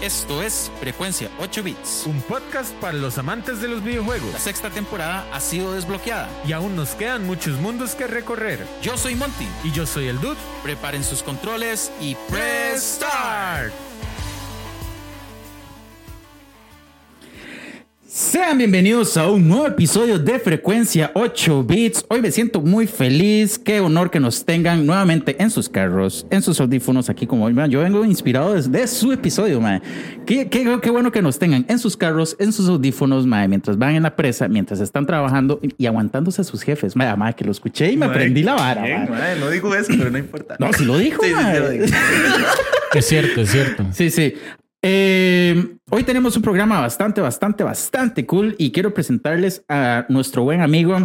Esto es Frecuencia 8 Bits. Un podcast para los amantes de los videojuegos. La sexta temporada ha sido desbloqueada. Y aún nos quedan muchos mundos que recorrer. Yo soy Monty. Y yo soy el Dude. Preparen sus controles y press start. Sean bienvenidos a un nuevo episodio de Frecuencia 8 Bits. Hoy me siento muy feliz. Qué honor que nos tengan nuevamente en sus carros, en sus audífonos, aquí como hoy. Yo vengo inspirado desde su episodio, man. Qué, qué, qué, bueno que nos tengan en sus carros, en sus audífonos, man, mientras van en la presa, mientras están trabajando y aguantándose a sus jefes. Man, man que lo escuché y me aprendí la vara. Bien, man. No digo eso, pero no importa. No, si lo dijo, sí, sí, sí, lo digo. es cierto, es cierto. Sí, sí. Eh, hoy tenemos un programa bastante, bastante, bastante cool y quiero presentarles a nuestro buen amigo.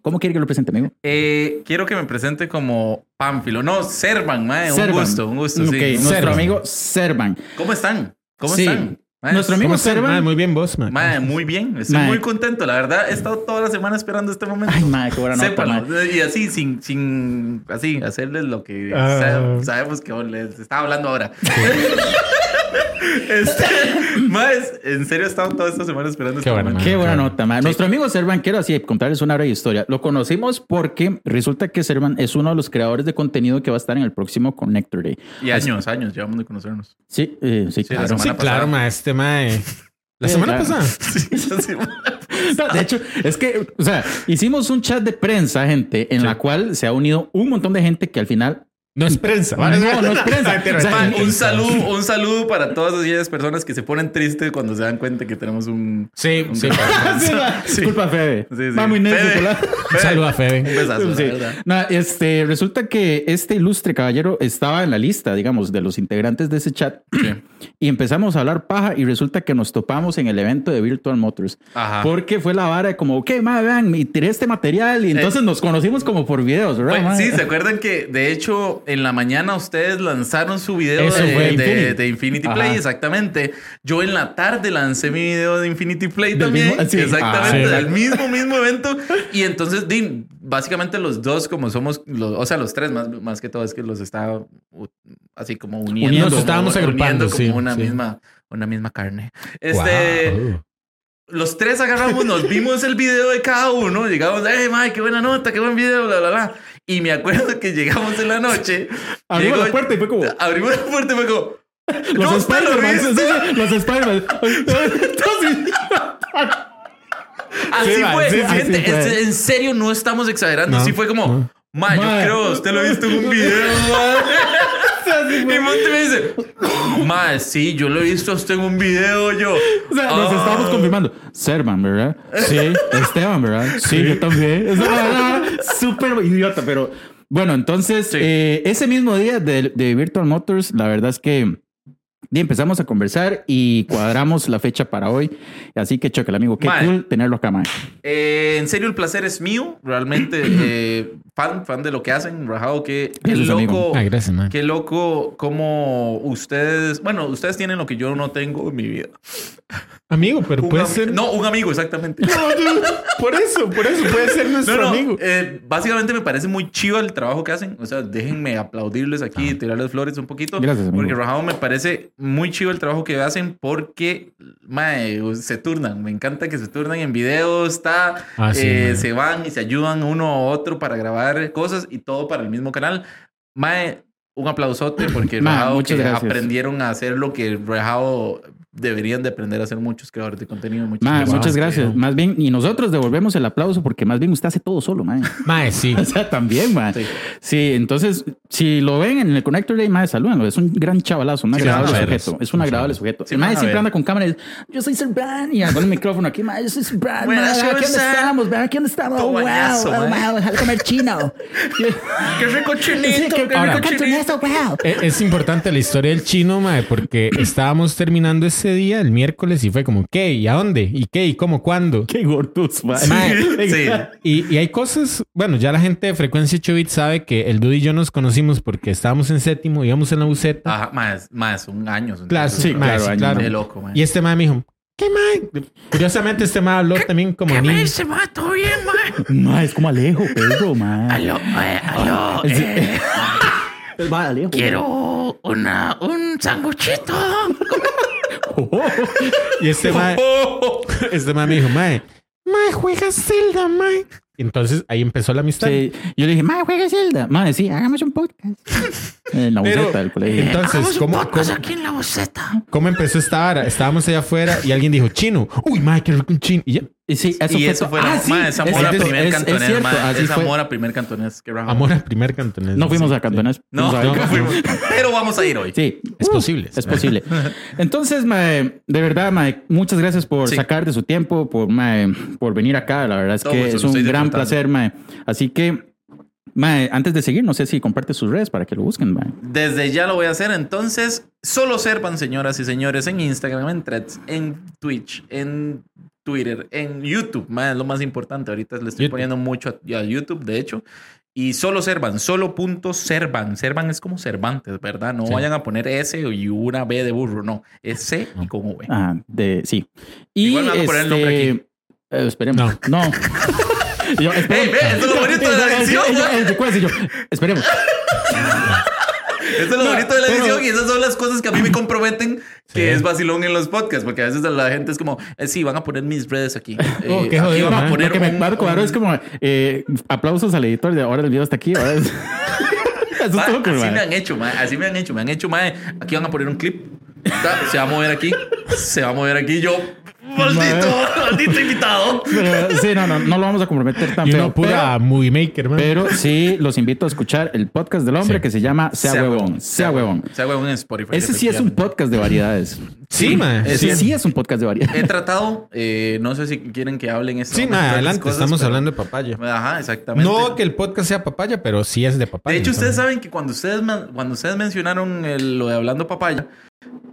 ¿Cómo quiere que lo presente, amigo? Eh, quiero que me presente como Pánfilo. No, Servan, mae. Un Servan. gusto, un gusto. Ok, sí. nuestro Servan. amigo Servan. ¿Cómo están? ¿Cómo Sí. están? Mae, Nuestro amigo ¿Cómo están? Servan. Mae, muy bien vos, man. mae, muy bien. Estoy Mae. muy contento. La verdad, he estado toda la semana esperando este momento. Ay, madre, qué buena nota, mae. Y así, sin, sin, así, hacerles lo que Ah. sa- sabemos que les estaba hablando ahora. este, más, en serio, he estado toda esta semana esperando Qué este buena claro. nota, man. Nuestro amigo Servan, quiero así contarles una breve historia. Lo conocimos porque resulta que Servan es uno de los creadores de contenido que va a estar en el próximo Connector Day. Y años, años, llevamos de conocernos. Sí, eh, sí, Sí, la claro. semana Sí, pasada. claro, ma, este mae. La Sí, semana claro. pasada. Sí, semana. De hecho, es que, o sea, hicimos un chat de prensa, gente, en la cual se ha unido un montón de gente que al final. No es prensa. No, no es prensa. O sea, un saludo, un saludo para todas aquellas personas que se ponen tristes cuando se dan cuenta que tenemos un. Sí, sí. Sí. Disculpa, Febe. Sí, sí. Va muy necio, Febe. hola. Un saludo a Un Febe. besazo, la Sí. verdad. No, este, resulta que este ilustre caballero estaba en la lista, digamos, de los integrantes de ese chat. Sí. Y empezamos a hablar paja y resulta que nos topamos en el evento de Virtual Motors. Ajá. Porque fue la vara de como, ok, madre, vean, y tiré este material y entonces nos conocimos como por videos, ¿verdad? Mae? sí, ¿se acuerdan que de hecho en la mañana ustedes lanzaron su video de, Infinity. de Infinity Ajá. Play? Exactamente. Yo en la tarde lancé mi video de Infinity Play también. mismo- sí. Exactamente, Ah, del mismo, mismo evento. Y entonces, Dean, básicamente los dos, como somos, los, o sea, los tres más, más que todo, es que los estaba así como uniendo. Uniendo, como- estábamos agrupando, como sí, una sí. misma, una misma carne. Este. Wow. Los tres agarramos, nos vimos el video de cada uno, llegamos, hey, Mike, qué buena nota, qué buen video, bla, bla, bla. Y me acuerdo que llegamos en la noche. Abrimos llegó- la puerta y fue como... Abrimos la puerta y fue como. Los "No, Spider-Man, sí, viste". sí, los Spider-Man. Así fue. sí, gente, fue. en serio, no estamos exagerando. No, sí fue como, no. ma, yo creo, usted lo ha visto en un video, ma. Y Monte me dice, ma, sí, yo lo he visto a usted en un video, yo. O sea, nos "Ah". estábamos confirmando. Servan, ¿verdad? Sí. Esteban, ¿verdad? Sí, yo también. Es una vara súper idiota, pero bueno, entonces, Sí. eh, ese mismo día de, de Virtual Motors, la verdad es que y empezamos a conversar y cuadramos la fecha para hoy. Así que, choque, amigo, qué Mae. cool tenerlo acá, man. Eh, en serio, el placer es mío. Realmente, eh, fan, fan de lo que hacen. Rajado, que qué Gracias, loco. Ah, gracias, man. Qué loco como ustedes, bueno, ustedes tienen lo que yo no tengo en mi vida. Amigo, pero Un puede ser. No, un amigo, exactamente. por eso, por eso puede ser nuestro No, no, amigo. eh, básicamente me parece muy chido el trabajo que hacen. O sea, déjenme aplaudirles aquí y tirarles flores un poquito. Ah. Gracias, amigo. Porque Rajado me parece muy chido el trabajo que hacen porque, mae, se turnan. Me encanta que se turnan en videos, está, Ah, sí, eh, se van y se ayudan uno a otro para grabar cosas y todo para el mismo canal. Mae, un aplausote porque Ma, Rajado muchas que aprendieron a hacer lo que Rajado deberían de aprender a hacer muchos creadores de contenido. Muchas Ma, gracias. muchas gracias. Más bien, y nosotros devolvemos el aplauso porque más bien usted hace todo solo, man. Mae, sí. O sea, también, man. Sí. Sí. entonces, si lo ven en el Connector Day, más salúdenlo. Es un gran chavalazo, un Sí, agradable sujeto. Es un agradable sujeto. Sí, el mae siempre anda con cámara y dice, yo soy Serban. Y con el micrófono aquí, mae, yo soy Serban. Buenas mae, Aquí dónde estamos, mae, aquí dónde estamos. Todo Oh, wow, oh, mae. wow, déjale comer chino. ¡Qué rico chinito! ¡Qué rico chinito! wow. Es, es importante la historia del chino, mae, porque estábamos terminando ese día, el miércoles, y fue como, ¿qué? ¿Y a dónde? ¿Y qué? ¿Y cómo? ¿Cuándo? Qué gordos, Sí. Y, y hay cosas, bueno, ya la gente de Frecuencia 8 Bits sabe que el Dude y yo nos conocimos porque estábamos en séptimo, íbamos en la buceta. Ajá, más, más, un año. un Claro, sí, claro, año, claro. Qué loco, man. Y este mae me dijo, ¿qué mae? Curiosamente, este mae habló también como niño. ese mae? ¿Todo bien, mae? Mae, es como Alejo, Pedro, mae. Aló, eh, aló, eh, quiero una, un sanguchito. Y este mae, este mae me dijo, mae, mae, juega Zelda, mae. Y entonces ahí empezó la amistad. Sí, yo le dije, madre, juega Zelda. Madre, sí, hagamos un podcast. En la Pero, boceta del colegio. entonces, ¿cómo, cómo, aquí en la boceta. cómo empezó esta vara? Estábamos allá afuera y alguien dijo, chino. Uy, mae, qué rico un chino. Y ya, Y sí, eso y fue eso fue Ah, la, sí, ma, esa es mora cierto, primer es- es cantonés, cierto, ma, así esa fue. mora primer cantonés. amor al primer cantonés. No fuimos Sí, a Cantonés. No, a- nunca fuimos. Pero vamos a ir hoy. Sí, Es posible. Es posible. Entonces, mae, de verdad, mae, muchas gracias por Sí. sacar de su tiempo, por, mae, por venir acá. La verdad es Todo que gusto, es un gran disfrutando. placer, mae. Así que, mae, antes de seguir, no sé si comparte sus redes para que lo busquen, mae. Desde ya lo voy a hacer. Entonces, solo servan, señoras y señores, en Instagram, en Threads, en Twitch, en Twitter, en YouTube. ma, es lo más importante. Ahorita le estoy YouTube. poniendo mucho a, a YouTube, de hecho. Y solo servan, solo punto servan. Servan es como Cervantes, ¿verdad? No Sí. vayan a poner S y una B de burro, no. Es C y con V. Ah, de, sí. Y Igual me van a poner el nombre este, aquí. eh, esperemos. No. Yo, Ey, ve, eso es lo bonito de la edición, Esperemos. Eso es lo bonito de la pero- edición y esas son las cosas que a mí me comprometen que Sí. es vacilón en los podcasts, porque a veces la gente es como, eh, sí, van a poner mis redes aquí. Eh, Oh, qué aquí jodido, van a poner Lo que me un- cobrar un- es como eh, aplausos al editor de ahora el video hasta aquí. Ahora es... Eso Ma, cool, así me han hecho, ma, así me han hecho, me han hecho, ma, aquí van a poner un clip, se va a mover aquí, se va a mover aquí, yo, maldito, maldito invitado. Pero, sí, no, no, no lo vamos a comprometer tan feo. pura movie maker, man. Pero, pero sí los invito a escuchar el podcast del hombre Sí. que se llama Sea, Huevón. Sea Huevón. Sea huevón en Spotify. Ese sí es un podcast de variedades. sí, man. es- Ese sí. sí es un podcast de variedades. He tratado, eh, no sé si quieren que hablen esto. Sí, man, adelante. Estamos hablando de papaya. Ajá, exactamente. No que el podcast sea papaya, pero sí es de papaya. De hecho, ustedes saben que cuando ustedes, cuando ustedes mencionaron el- lo de Hablando Papaya,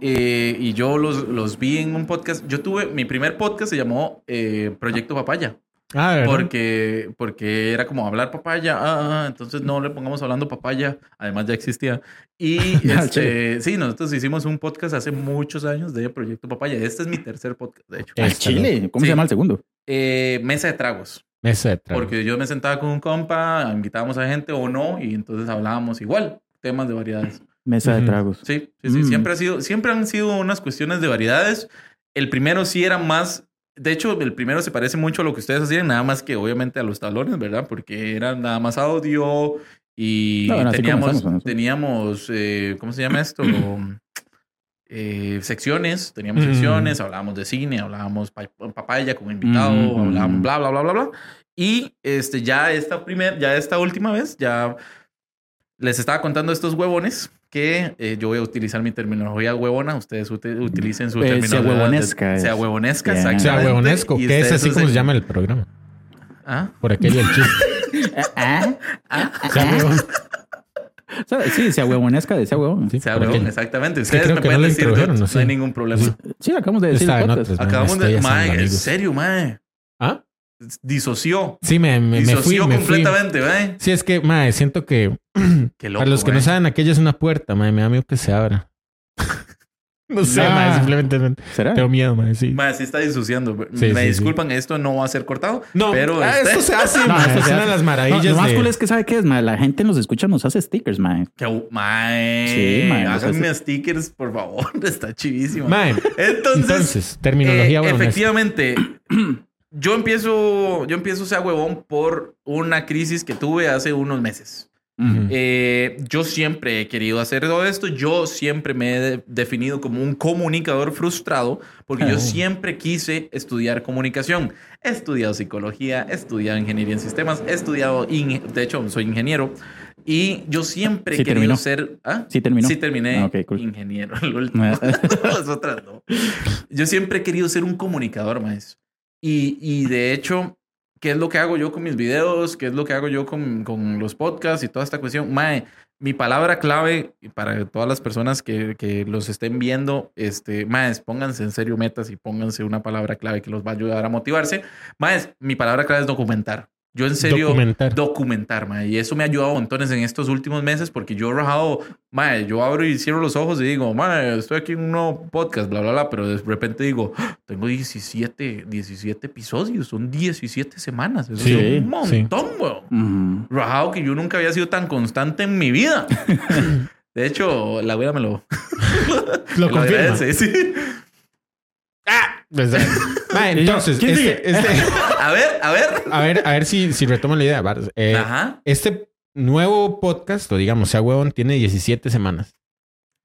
eh, y yo los, los vi en un podcast, yo tuve, mi primer podcast se llamó eh, Proyecto Papaya, Ah, ¿verdad? porque, porque era como hablar papaya, ah, ah, entonces no le pongamos Hablando Papaya, además ya existía. Y Ah, este, sí, nosotros hicimos un podcast hace muchos años de Proyecto Papaya. Este es mi tercer podcast, de hecho. Está Chile. ¿Cómo Sí. se llama el segundo? Eh, mesa de tragos. Mesa de trago. Porque yo me sentaba con un compa, invitábamos a gente o no, y entonces hablábamos igual, temas de variedades. Mesa de tragos. Sí, sí, sí. Mm. Siempre, ha sido, siempre han sido unas cuestiones de variedades. El primero sí era más. De hecho, el primero se parece mucho a lo que ustedes hacían, nada más que obviamente a los tablones, ¿verdad? Porque era nada más audio y No, bueno, teníamos, teníamos eh, ¿cómo se llama esto? Eh, secciones, teníamos Mm. secciones, hablábamos de cine, hablábamos pa- papaya como invitado, Mm, hablábamos bla, bla, bla, bla, bla. Y este, ya esta primer, ya esta última vez, ya les estaba contando estos huevones que eh, yo voy a utilizar mi terminología huevona, ustedes utilicen su Eh, sea terminología. huevonesca Sea es. huevonesca, Bien. O sea, huevonesco, que es así como se llama el programa. ¿Ah? Por aquello del chiste. ¿Ah? Sea, huevón. O sea, Sí, sea huevonesca de sea huevón. Sí, Sea huevón, exactamente. Es que Ustedes me que pueden no decir, ¿no? no hay ningún problema. Sí, acabamos de decir el. Acabamos de... Estrellas Mae, en serio, mae. ¿Ah? Disoció. Sí, me, me, me fui, Disoció me fui. completamente, mae. Sí, es que, mae, siento que Qué loco, para los que no saben, aquella es una puerta, mae, me da miedo que se abra. no sé, mae, simplemente ¿Será? tengo miedo, mae, sí. Mae, sí está disociando. Sí, me sí, disculpan, esto no va a ser cortado. No, pero ah, este- esto se hace, No, mae, es una de las No, maravillas lo más de... cool es que sabe qué es, mae. La gente nos escucha, nos hace stickers, mae. Que- mae. Sí, mae, stickers, por favor. Está chivísimo. Mae, Entonces, entonces, terminología eh, huevonesca. efectivamente, yo empiezo, yo empiezo sea huevón por una crisis que tuve hace unos meses. Eh, yo siempre he querido hacer todo esto. Yo siempre me he de- definido como un comunicador frustrado porque yo Oh. siempre quise estudiar comunicación. He estudiado psicología, he eestudiado ingeniería en sistemas, he estudiado, de hecho, soy ingeniero. Y yo siempre he Sí querido terminó. ser... ¿Ah? Sí terminó. Sí terminé Ah, cool. ingeniero. Las otras no. Yo siempre he querido ser un comunicador, maestro. Y, y de hecho, ¿qué es lo que hago yo con mis videos? ¿Qué es lo que hago yo con, con los podcasts y toda esta cuestión? Mae, mi palabra clave para todas las personas que, que los estén viendo, este, maes, pónganse en serio metas y pónganse una palabra clave que los va a ayudar a motivarse. Maes, mi palabra clave es documentar. Yo en serio Documentar. documentar, mae, y eso me ha ayudado montones en estos últimos meses porque yo he rajado, mae, yo abro y cierro los ojos y digo, mae, estoy aquí en un nuevo podcast, bla, bla, bla, pero de repente digo, "Ah, tengo 17, 17 episodios, son 17 semanas, eso Sí, es un sí. montón, weón. Ujú. Rajado que yo nunca había sido tan constante en mi vida. De hecho, la abuela me lo, Lo confirma. agradece, sí. Yo, entonces, ¿quién este, este- A ver, a ver. a ver, a ver si, si retomo la idea. Eh, Ajá. Este nuevo podcast, o digamos, sea huevón, tiene 17 semanas.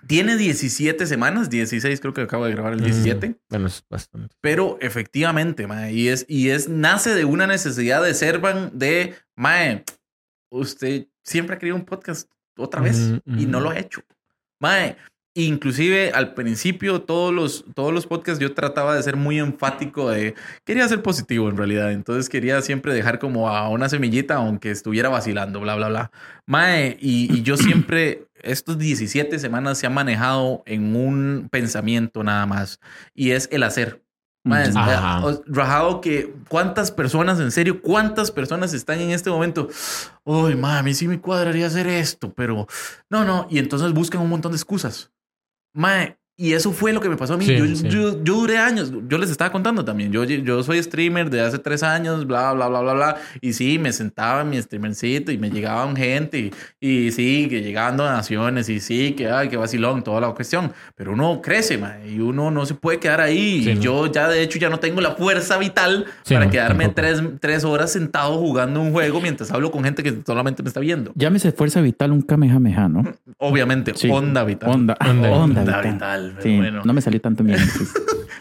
Tiene 17 semanas, 16 creo que acabo de grabar el 17. Mm, bueno, es bastante. Pero efectivamente, mae, y es, y es, nace de una necesidad de Servan de, mae, usted siempre ha querido un podcast otra vez Mm, y no lo ha hecho. Mae, inclusive al principio todos los, todos los podcasts yo trataba de ser muy enfático de, quería ser positivo en realidad, entonces quería siempre dejar como a una semillita aunque estuviera vacilando, bla, bla, bla. Mae, y, y yo siempre, estos 17 semanas se ha manejado en un pensamiento nada más y es el hacer. Mae, Rajado que cuántas personas, en serio, cuántas personas están en este momento. Uy, ma, a mí sí me cuadraría hacer esto, pero no, no. Y entonces buscan un montón de excusas. Mae, y eso fue lo que me pasó a mí. Sí, yo, sí. yo- yo duré años. Yo les estaba contando también. Yo, yo soy streamer de hace tres años, bla, bla, bla, bla, bla. Y sí, me sentaba en mi streamercito y me llegaban gente. Y, y sí, que llegaban donaciones. Y sí, que, ay, que vacilón, toda la cuestión. Pero uno crece, mae, y uno no se puede quedar ahí. Sí, y no. yo ya, de hecho, ya no tengo la fuerza vital Sí, para no, quedarme tampoco. tres, tres horas sentado jugando un juego mientras hablo con gente que solamente me está viendo. Llámese fuerza vital un kamehameha, ¿no? Obviamente, Sí. onda vital. Onda. Onda. Onda, Onda vital. Pero Sí, bueno. no me salió tanto bien. sí.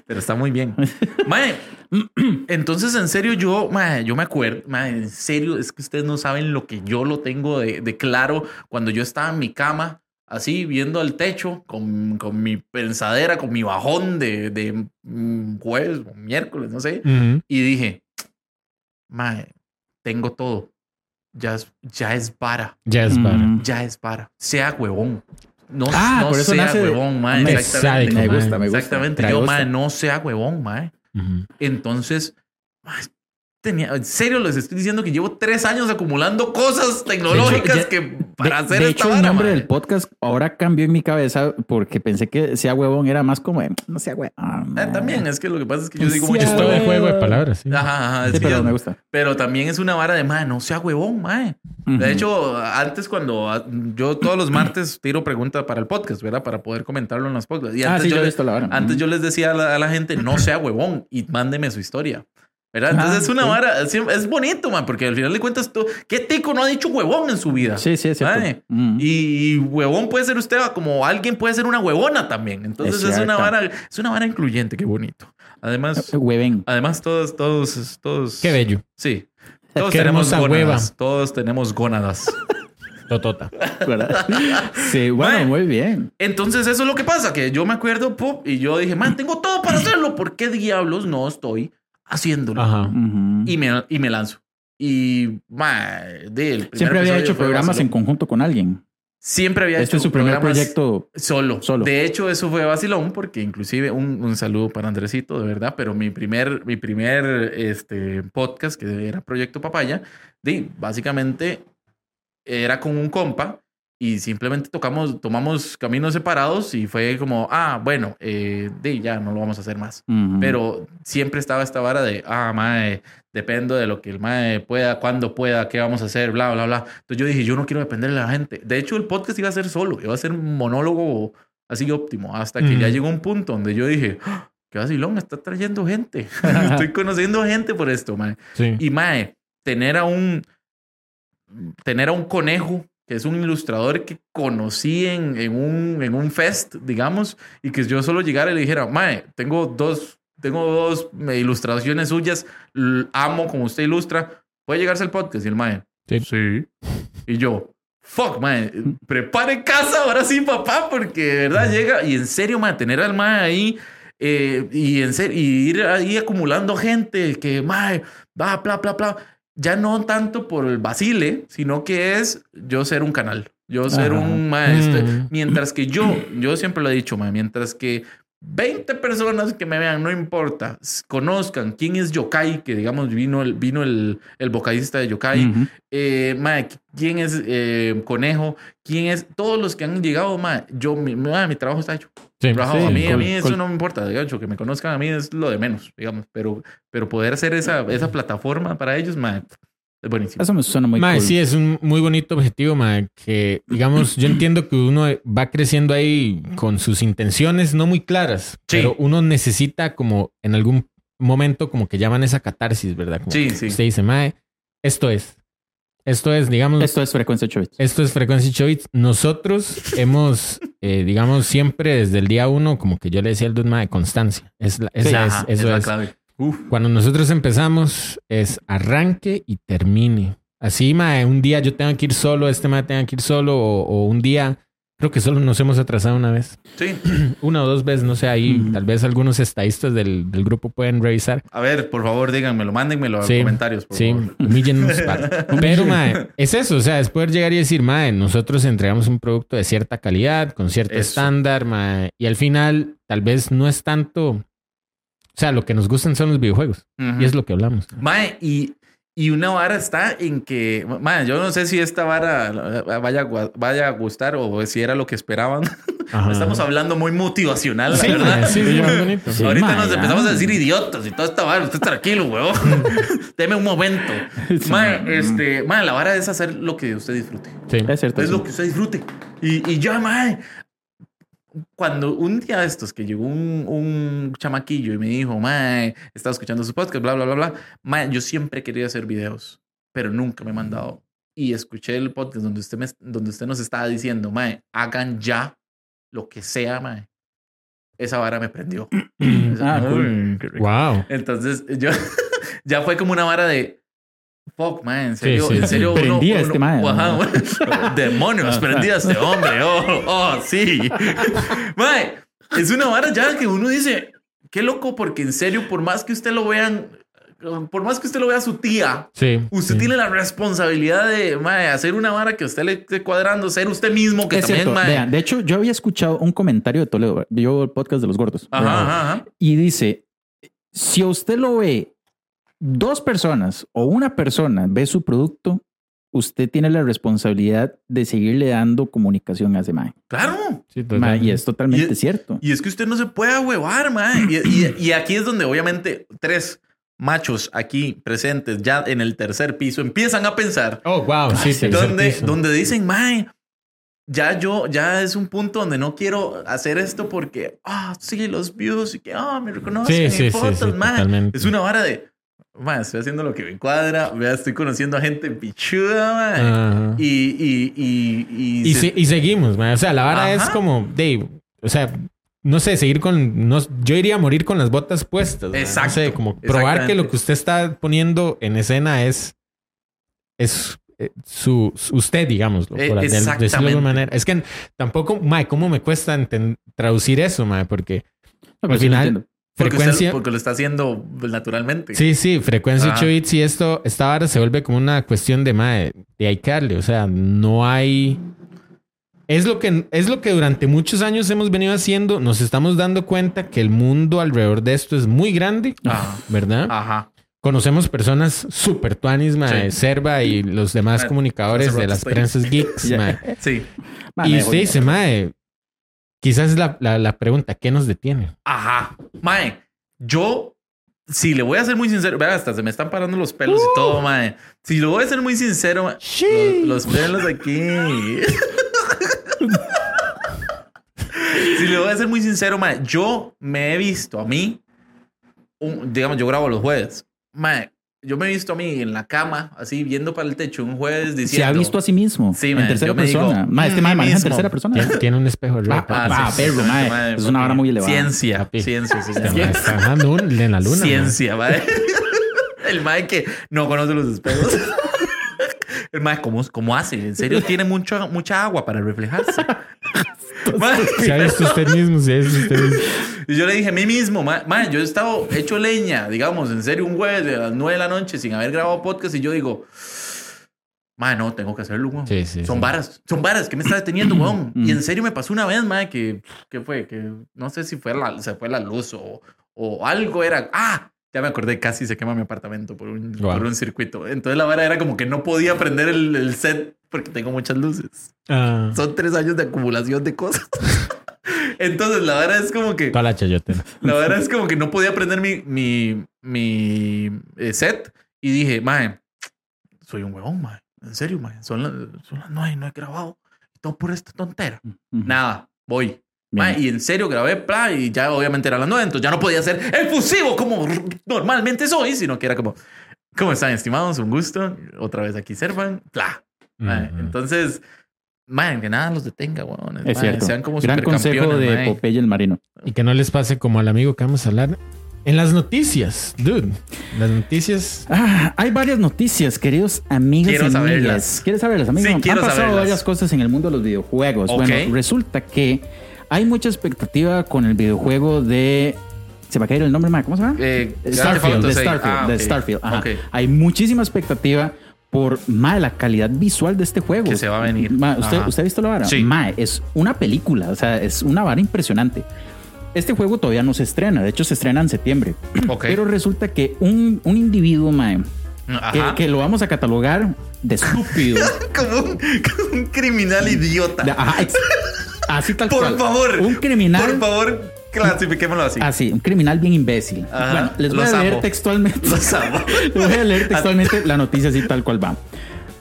Pero está muy bien. Mae, entonces en serio yo, mae, yo me acuerdo, mae, en serio, es que ustedes no saben lo que yo lo tengo de, de claro cuando yo estaba en mi cama, así viendo al techo, con, con mi pensadera, con mi bajón de, de mm, jueves o miércoles, no sé, y dije, mae, tengo todo. Ya es, ya es vara, Ya es para. Mm. ya es vara. Sea huevón. No, Ah, no por eso sea nace huevón, mae. Me Exactamente. Me gusta, me gusta. Exactamente. Me Yo, mae, no sea huevón, mae. Ujú. Entonces, mae, tenía, en serio les estoy diciendo que llevo tres años acumulando cosas tecnológicas ya- que para de, hacer de esta hecho, el vara, nombre del podcast ahora cambió en mi cabeza porque pensé que sea huevón era más como de, no sea huevón. Eh, también es que lo que pasa es que yo digo Sí, mucho de juego de palabras. Sí. Ajá, ajá, Sí, sí, pero me gusta. pero también es una vara de, mae, no sea huevón, mae. De hecho, antes cuando ah, yo todos los martes tiro pregunta para el podcast, ¿verdad? Para poder comentarlo en los podcasts. Y Ah, antes, sí, yo, yo he le- visto la vara. antes yo les decía a la, a la gente, no sea huevón y mándeme su historia. ¿Verdad? Entonces Ah, es una sí. vara, sí, es bonito, man, porque al final de cuentas, tú, ¿qué tico no ha dicho huevón en su vida? Sí, sí, es cierto. Mae. Mm. Y, y huevón puede ser usted como alguien puede ser una huevona también. Entonces Es es, una vara, es una vara incluyente, qué bonito. Además, Hueven. además todos, todos, todos. Qué bello. Sí. Todos Qué tenemos gónadas. hueva. Todos tenemos gónadas. Totota. ¿verdad? sí, bueno, muy bien. Entonces eso es lo que pasa, que yo me acuerdo, pop, y yo dije, man, tengo todo para hacerlo. ¿Por qué diablos no estoy haciéndolo? Ajá. Y me, y me lanzo. Y, mae, de, el Siempre había hecho programas en conjunto con alguien. Siempre había Este hecho es su primer proyecto. Solo. Solo. De hecho, eso fue vacilón porque inclusive un, un saludo para Andresito, de verdad, pero mi primer, mi primer este, podcast, que era Proyecto Papaya, de, básicamente era con un compa y simplemente tocamos, tomamos caminos separados y fue como, ah, bueno, eh, de, ya no lo vamos a hacer más. Ujú. Pero siempre estaba esta vara de, ah, mae, dependo de lo que el mae pueda, cuándo pueda, qué vamos a hacer, bla, bla, bla. Entonces yo dije, yo no quiero depender de la gente. De hecho, el podcast iba a ser solo, iba a ser un monólogo así óptimo, hasta que Ujú. ya llegó un punto donde yo dije, "Ah, qué vacilón, está trayendo gente. Estoy conociendo gente por esto, mae. Sí. Y mae, tener a un, tener a un conejo que es un ilustrador que conocí en, en, un, en un fest, digamos, y que yo solo llegara y le dijera, Mae, tengo dos, tengo dos ilustraciones suyas, amo como usted ilustra, ¿puede llegarse al podcast? Y el Mae, Sí. Y yo, fuck, Mae, prepare casa ahora sí, papá, porque de verdad llega, y en serio, Mae, tener al Mae ahí. eh, y en serio, y ir ahí acumulando gente que, mae, va, bla, bla, bla ya no tanto por el vacile, sino que es yo ser un canal, yo ser Ajá. un maestro. Mm. Mientras que yo, yo siempre lo he dicho, ma, mientras que 20 personas que me vean, no importa, conozcan quién es Yokai, que digamos vino el, vino el, el vocalista de Yokai, Ujú. eh, ma, quién es eh, Conejo, quién es, todos los que han llegado, ma, yo, mi, trabajo está hecho. Sí. Trabajo, Sí, a mí, a mí eso col- no me importa, hecho, que me conozcan a mí es lo de menos, digamos, pero, pero poder hacer esa, esa plataforma para ellos, ma, Es buenísimo. Eso me suena muy Mae, cool. sí, es un muy bonito objetivo, mae, que digamos, yo entiendo que uno va creciendo ahí con sus intenciones no muy claras, Sí. pero uno necesita como en algún momento como que llaman esa catarsis, ¿verdad? Como Sí, que sí. Usted dice, mae, esto es, esto es, digamos, Esto es frecuencia 8 bits. esto es Frecuencia 8 Bits. Nosotros hemos, eh, digamos, siempre desde el día uno, como que yo le decía al dude, mae, constancia. Es la- esa es, eso la es. clave. Uf. Cuando nosotros empezamos es arranque y termine. Así, mae, un día yo tengo que ir solo, este mae tenga que ir solo, o, o un día, creo que solo nos hemos atrasado una vez. Sí. Una o dos veces, no sé, ahí Ujú. tal vez algunos estadistas del, del grupo pueden revisar. A ver, por favor, díganmelo, mándenmelo Sí, en comentarios, por Sí, humíllennos. Pero, mae, es eso, o sea, es poder llegar y decir, mae, nosotros entregamos un producto de cierta calidad, con cierto Eso. estándar, mae, y al final tal vez no es tanto, o sea, lo que nos gustan son los videojuegos, Ujú. y es lo que hablamos. Mae, y, y una vara está en que, mae, yo no sé si esta vara vaya, vaya a gustar o si era lo que esperaban. Ajá. Estamos hablando muy motivacional, la Sí, verdad. mae, sí, sí, muy bonito. Sí, Ahorita mae, nos ya. empezamos a decir idiotas y toda esta vara. Usted tranquilo, weón. Deme un momento. Mae, este, mae, la vara es hacer lo que usted disfrute. Sí. Es cierto. Es sí. lo que usted disfrute. Y, y ya, mae. Cuando un día de estos que llegó un, un chamaquillo y me dijo, mae, estaba escuchando su podcast, bla, bla, bla, bla. Mae, yo siempre quería hacer videos, pero nunca me he mandado. Y escuché el podcast donde usted, me, donde usted nos estaba diciendo, mae, hagan ya lo que sea, mae. Esa vara me prendió. Ah, cool. Uy, qué rico. Wow. Entonces, yo ya fue como una vara de fuck, man, en serio, sí, en sí. serio. uno- Prendía uno- este mae, Ajá. Demonios, Ajá. prendía a este hombre. Oh, oh, sí. Mae, es una vara ya que uno dice, qué loco, porque en serio, por más que usted lo vean, por más que usted lo vea a su tía, Sí. usted sí. tiene la responsabilidad de mae, hacer una vara que a usted le esté cuadrando, ser usted mismo, que Es también, cierto. Vean, de hecho, yo había escuchado un comentario de Toledo. Yo el podcast de los gordos. Ajá, ajá, ajá. Y dice: si usted lo ve dos personas o una persona ve su producto, usted tiene la responsabilidad de seguirle dando comunicación a ese mae. Claro. Sí, Mae, totalmente. y es totalmente Y- cierto. Y es que usted no se puede ahuevar, man. Y, y- y aquí es donde obviamente tres machos aquí presentes ya en el tercer piso empiezan a pensar Oh, wow. Sí, sí. donde, piso. donde dicen, mae, ya yo, ya es un punto donde no quiero hacer esto porque, ah, sí, los views y que, ah, me reconocen Sí, en sí, sí, fotos, sí, mae. totalmente. Es una vara de, estoy haciendo lo que me cuadra, vea, estoy conociendo a gente pichuda. Ajá. Y, y, y, y, Y, se- se- y seguimos, man. O sea, la vara es como, Dave, o sea, no sé, seguir con, no, yo iría a morir con las botas puestas. man. Exacto, No sé, como probar que lo que usted está poniendo en escena es, es eh, su, su- usted, digámoslo, Eh, por de- decirlo de exactamente. alguna manera. Es que tampoco, mae, ¿cómo me cuesta traducir eso, mae? Porque No, al sí lo final, entiendo. porque, usted- frecuencia... porque lo está haciendo naturalmente. Sí, sí, frecuencia Ajá. 8 bits y esto, esta vara se vuelve como una cuestión de mae, de hay que darle, o sea, no hay es lo que es lo que durante muchos años hemos venido haciendo, nos estamos dando cuenta que el mundo alrededor de esto es muy grande, Ajá. ¿verdad? Ajá. Conocemos personas super tuanis, mae, Sí. Serva y los demás Mae, comunicadores de las estoy- prensas geeks, mae. Sí. Mae, Y usted dice, mae, quizás es la, la, la pregunta, ¿qué nos detiene? Ajá. Mae, yo, si le voy a ser muy sincero, vea, hasta se me están parando los pelos y todo, mae. Si lo voy a ser muy sincero, mae, los, los pelos aquí. si le voy a ser muy sincero, mae, yo me he visto a mí, un- digamos, yo grabo los jueves. Mae, yo me he visto a mí en la cama, así viendo para el techo un jueves diciendo. Se ha visto a sí mismo Sí, en man, tercera yo me digo, persona. Mae, este mm, mae mí maneja en tercera persona. Tiene, tiene un espejo Ah, ah, perro, mae. mae, Es una vara muy elevada. Ciencia, Papi. ciencia, sí, Este sí. mae está dejando un en la luna. Ciencia, mae. El mae que no conoce los espejos. El mae, ¿cómo, cómo hace? ¿En serio tiene mucho, mucha agua para reflejarse? Se ha visto usted mismo, se ha visto usted mismo. y yo le dije a mí mismo, mae, yo he estado hecho leña, digamos, en serio, un jueves de las 9 de la noche sin haber grabado podcast y yo digo, mae, no, tengo que hacerlo, weón. Sí, sí, son sí. varas, son varas, ¿qué me está deteniendo, weón? Mm. y en serio me pasó una vez, mae, que, ¿qué fue? Que no sé si fue la, se fue la luz o, o algo era, ah, ya me acordé, casi se quema mi apartamento por un, Wow. por un circuito. Entonces la vara era como que no podía prender el, el set porque tengo muchas luces. Ah, Son tres años de acumulación de cosas. Entonces la vara es como que... toda la chayotera. La verdad es como que no podía prender mi, mi, mi eh, set y dije, mae, soy un huevón, mae. En serio, mae. Son las, son las nueve, no he grabado. Todo por esta tontera. Ujú. Nada, voy. Mae, y en serio grabé, pla, y ya obviamente era las nueve, entonces ya no podía ser efusivo como normalmente soy, sino que era como, ¿cómo están, estimados? Un gusto. Otra vez aquí Servan, pla. Mae, Ujú. Entonces, mae, que nada los detenga, weón. Es cierto. Sean como Gran consejo de mae. Popeye el Marino. Y que no les pase como al amigo que vamos a hablar. En las noticias, dude. Las noticias. Ah, hay varias noticias, queridos amigos Quiero y amigas. saberlas. ¿Quieres saberlas, amigos? Sí, Han pasado saberlas. varias cosas en el mundo de los videojuegos. Ok. Bueno, resulta que hay mucha expectativa con el videojuego de... Se va a caer el nombre, ma, ¿cómo se llama? Eh, Theft Starfield, de 6. Starfield, Ah, de ok. Starfield. ajá. Ok. Hay muchísima expectativa por ma, la calidad visual de este juego. Que se va a venir. ¿usted. ¿Usted ha visto la vara? Sí. Ma, es una película, o sea, es una vara impresionante. Este juego todavía no se estrena, de hecho se estrena en septiembre. Pero resulta que un, un individuo, mae, que, Ajá. que lo vamos a catalogar de estúpido. como, un, como un criminal idiota. Ajá, así tal Por cual. favor. Un criminal. Por favor, clasifiquémoslo así. Así, un criminal bien imbécil. Ajá, Bueno, les voy los a leer textualmente. Los amo. Les voy a leer textualmente la noticia así tal cual va.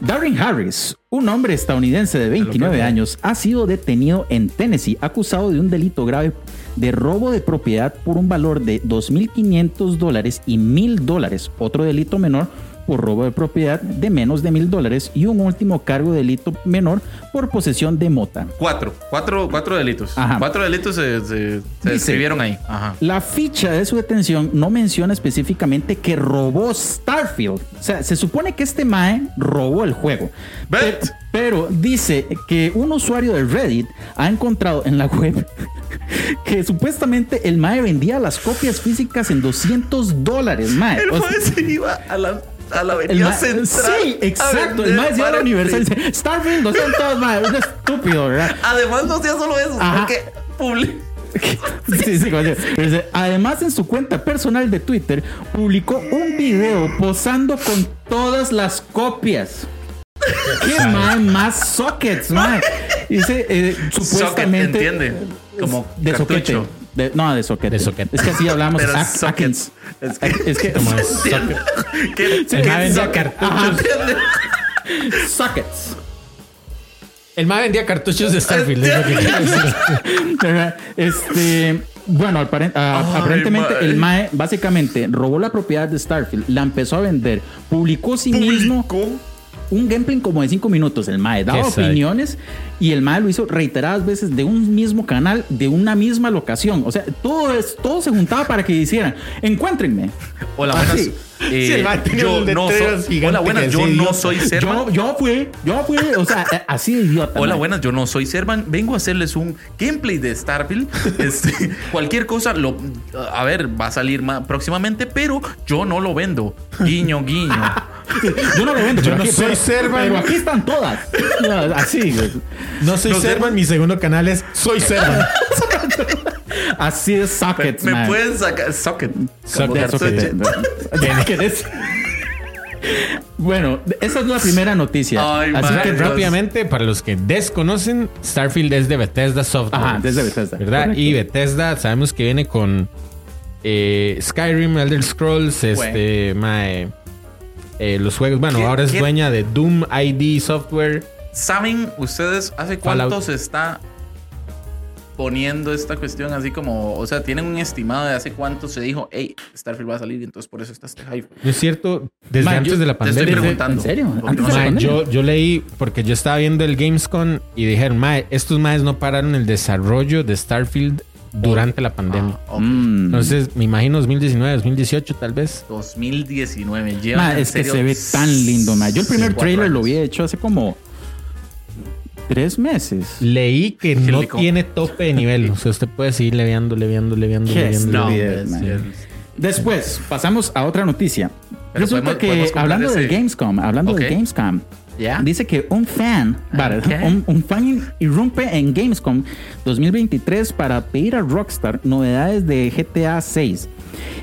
Darren Harris, un hombre estadounidense de 29 años, ha sido detenido en Tennessee acusado de un delito grave de robo de propiedad por un valor de 2.500 dólares y 1.000 dólares. Otro delito menor por robo de propiedad de menos de 1.000 dólares y un último cargo de delito menor por posesión de mota. Cuatro. Cuatro, cuatro delitos. Ajá. Cuatro delitos se, se, escribieron ahí. Ajá. La ficha de su detención no menciona específicamente que robó Starfield. O sea, se supone que este Mae robó el juego. Pero, dice que un usuario de Reddit ha encontrado en la web que supuestamente el Mae vendía las copias físicas en 200 dólares, Mae. El O sea, mae se iba a la, a la el avenida central. sí, exacto. El se iba a la para- universidad y dice, Starfield 200, Mae. Es estúpido, ¿verdad? Además, no hacía solo eso, Ajá. porque Sí, sí, Además, en su cuenta personal de Twitter, publicó un video posando con todas las copias. ¿Qué más sockets, mae? Dice, eh, supuestamente. Socket, entiende. Como de soquete. De- no, de soquete. De soquete. Es que así hablamos. Pero socket. Atkins. Es que- Es que. Como es Entiende. ¿Qué- el vendía socket? Sockets. El mae vendía cartuchos de Starfield. es lo que quiero decir. ¿Verdad? Este, bueno, aparen- ah, Ay, aparentemente el MAE básicamente robó la propiedad de Starfield, la empezó a vender, publicó sí mismo. Un gameplay como de 5 minutos. El MAE daba opiniones y el MAE lo hizo reiteradas veces de un mismo canal, de una misma locación. O sea, todo, es, todo se juntaba para que hicieran, encuéntrenme. Hola, Así. buenas. Eh, Sí, yo no soy. Hola, buenas. Yo no soy Servan. Yo, yo fui, yo fui, o sea, eh, así de idiota. Hola, mae. buenas, yo no soy Servan. Vengo a hacerles un gameplay de Starfield. Este, cualquier cosa, lo, a ver, va a salir ma- próximamente, pero yo no lo vendo. Guiño, guiño. Yo no lo vendo, Yo pero no aquí, soy pero- Servan. Pero aquí están todas. Así, güey. No soy No, Servan, mi segundo canal es Soy Servan. así de Me, sockets, me man. pueden sacar socket. Socket, socket. ¿Qué es? Bueno, esa es la primera noticia. Ay, Así man. que Dios. Rápidamente, para los que desconocen, Starfield es de Bethesda Software. Ajá, desde Bethesda. ¿Verdad? Correcto. Y Bethesda sabemos que viene con eh, Skyrim, Elder Scrolls, este, mae, eh, los juegos. Bueno, ¿Qué- ahora es qué- dueña de Doom ID Software. ¿Saben ustedes hace Fallout. cuánto se está poniendo esta cuestión así como, o sea, tienen un estimado de hace cuánto se dijo, hey, Starfield va a salir y entonces por eso está este hype? No es cierto, desde Man, antes yo de la te estoy pandemia. preguntando. Pandemia. yo leí porque yo estaba viendo el Gamescom y dijeron, mae, estos maes no pararon el desarrollo de Starfield durante la pandemia. Ah. Mm. Entonces, me imagino 2019, 2018 tal vez. 2019. Llevan Ma, en es que se ve tan lindo, ma. Yo el primer trailer lo había hecho hace como tres meses. Leí que no rico. tiene tope de nivel. O sea, usted puede seguir leveando, leveando, leveando, leveando. No. Después, pasamos a otra noticia. Pero Resulta podemos- que hablando ese- del Gamescom, hablando Ok. del Gamescom, ¿Ya? dice que un fan, un, un fan irrumpe en Gamescom 2023 para pedir a Rockstar novedades de GTA 6.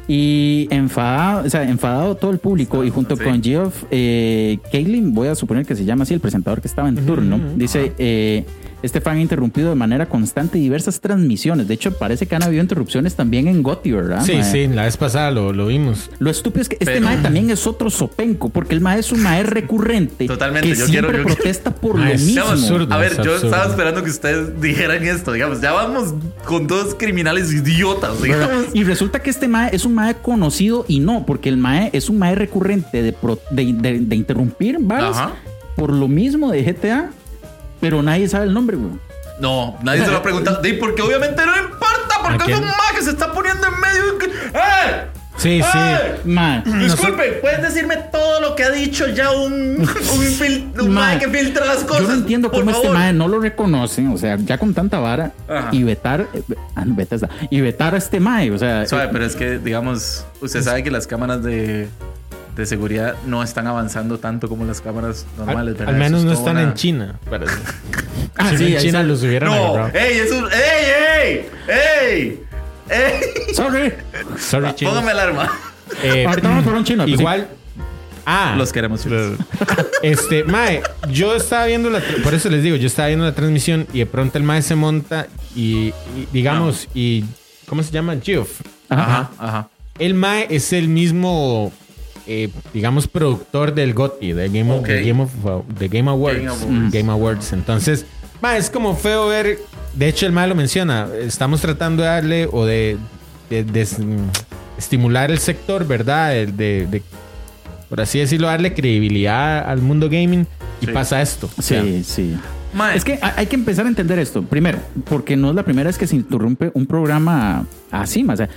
Y enfadado, o sea, enfadado todo el público y junto con Geoff eh, Kaylin, voy a suponer que se llama así el presentador que estaba en turno, dice, eh, Este fan ha interrumpido de manera constante diversas transmisiones. De hecho, parece que han habido interrupciones también en Gotti, ¿verdad? Sí, mae? sí, la vez pasada lo, lo vimos. Lo estúpido es que este Pero- mae también es otro sopenco, porque el mae es un mae recurrente Totalmente, que yo siempre quiero- yo- protesta por Mae, lo mismo. absurdo. A ver, es yo absurdo. estaba esperando que ustedes dijeran esto, digamos. Ya vamos con dos criminales idiotas, ¿verdad? digamos. Y resulta que este mae es un mae conocido y no, porque el mae es un mae recurrente de, pro- de, de- de interrumpir Ajá. por lo mismo de GTA, pero nadie sabe el nombre, güey. No, nadie se lo ha preguntado. Porque obviamente no importa, ¿A porque es un ma que se está poniendo en medio. de ¡Eh! Sí, sí. ¡Eh! Mae, Disculpe, ¿puedes decirme todo lo que ha dicho ya un, un, fil- un mae que filtra las cosas? Yo no entiendo cómo este mae no lo reconocen, o sea, ya con tanta vara Ajá. y vetar, eh, ah, no, y vetar a este mae, o sea, Suave, eh, pero es que, digamos, usted sabe que las cámaras de, de seguridad no están avanzando tanto como las cámaras normales, Al, al menos no están una- en China. ah, Si sí, en China los hubieran No, agarrado. ey, eso es. ¡Ey, ey! ¡Ey! ¡Ey! Sorry. Sorry, chinos. Póngame alarma. Eh, Ahorita vamos por un chino. pues. Igual. Ah, Los queremos. chicos. Este, Mae, yo estaba viendo la. Por eso les digo, yo estaba viendo la transmisión y de pronto el Mae se monta y, y, digamos, y. ¿Cómo se llama? Geoff. Ajá, ajá. El Mae es el mismo, eh, digamos, productor del GOTY, de Game, of, de Game, of, de Game Awards. Game Awards. Game Awards. Entonces, es como feo ver. De hecho, el Mae lo menciona. Estamos tratando de darle o de, de- de, estimular el sector, ¿verdad? De, de- por así decirlo, darle credibilidad al mundo gaming y Sí. pasa esto. O Sí, sea, sí. Es que hay que empezar a entender esto. Primero, porque no es la primera vez que se interrumpe un programa así. O sea,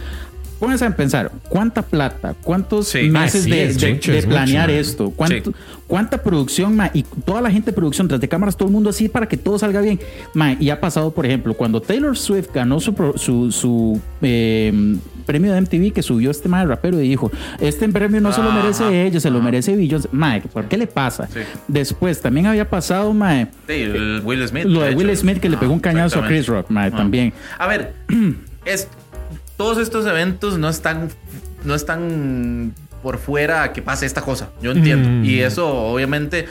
pónganse a pensar, ¿cuánta plata? ¿Cuántos Sí. meses Ah, sí, de, es de- mucho, de es mucho, planear man. esto? ¿Cuánto- Sí. ¿Cuánta producción, ma? Y toda la gente de producción, tras de cámaras, todo el mundo así para que todo salga bien. Ma, y ha pasado, por ejemplo, cuando Taylor Swift ganó su, su, su, eh, premio de MTV que subió este mal rapero y dijo, este premio no se lo merece ella, se lo merece Billions. Ma, ¿por qué le pasa? Sí. Después también había pasado, ma, sí, el Will Smith. lo de hecho. Will Smith que le Ajá, pegó un cañazo a. Chris Rock, ma, Ajá. también. A ver, es, todos estos eventos no están, no están por fuera que pase esta cosa. Yo entiendo. Mm. Y eso, obviamente,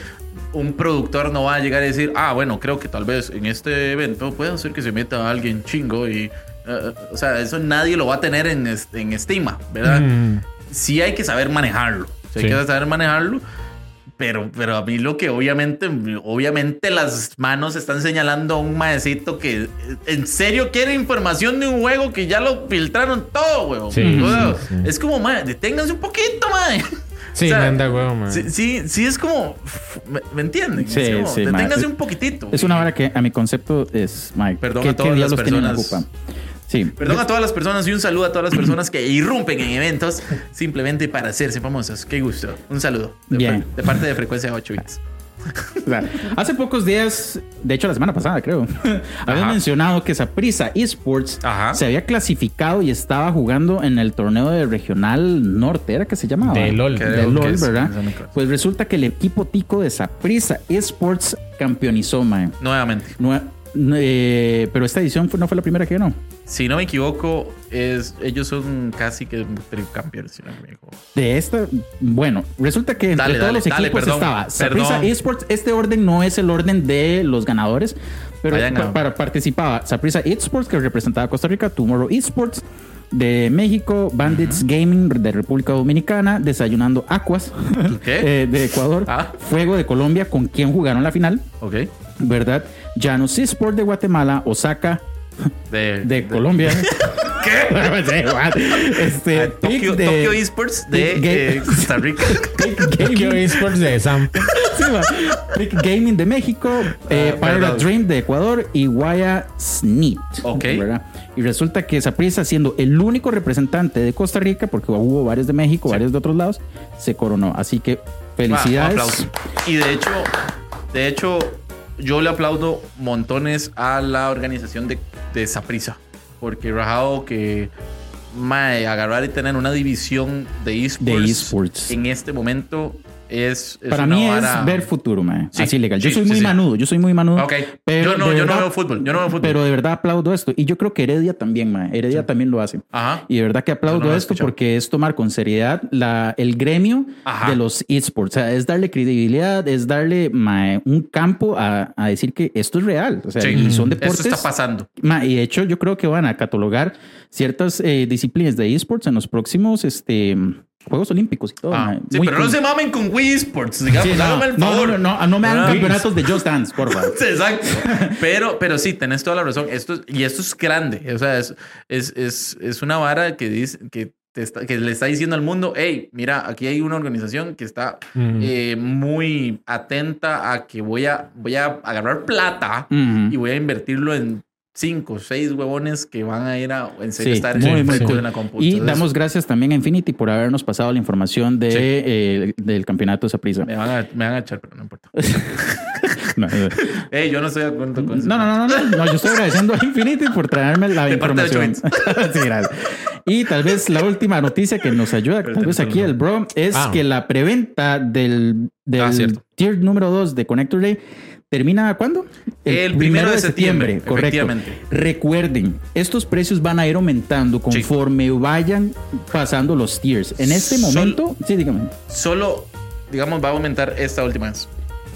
un productor no va a llegar a decir, ah, bueno, creo que tal vez en este evento puede ser que se meta alguien chingo y. eh, o sea, eso nadie lo va a tener en, en estima, ¿verdad? Mm. sí hay que saber manejarlo. Sí hay que saber manejarlo. Pero, pero a mí lo que obviamente, obviamente las manos están señalando a un maecito que en serio quiere información de un juego que ya lo filtraron todo, weón. Sí. Es como, mae, deténganse un poquito, mae. Sí, O sea, manda huevo, man. Sí, sí, sí es como, ¿me, me entienden? Sí, Es como, sí, deténganse un poquitito. Es una hora que a mi concepto es, Mike. Perdón ¿qué, a todas qué las personas. Sí. Perdón a todas las personas y un saludo a todas las personas que irrumpen en eventos simplemente para hacerse famosos. Qué gusto. Un saludo. De, Bien. de parte de Frecuencia 8 Bits. O sea, hace pocos días, de hecho la semana pasada creo, habían mencionado que Saprissa Esports Ajá. se había clasificado y estaba jugando en el torneo de regional norte, ¿era que se llamaba? De LOL. De LOL, ¿verdad? Pues resulta que el equipo tico de Saprissa Esports campeonizó, mae. Nuevamente. Eh, pero esta edición fue- no fue la primera que ganó. Si no me equivoco, es, ellos son casi que tricampeones. Si no me equivoco. De esta, bueno, resulta que entre Dale, todos dale, los dale, equipos perdón, estaba Saprissa. Esports. Este orden no es el orden de los ganadores, pero pa- para, participaba Saprissa Esports, que representaba a Costa Rica, Tomorrow Esports de México, Bandits Gaming de República Dominicana, Desayunando Aquas ¿Qué? eh, de Ecuador, Ah. Fuego de Colombia, con quien jugaron la final, Ok. ¿verdad? Janus Esports de Guatemala, Osaka De, de Colombia. ¿Qué? este, Ah, Tokyo, Pic de- Tokyo Esports de eh, Costa Rica. Tokyo. Esports de Sam. Sí, va. Pic Gaming de México, eh, Ah. Dream de Ecuador y Guaya Sneet. Ok. ¿verdad? Y resulta que Saprissa, siendo el único representante de Costa Rica, porque hubo varios de México, varios de otros lados, se coronó. Así que felicidades. Ah, un aplauso. Y de hecho, de hecho, yo le aplaudo montones a la organización de, de Saprissa. Porque rajado que mae, agarrar y tener una división de esports, De esports. en este momento es, es Para mí vara- es ver futuro. Sí, Así legal. Yo sí, soy muy sí. manudo, yo soy muy manudo. Ok. Pero yo no, yo no veo fútbol. Yo no veo fútbol. Pero de verdad aplaudo esto. Y yo creo que Heredia también, mae. Heredia también lo hace. Ajá. Y de verdad que aplaudo no esto porque es tomar con seriedad la, el gremio Ajá. de los esports. O sea, es darle credibilidad, es darle un campo a, a decir que esto es real. O sea, y son Esto deportes. está pasando. Y de hecho, yo creo que van a catalogar ciertas eh, disciplinas de esports en los próximos este, Juegos Olímpicos y todo. Ah, sí, pero no se mamen con Wii Sports, digamos, Sí, no, hágame el no, favor. no, no, no me hagan Ah. campeonatos de Just Dance, por favor. Exacto. Pero, pero sí, tenés toda la razón. Esto, es- y esto es grande. O sea, es, es, es, es una vara que dice que, te está- que le está diciendo al mundo, hey, mira, aquí hay una organización que está Mm. eh, muy atenta a que voy a, voy a agarrar plata y voy a invertirlo en cinco, seis huevones que van a ir a en serio Sí, estar muy, en muy cool. de una compu. Y Entonces, damos gracias también a Infinity por habernos pasado la información de, Sí. eh, del campeonato de Saprissa. me van, a, me van a echar, pero no importa. No, Hey, yo no estoy de acuerdo con eso. no, no, no, no, no, yo estoy agradeciendo a Infinity por traerme la De parte de información. sí. Y tal vez la última noticia que nos ayuda, tal vez aquí el bro, es Ah. que la preventa del, del Ah, tier número 2 de Connector Day termina ¿cuándo? El primero de septiembre, correcto. efectivamente. Recuerden, estos precios van a ir aumentando conforme vayan pasando los tiers. En este Sol- momento, sí, dígame. Solo, digamos, va a aumentar esta última vez.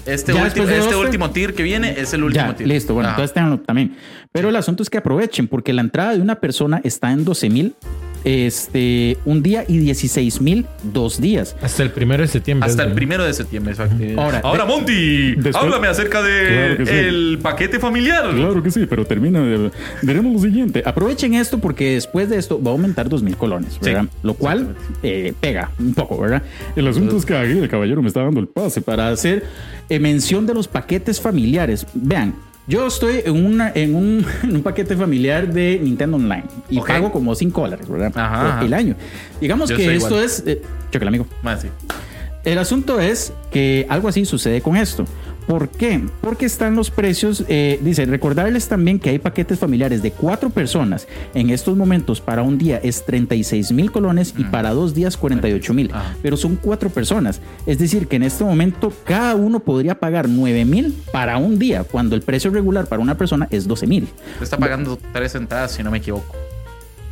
Este, de este último tier que viene es el último Ya, tier. listo. Bueno, Ajá. entonces tenganlo también. Pero el asunto es que aprovechen porque la entrada de una persona está en 12 mil este, un día y 16 mil dos días. Hasta el primero de septiembre. Hasta el primero de septiembre, exacto. Ahora, Ahora, de- Monty, después- háblame acerca de Claro que sí. el paquete familiar. Claro que sí, pero termina. de- Veremos lo siguiente. Aprovechen esto porque después de esto va a aumentar 2 mil colones, ¿verdad? Lo cual eh, pega un poco, ¿verdad? El asunto es que aquí el caballero me está dando el pase para hacer eh, mención de los paquetes familiares. Vean. Yo estoy en, una, en, un, en un paquete familiar de Nintendo Online y pago como 5 dólares, ¿verdad? Ajá. El año. Digamos Yo que esto igual. es... Eh, choque, amigo. Más sí. El asunto es que algo así sucede con esto. ¿Por qué? Porque están los precios. eh, dice, recordarles también que hay paquetes familiares de cuatro personas. En estos momentos, para un día es 36 mil colones y para dos días 48 mil. Ajá. Pero son cuatro personas. Es decir, que en este momento cada uno podría pagar 9 mil para un día, cuando el precio regular para una persona es 12 mil. Está pagando tres entradas, si no me equivoco.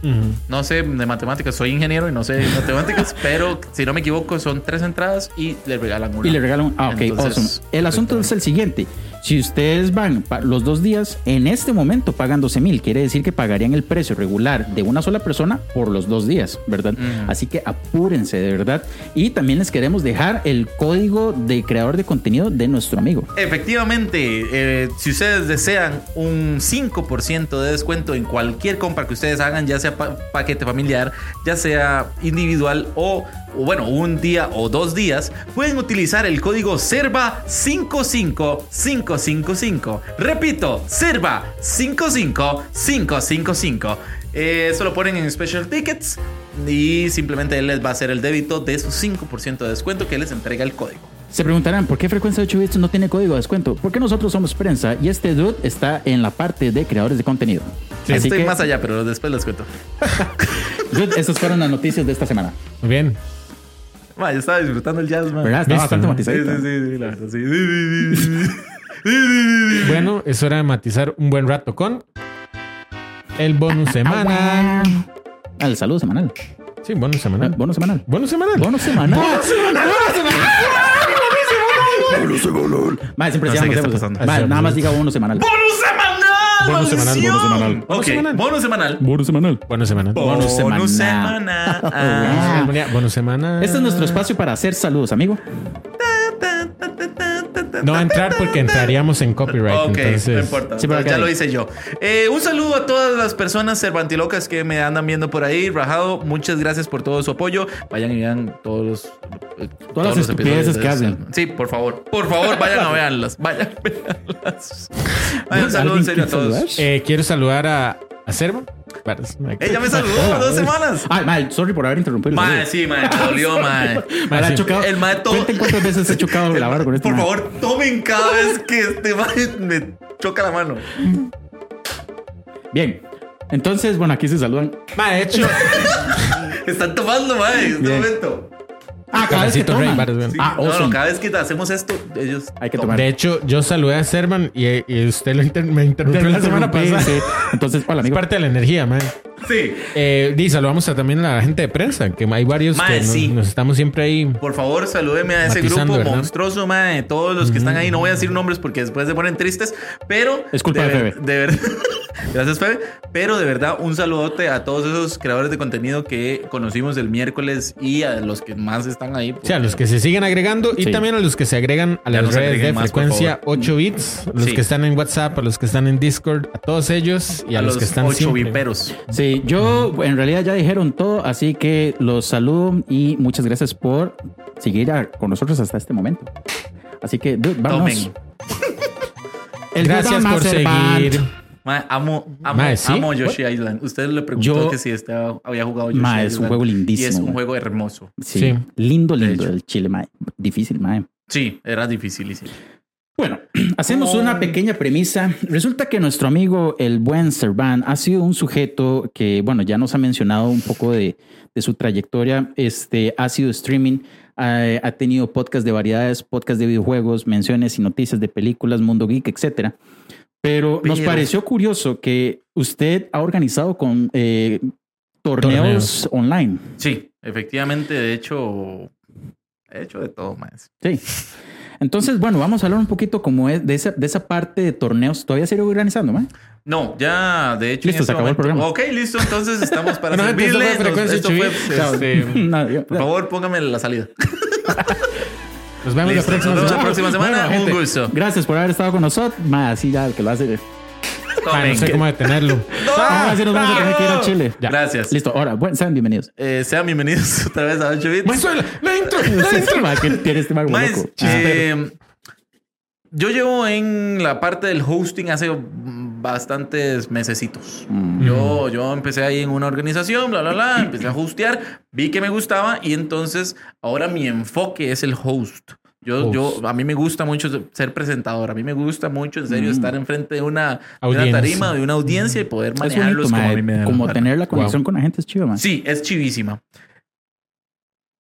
No sé de matemáticas, soy ingeniero y no sé de matemáticas, pero si no me equivoco, son tres entradas y le regalan una. Y le regalan. Ah, ok, Entonces, awesome. El asunto es el siguiente. Si ustedes van los dos días, en este momento pagan 12 mil, quiere decir que pagarían el precio regular de una sola persona por los dos días, ¿verdad? Así que apúrense, de verdad. Y también les queremos dejar el código de creador de contenido de nuestro amigo. Efectivamente, eh, si ustedes desean un 5% de descuento en cualquier compra que ustedes hagan, ya sea pa- paquete familiar, ya sea individual o, o, bueno, un día o dos días, pueden utilizar el código SERVA55555. Repito, SERVA55555. Eh, Eso lo ponen en Special Tickets y simplemente él les va a hacer el débito de su 5% de descuento que les entrega el código. Se preguntarán, ¿por qué Frecuencia 8 Bits no tiene código de descuento? Porque nosotros somos prensa y este dude está en la parte de creadores de contenido. Sí, Así estoy que, más allá, pero después les cuento. dude, esas fueron las noticias de esta semana. Muy bien. Ma, yo estaba disfrutando el jazz, man. ¿Verdad? Listo, bastante matizadito. sí, sí, sí, la verdad, sí. Sí, sí, sí, sí. Bueno, es hora de matizar un buen rato con el bonus semanal. Ah, el saludo semanal. Sí, bonus semanal. Bono semanal. Bonus semanal. Bono semanal. Mae, siempre No sé decíamos qué está eso. pasando. Mae, nada más diga bono semanal. ¡Bonus semanal! Bonus semanal, bonus semanal. Ok, Bonus semanal. bonus semanal. Bono semanal. Bonus semanal. Bonus semanal. Semanal. Ah. Semanal. Este es nuestro espacio para hacer saludos, amigo. No entrar porque entraríamos en copyright. Ok, entonces, no importa. Sí, pero ya lo hice yo. Eh, un saludo a todas las personas cervantilocas que me andan viendo por ahí. Rajado, muchas gracias por todo su apoyo. Vayan y vean todos los. eh, todos las los estupideces episodios que hacen. Sí, por favor. Por favor, vayan a verlas. Vayan a verlas. Vayan, un saludo en ¿Alguien serio a todos. eh, quiero saludar a, a Servo. Ella me saludó hace dos semanas. Ay, mae, sorry por haber interrumpido. saludo. sí, me dolió, la sí. he chocado. El mae todo- Cuenten cuántas veces he chocado la vara con este Por mae. favor, tomen cada vez que este mae me choca la mano. Bien. Entonces, bueno, aquí se saludan. Ma, de hecho, Están tomando, mae, en este Bien. momento. Ah, cada vez que Rey. Sí, Ah, no, no, awesome. cada vez que hacemos esto, ellos Hay que tomar. De hecho, yo saludé a Servan y, y usted lo inter- me interrumpió la semana pasada. sí. Entonces, hola, Es parte de la energía, man. Sí. Eh, y saludamos a también a la gente de prensa, que hay varios Mae, que nos, sí. nos estamos siempre ahí. Por favor, salúdeme a ese grupo ¿verdad? monstruoso, mae. Todos los que están ahí, no voy a decir nombres porque después se ponen tristes, pero. Es culpa de Febe. De verdad. Gracias, Febe. Pero de verdad, un saludote a todos esos creadores de contenido que conocimos el miércoles y a los que más están ahí. O sea, a los que se siguen agregando y Sí. también a los que se agregan a las redes de más, frecuencia 8 bits, los Sí. que están en WhatsApp, a los que están en Discord, a todos ellos y a, a los, los que están ocho siempre. viperos. Sí, yo en realidad ya dijeron todo, así que los saludo y muchas gracias por seguir a- con nosotros hasta este momento. Así que, dude. Tomen. El Gracias por seguir. Mae, amo, amo, ¿sí? amo Yoshi Island. Usted le preguntó Yo- que si estaba, había jugado Yoshi Mae, Island. es un juego lindísimo, Y es un juego hermoso. Sí, Sí. lindo, lindo el chile, mae. Difícil, mae. Sí, era dificilísimo. Bueno, hacemos una pequeña premisa. Resulta que nuestro amigo, el buen Servan, ha sido un sujeto que, bueno, ya nos ha mencionado un poco de, de su trayectoria. Este ha sido streaming, ha, ha tenido podcast de variedades, podcast de videojuegos, menciones y noticias de películas, mundo geek, etcétera. Pero, nos Pero- pareció curioso que usted ha organizado con eh, torneos, Torneos. online. Sí, efectivamente, de hecho, he hecho de todo más. Sí. Entonces, bueno, vamos a hablar un poquito como es de esa, de esa parte de torneos. ¿Todavía sigue organizando, mae? No, ya, de hecho, Listo, se este acabó el programa. Ok, listo, entonces estamos para Bueno, gente, esto fue Frecuencia Esto fue, 8 este, yo- por favor, póngame la salida. Nos vemos Listo, la próxima nos vemos la semana. próxima semana. Bueno, gente, un gusto. Gracias por haber estado con nosotros. Mae, así ya, el que lo hace. Ah, no sé cómo detenerlo. Ahora sí nos vamos a tener que ir a Chile. Ya. Gracias. Listo, ahora, sean bienvenidos. Eh, sean bienvenidos otra vez a 8 bits. Maestro, la, intro, la intro. Mae, que tiene este mago Maes, loco. eh, yo llevo en la parte del hosting hace bastantes mesecitos. Mm. Yo, yo empecé ahí en una organización, bla, bla, bla, empecé a hostear, vi que me gustaba y entonces ahora mi enfoque es el host. Yo, Host. yo, a mí me gusta mucho ser presentador, a mí me gusta mucho, en serio, Mm. estar enfrente de una, de una tarima, de una audiencia y poder manejarlos bonito, como a mae, mí me la como tener la conexión con la gente es chido, mae. Sí, es chivísima.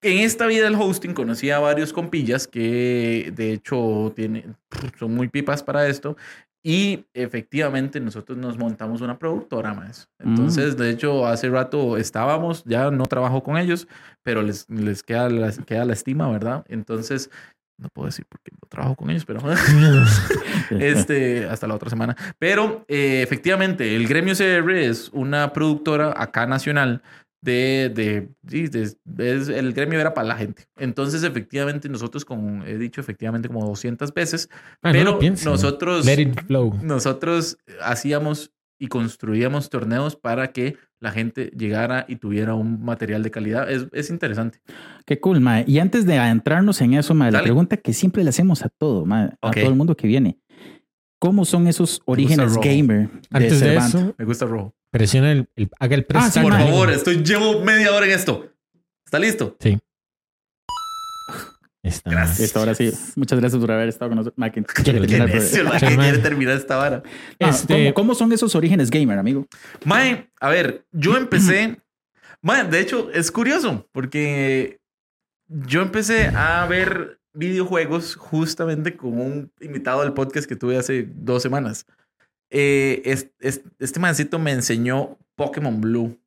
En esta vida del hosting conocí a varios compillas que de hecho tienen, son muy pipas para esto. Y efectivamente nosotros nos montamos una productora más. Entonces, de hecho, hace rato estábamos, ya no trabajo con ellos, pero les, les queda, la, queda la estima, ¿verdad? Entonces, no puedo decir porque no trabajo con ellos, pero este, hasta la otra semana. Pero eh, efectivamente, el Gremio CR es una productora acá nacional de, de, sí, de- es- el gremio era para la gente. Entonces, efectivamente, nosotros, como he dicho, efectivamente como 200 veces, Ah, no pero piensen. nosotros, nosotros hacíamos y construíamos torneos para que la gente llegara y tuviera un material de calidad. Es, es interesante. Qué cool, mae. Y antes de adentrarnos en eso, mae, la pregunta que siempre le hacemos a todo, mae, a Ok. todo el mundo que viene. ¿Cómo son esos orígenes gamer de Antes de Cervantes? eso, Me gusta rojo. presiona el, el- haga el Ah, sí, préstamo. Por mae. favor, estoy, llevo media hora en esto. ¿Está listo? Sí. Está, Gracias. Ahora sí. Muchas gracias por haber estado con nosotros. Que- quiere Qué Qué terminar quiere terminar esta vara. Ah, Este- ¿cómo, cómo son esos orígenes gamer, amigo? Mae, a ver, yo empecé. Mae, de hecho, es curioso porque yo empecé a ver videojuegos justamente con un invitado del podcast que tuve hace dos semanas. Eh, es- es- este mancito me enseñó Pokémon Blue.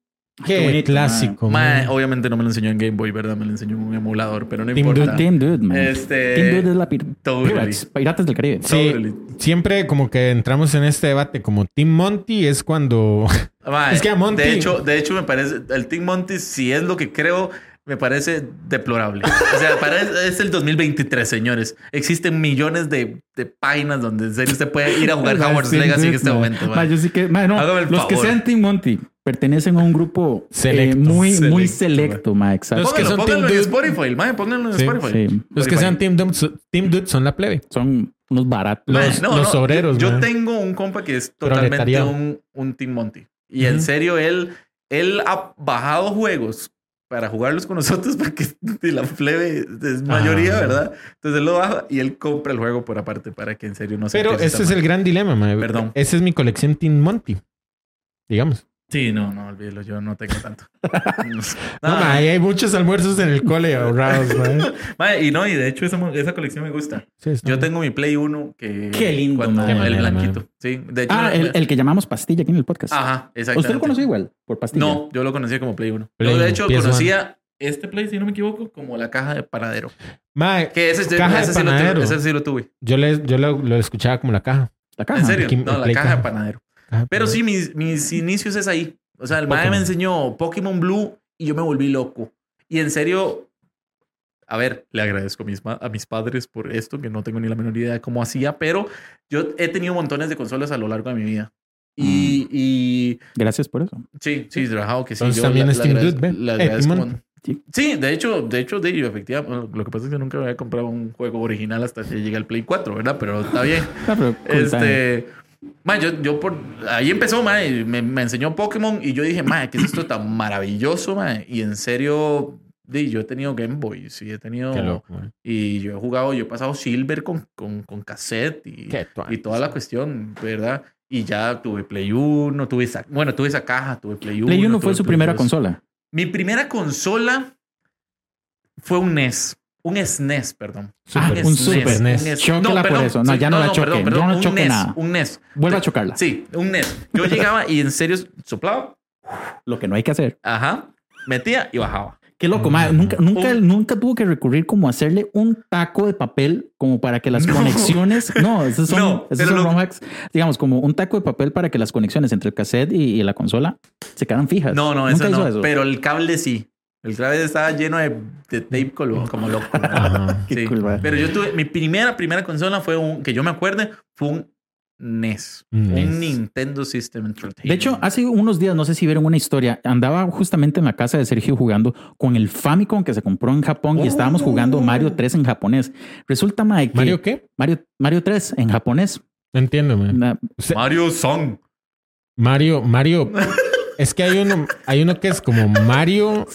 Qué clásico. Mae, man. obviamente no me lo enseñó en Game Boy, ¿verdad? Me lo enseñó en un emulador, pero no Team importa. Team Dude, man. Este- Team Dude es la pir- Totally. Pirates, Piratas del Caribe. Sí, Totally. siempre como que entramos en este debate como Team Monty es cuando Mae, Es que a Monty- De hecho, de hecho, me parece. El Team Monty, si es lo que creo, me parece deplorable. O sea, parece, es el 2023, señores. Existen millones de, de páginas donde en serio usted puede ir a jugar Team Legacy en este momento. Ma, mae. yo sí que, ma, no, Hágame el los que favor. sean Team Monty pertenecen a un grupo eh, Selecto. muy, muy Selecto, selecto, ma, exacto. Los que Pónganlo, son pónganlo Team en Dude. Spotify, mae, pónganlo en Sí, Spotify. Sí, los que sean Team Dude, Team Dude son la plebe. son unos baratos. Los- los obreros, Yo, tengo un compa que es totalmente un, un Team Monty. Y en serio, él, él ha bajado juegos para jugarlos con nosotros porque la plebe es mayoría, Ah. ¿verdad? Entonces él lo baja y él compra el juego por aparte para que en serio no se Pero ese es el gran dilema, mae. Perdón. Esa es mi colección Team Monty. Digamos. Sí, no, no, olvídelo, yo no tengo tanto. No, No, ma, ahí hay muchos almuerzos en el cole ahorrados, ma. Mae, y no, y de hecho esa, colección me gusta. Sí, Yo bien. tengo mi Play 1 que... Qué lindo, cuando-. El blanquito. Sí, de hecho... Ah, el, el que llamamos pastilla aquí en el podcast. Ajá, exactamente. ¿Usted lo conoció igual? Por pastilla. No, yo lo conocía como Play 1. Play yo de hecho PS1. conocía este Play, si no me equivoco, como la caja de paradero. Que ese, Caja de ese, sí, lo panadero. tuve, ese sí lo tuve. yo, le, yo lo, lo escuchaba como la caja. La caja. ¿En serio? aquí- no, la caja de panadero. Pero sí, mis, mis inicios es ahí. O sea, el mae me enseñó Pokémon Blue y yo me volví loco. Y en serio, a ver, le agradezco a mis, a mis padres por esto, que no tengo ni la menor idea de cómo hacía, pero yo he tenido montones de consolas a lo largo de mi vida. Y, y Gracias por eso. sí, sí, trabajado que sí. Entonces yo también la- es la Team Dude, la Eh, Sí. Sí, de hecho, de hecho, de efectivamente, lo que pasa es que nunca me había comprado un juego original hasta que llegué al Play 4, ¿verdad? Pero está bien. Ah, pero cool time. Este. Yo, yo por. Ahí empezó, ma, y me, me enseñó Pokémon y yo dije, ma, ¿qué es esto tan maravilloso, ma? Y en serio, di, yo he tenido Game Boy, sí, he tenido. Qué loco, ma. Y yo he jugado, yo he pasado Silver con, con, con cassette y, y toda la cuestión, ¿verdad? Y ya tuve Play 1, tuve esa. Bueno, tuve esa caja, tuve Play 1. Play 1 fue su Play primera 2. consola. Mi primera consola fue un NES. Un SNES, perdón. Ah, Super- un SNES, Super NES. NES. Chóquela por eso. No, ya no la choque. Yo no NES, nada. Un NES. Vuelva a chocarla. Sí, un NES. Yo llegaba y en serio soplaba, Lo que no hay que hacer. ajá, metía y bajaba. Qué loco, Mm. ma. Nunca, nunca, Un- nunca tuvo que recurrir como a hacerle un taco de papel como para que las No. conexiones. No, esos son, No, esos son lo- hacks. Digamos, como un taco de papel para que las conexiones entre el cassette y, y la consola se quedan fijas. No, no, eso no. Pero el cable sí. El cable estaba lleno de, de tape como, como loco. Ajá. Sí. cool. Pero yo tuve, mi primera, primera consola fue un, que yo me acuerde, fue un NES. Un NES. Un Nintendo System Entertainment. De hecho, hace unos días, no sé si vieron una historia, andaba justamente en la casa de Sergio jugando con el Famicom que se compró en Japón y estábamos jugando Mario 3 en japonés. Resulta, que ¿Mario qué? Mario, Mario 3 en japonés. Usted- Mario Song. Mario, Mario. es que hay uno, hay uno que es como Mario,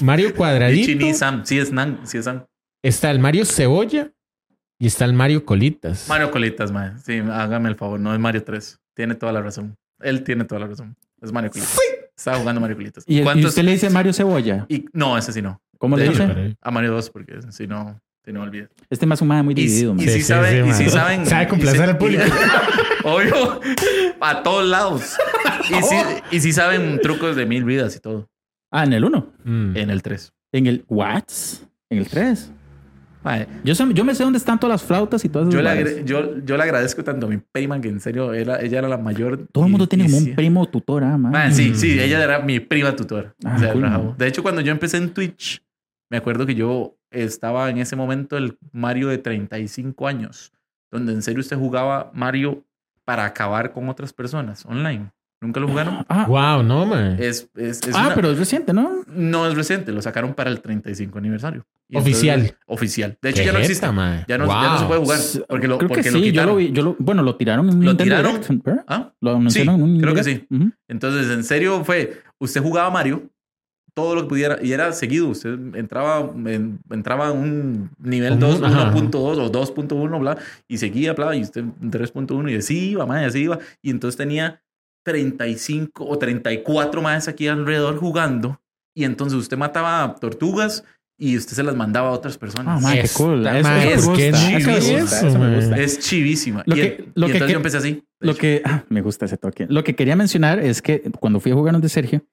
Mario cuadradito. Sí es Nan. Sí es Sam. Está el Mario cebolla y está el Mario colitas. Mario Colitas, man. Sí, hágame el favor. No es Mario 3. Tiene toda la razón. Él tiene toda la razón. Es Mario Colitas. Estaba jugando Mario Colitas. y, usted le dice Mario Cebolla. y- no, ese sí no. ¿Cómo le dice? A Mario 2, porque si no, si no olvides. Este más un madre muy Y, dividido. y si Sí, sí, saben, sí, y saben. Sabe y complacer al público. Obvio. A todos lados. Y si, y si saben trucos de mil vidas y todo. Ah, en el 1. Mm. En el 3. En el what? En el 3. Mae, Yo, sé- yo me sé dónde están todas las flautas y todas esas Yo le, yo, yo le agradezco tanto a mi prima que en serio era, ella era la mayor. Todo el mundo y- tiene y como sí- un primo tutor, ah, man. Man, sí, Mm. sí, ella era mi prima tutora. Ah, O sea, cool, rajado. man. De hecho, cuando yo empecé en Twitch, me acuerdo que yo estaba en ese momento el Mario de 35 años, donde en serio usted jugaba Mario para acabar con otras personas online. ¿Nunca lo jugaron? Ah, Wow, no, man. Es, es, es ah, una- pero es reciente, ¿no? no es reciente, lo sacaron para el 35 aniversario. Y Oficial. entonces- oficial. De hecho, ya no existe. Ya no, ya no se puede jugar porque lo, Creo porque que lo sí, yo lo vi. Yo lo, bueno, lo tiraron en un ¿Lo Nintendo tiraron? ¿Ah? Lo anunciaron en un creo que. Ujú. Entonces, en serio, fue, usted jugaba Mario, todo lo que pudiera, y era seguido. Usted entraba en, entraba en un nivel Como 2, un- ajá. 1.2 o 2.1, bla, y seguía, bla, y usted en 3.1, y así iba, más, y así iba. Y entonces tenía 35 o 34 más aquí alrededor jugando. Y entonces usted mataba tortugas y usted se las mandaba a otras Ah, personas. man, qué Esta cool. Eso, madre, eso me qué gusta. Eso me chido gusta. eso, Eso me man. gusta. es chivísima. Lo y, que- lo y que- entonces que- yo empecé así. Lo hecho. que ah, me gusta ese toque. Lo que quería mencionar es que cuando fui a jugar donde Sergio,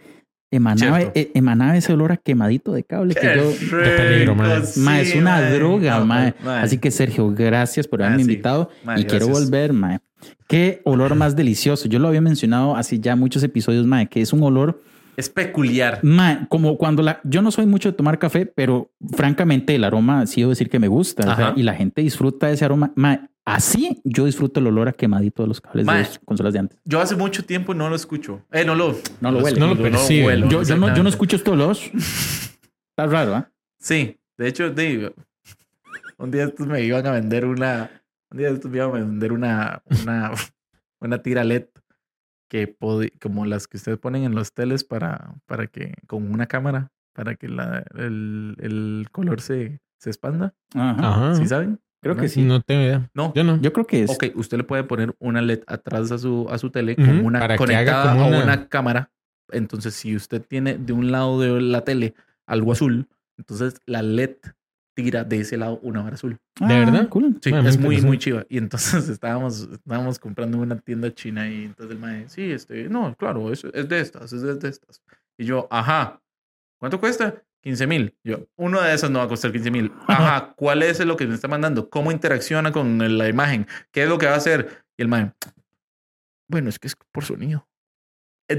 emanaba, eh, emanaba ese olor a quemadito de cable que yo. De peligro, rico, es una droga, No. Así que Sergio, gracias por haberme Ah, sí. invitado y quiero volver, mae. Qué olor más delicioso. Yo lo había mencionado hace ya muchos episodios, mae, que es un olor, es peculiar. como cuando la, yo no soy mucho de tomar café, pero francamente el aroma sí debo decir que me gusta o sea, Ajá. y la gente disfruta de ese aroma. Así yo disfruto el olor a quemadito de los cables de las consolas de antes. Yo hace mucho tiempo no lo escucho. Eh, no lo, No lo huele. No lo percibe. huelo, Yo, yo no, yo no escucho estos olor. Está raro, ¿ah? Sí, de hecho, digo, un día estos me iban a vender una, un día estos me iban a vender una, una, una tira LED que como las que ustedes ponen en los teles para, para que, con una cámara, para que la, el, el color se, se expanda. Ajá. Ajá. ¿Sí saben? Creo que sí. No tengo idea. No. Yo no. Yo creo que es. Ok, usted le puede poner una LED atrás a su, a su tele Ujú, con una para que haga conectada como a una cámara Entonces, si usted tiene de un lado de la tele algo azul, entonces la LED tira de ese lado una vara azul. Ah, ¿De verdad? Cool. Sí, Ah, muy es muy, muy chiva. Y entonces estábamos, estábamos comprando en una tienda china y entonces el mae, sí, este, no, claro, es, es de estas, es de, de estas. Y yo, ajá, ¿cuánto cuesta? 15 mil. Yo, uno de esas no va a costar 15 mil. Ajá, ¿cuál es lo que me está mandando? ¿Cómo interacciona con la imagen? ¿Qué es lo que va a hacer? Y el mae, bueno, es que es por sonido.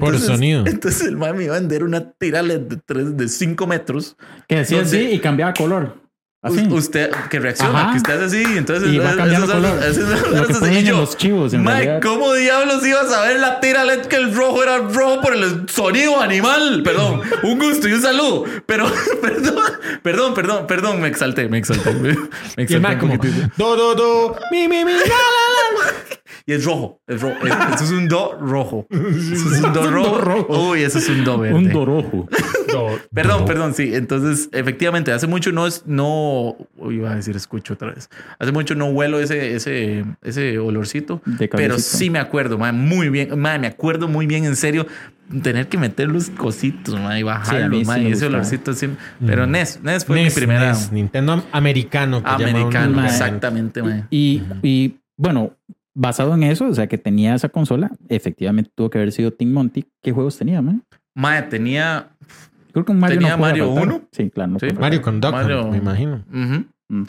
Por sonido. Entonces el mae me iba a vender una tira LED de, tres, de 5 metros Que decía así y cambiaba color. Así. Usted que reacciona, Ajá. que usted hace así, entonces Y va cambiando color. Lo que eso- ponen y en yo, los chivos, en Mike. ¿cómo diablos ibas a ver la tira LED que el rojo era rojo por el sonido animal? Perdón, un gusto y un saludo. Pero, perdón, perdón, perdón, perdón, me exalté, me exalté. Me, Y exalté mae un como, do, do, do, mi, mi, mi, la, la, la. Y es rojo, es rojo. Es- Eso es un do rojo. Eso es un do do rojo. rojo. Uy, eso es un do verde. Un dorojo. Do, Perdón, do. perdón, sí. Entonces, efectivamente, hace mucho no es, no, iba a decir escucho otra vez. Hace mucho no huelo ese, ese, ese olorcito, De pero sí me acuerdo, mae, muy bien, mae, me acuerdo muy bien, en serio, tener que meter los cositos, mae, y Sí, bajarlos, sí me ese olorcito siempre. Pero Mm. NES, NES fue NES, mi primera NES, Nintendo americano. que americano, exactamente, mae. Y, y bueno, basado en eso, o sea, que tenía esa consola, efectivamente tuvo que haber sido Team Monty. ¿Qué juegos tenía, man? Mae, tenía, Creo que un Mario ¿Tenía no Mario faltar. 1? Sí, claro. no Sí. Mario con Duck Hunt, Mario- me imagino. Mm.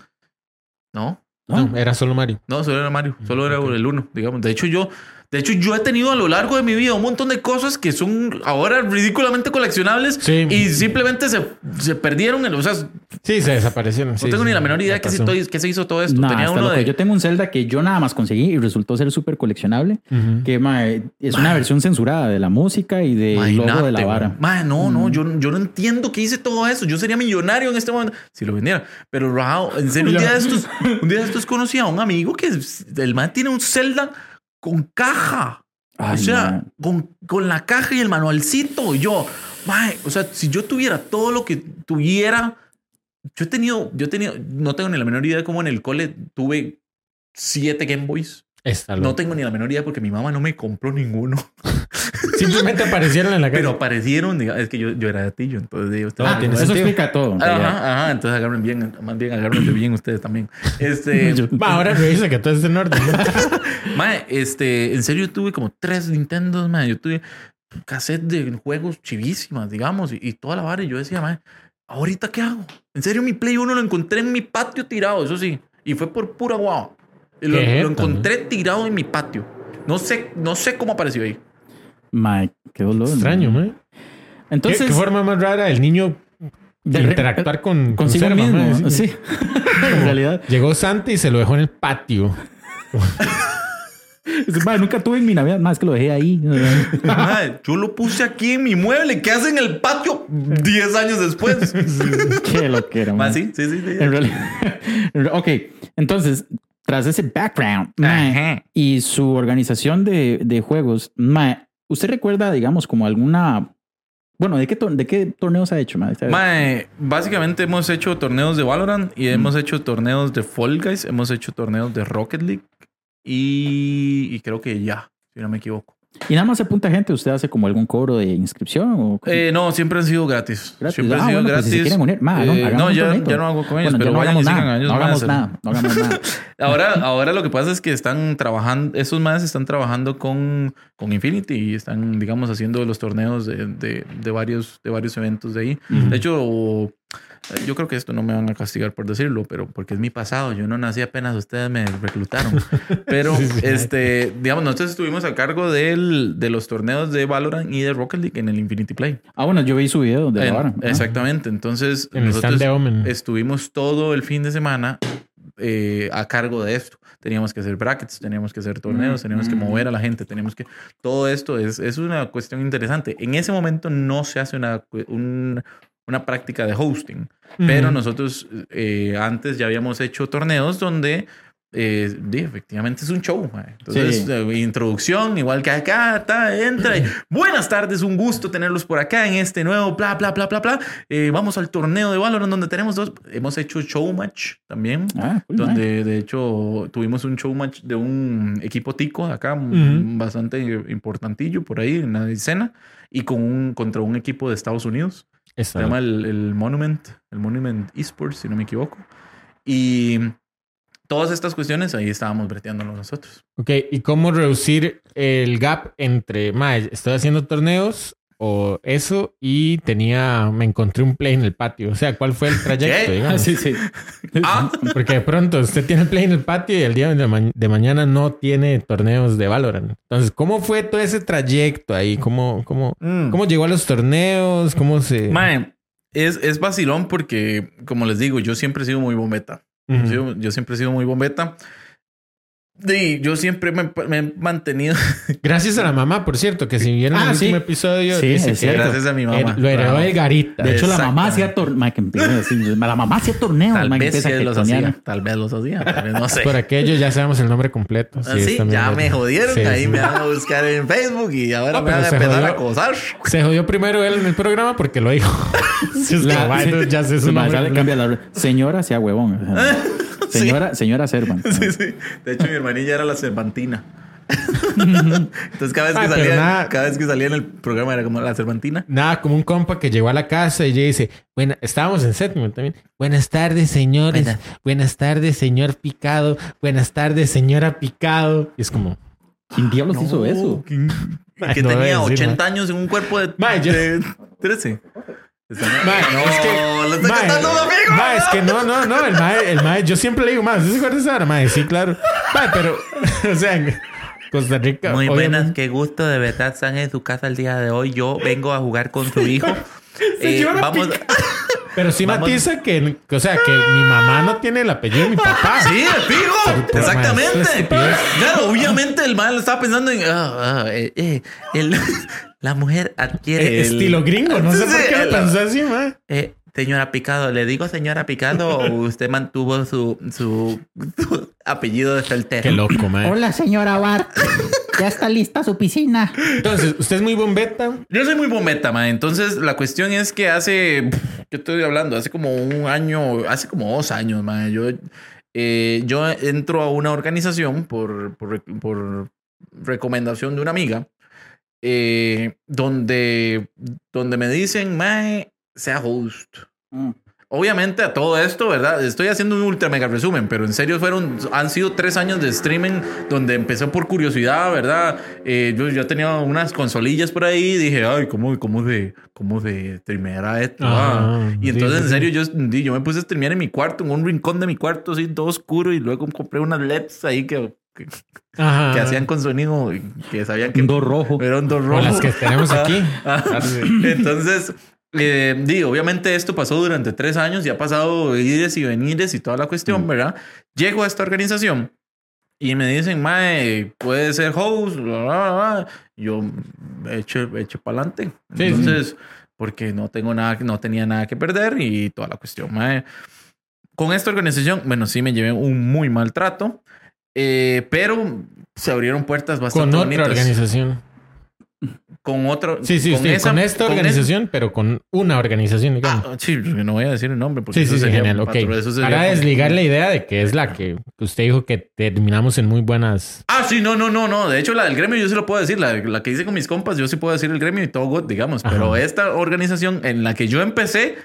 no, No, era solo Mario. No, solo era Mario, solo era el uno, digamos. De hecho, yo, de hecho, yo he tenido a lo largo de mi vida un montón de cosas que son ahora ridículamente coleccionables Sí. y simplemente se, se perdieron. en- o sea, no Sí, se desaparecieron. tengo ni la menor idea que se, todo que se hizo todo esto. Nah, Tenía uno de. Yo tengo un Zelda que yo nada más conseguí y resultó ser súper coleccionable. Que mae, es una versión censurada de la música y del logo de la vara. Mae, no, no, yo, yo no entiendo que hice todo eso. Yo sería millonario en este momento si lo vendiera. Pero, Rao, en serio, un día de estos, un día de estos conocí a un amigo que el man tiene un Zelda con caja. Ay, o sea, con, con la caja y el manualcito. Y yo, mae, o sea, si yo tuviera todo lo que tuviera, yo he tenido, yo he tenido, no tengo ni la menor idea de cómo en el cole tuve siete Game Boys. No tengo ni la menor idea porque mi mamá no me compró ninguno. Simplemente aparecieron en la Pero casa. aparecieron, diga- es que yo, yo era de Tillo, entonces ustedes- Ah, Eso sentido. explica todo. Ajá, ajá, entonces agarren bien, más bien agárrense bien ustedes también. Este, Yo- Va, ahora revisa que todo es en orden. ¿no? mae, este, en serio tuve como tres Nintendos, mae, yo tuve cassette de juegos chivísimas, digamos, y, y toda la vara, y yo decía, mae, ¿ahorita qué hago? En serio, mi Play 1 lo encontré en mi patio tirado, eso sí, y fue por pura guau. Lo, lo encontré tirado en mi patio. No sé, no sé cómo apareció ahí. Mae, qué dolor. Extraño, man. ¿Qué, Entonces, qué forma más rara el niño de interactuar con, con consigo Serma, mismo. Sí. en realidad. Llegó Santa y se lo dejó en el patio. Mae, nunca tuve en mi Navidad, más que lo dejé ahí. Mae, yo lo puse aquí en mi mueble. ¿Qué hace en el patio 10 años después? qué lo que era. Mae, sí, sí, sí. sí. En realidad. ok, entonces, tras ese background y su organización de, de juegos, mae, ¿usted recuerda, digamos, como alguna. Bueno, ¿de qué, tor- de qué torneos ha hecho? Mae? Mae, básicamente hemos hecho torneos de Valorant y hemos hecho torneos de Fall Guys, hemos hecho torneos de Rocket League y, y creo que ya, si no me equivoco. Y nada más se apunta gente, ¿usted hace como algún cobro de inscripción? O Eh, no, siempre han sido gratis. Gratis. Siempre Ah, han sido bueno, pues gratis. si se quieren unir, ma, no, Eh, no, ya, ya no hago con ellos, Bueno, pero no vayan y hagamos nada, a ellos. no hagamos nada, no hagamos nada. Ahora, ahora lo que pasa es que están trabajando, esos más están trabajando con, con Infinity y están, digamos, haciendo los torneos de, de, de varios, de varios eventos de ahí. Ujú. De hecho, yo creo que esto no me van a castigar por decirlo, pero porque es mi pasado. Yo no nací apenas, ustedes me reclutaron. Pero, Sí, sí. este, digamos, nosotros estuvimos a cargo del, de los torneos de Valorant y de Rocket League en el Infinity Play. Ah, bueno, yo vi su video de En- vara. Ah. exactamente. Entonces, En nosotros estuvimos todo el fin de semana eh, a cargo de esto. Teníamos que hacer brackets, teníamos que hacer torneos, Mm, teníamos que mm. mover a la gente, teníamos que... Todo esto es, es una cuestión interesante. En ese momento no se hace una, un- una práctica de hosting, pero nosotros eh, antes ya habíamos hecho torneos donde eh, efectivamente es un show. Entonces, Sí. eh, introducción, igual que acá, ta, entra. y, Buenas tardes, un gusto tenerlos por acá en este nuevo bla, bla, bla, bla, bla. Eh, vamos al torneo de Valorant donde tenemos dos. Hemos hecho show match también. Ah, cool. Donde de hecho tuvimos un show match de un equipo tico de acá, bastante importantillo por ahí en la escena, y con un, contra un equipo de Estados Unidos. Está Se llama el, el Monument, el Monument Esports, si no me equivoco. Y todas estas cuestiones ahí estábamos breteándolo nosotros. Ok, ¿y cómo reducir el gap entre, mae, estoy haciendo torneos o eso y tenía, me encontré un play en el patio? O sea, ¿cuál fue el trayecto, ¿Qué? Ah, digamos? sí, sí. Ah, Porque de pronto usted tiene el play en el patio y el día de, ma- de mañana no tiene torneos de Valorant. Entonces, ¿cómo fue todo ese trayecto ahí? ¿Cómo, cómo, mm. cómo llegó a los torneos? ¿Cómo se...? Mae, es, es vacilón porque, como les digo, yo siempre he sido muy bombeta. Yo siempre he sido muy bombeta. Y yo siempre me, me he mantenido Gracias a la mamá, por cierto, que si vieron Ah, el sí. último episodio, Sí, dice es que gracias a mi mamá. lo heredó el Garita. De hecho, la mamá hacía torneos. La mamá hacía torneos. Tal vez sí los hacía. Tal vez los hacía. Tal vez no sé. Por aquello ya sabemos el nombre completo. Ah, sí, también ya me jodieron. Sí, Ahí sí. me van a buscar en Facebook y ahora No, me van a empezar a acosar. Se jodió primero él en el programa porque lo dijo. La- sí. ya sé su Sí, nombre. sale, cambia la Señora, sea huevón. Sea, Sí. Señora, señora Servan. Sí, sí. De hecho, mi hermanilla era la Cervantina. Entonces, cada vez, que Ah, pero salía, nada- cada vez que salía en el programa era como la Cervantina. Nada, como un compa que llegó a la casa y ella dice, bueno, estábamos en séptimo también. Buenas tardes, señores. Buenas. Buenas tardes, señor Picado. Buenas tardes, señora Picado. Y es como, ¿Quién diablos hizo eso? Que, Ay, que no tenía decir, 80 años en un cuerpo de, Ma, yo- de 13. Ma, no, es que- lo estoy un amigo. es que no, no, no, el mae, el mae, yo siempre le digo, mae, ¿usted se acuerda esa mae? Sí, claro. Mae, pero, o sea, en Costa Rica. Muy obviamente- buenas, qué gusto de verdad están en su casa el día de hoy. Yo vengo a jugar con su hijo. Eh, vamos, Pero sí Vamos- matiza que, o sea, que mi mamá no tiene el apellido de mi papá. Sí, el fijo. Exactamente. Claro, obviamente el mal estaba pensando en. ah, ah, eh, eh, el- la mujer adquiere. Eh, el- Estilo gringo, no sé Sí, por qué lo pensó así, mae. Eh, señora Picado, ¿le digo señora Picado o usted mantuvo su, su, su apellido de soltero? Qué loco, mae. Hola, señora Bart. Ya está lista su piscina. Entonces, usted es muy bombeta. Yo soy muy bombeta, ma. Entonces, la cuestión es que hace. Yo estoy hablando, hace como un año, hace como dos años, ma. Yo, eh, yo entro a una organización por, por, por recomendación de una amiga, eh, donde, donde me dicen, mae, sea host. Mm. Obviamente a todo esto, ¿verdad? Estoy haciendo un ultra mega resumen, pero en serio fueron, han sido tres años de streaming donde empecé por curiosidad, ¿verdad? Eh, yo ya tenía unas consolillas por ahí dije, ay, ¿cómo, cómo de, cómo de streamear esto? Ah?" Y sí, entonces, sí, en sí. serio, yo, di- yo me puse a streamear en mi cuarto, en un rincón de mi cuarto, así todo oscuro, y luego compré unas LEDs ahí que, que, que hacían con sonido, y que sabían que Un dos rojo. era un dos O rojo. las que tenemos aquí. Ah, Entonces, eh, digo, obviamente esto pasó durante tres años y ha pasado ires y venires y toda la cuestión, Mm. ¿verdad? Llego a esta organización y me dicen, Mae, puede ser host, bla, bla, bla. Yo eche, eche para adelante. Sí, Entonces, porque no tengo nada, no tenía nada que perder y toda la cuestión, Mae. Con esta organización, bueno, sí me llevé un muy mal trato, eh, pero se abrieron puertas Con bastante otra bonitas. organización. Con otro. Sí, sí, sí. esa- con esta con organización, pero con una organización, digamos. Ah, sí, no voy a decir el nombre. Porque Sí, eso sí, genial. Ok. Para desligar la idea de que es la que usted dijo que terminamos en muy buenas. Ah, sí, no, no, no, no. De hecho, la del gremio yo sí lo puedo decir. La, la que hice con mis compas, yo sí puedo decir el gremio y todo good, digamos. Pero Ajá. esta organización en la que yo empecé,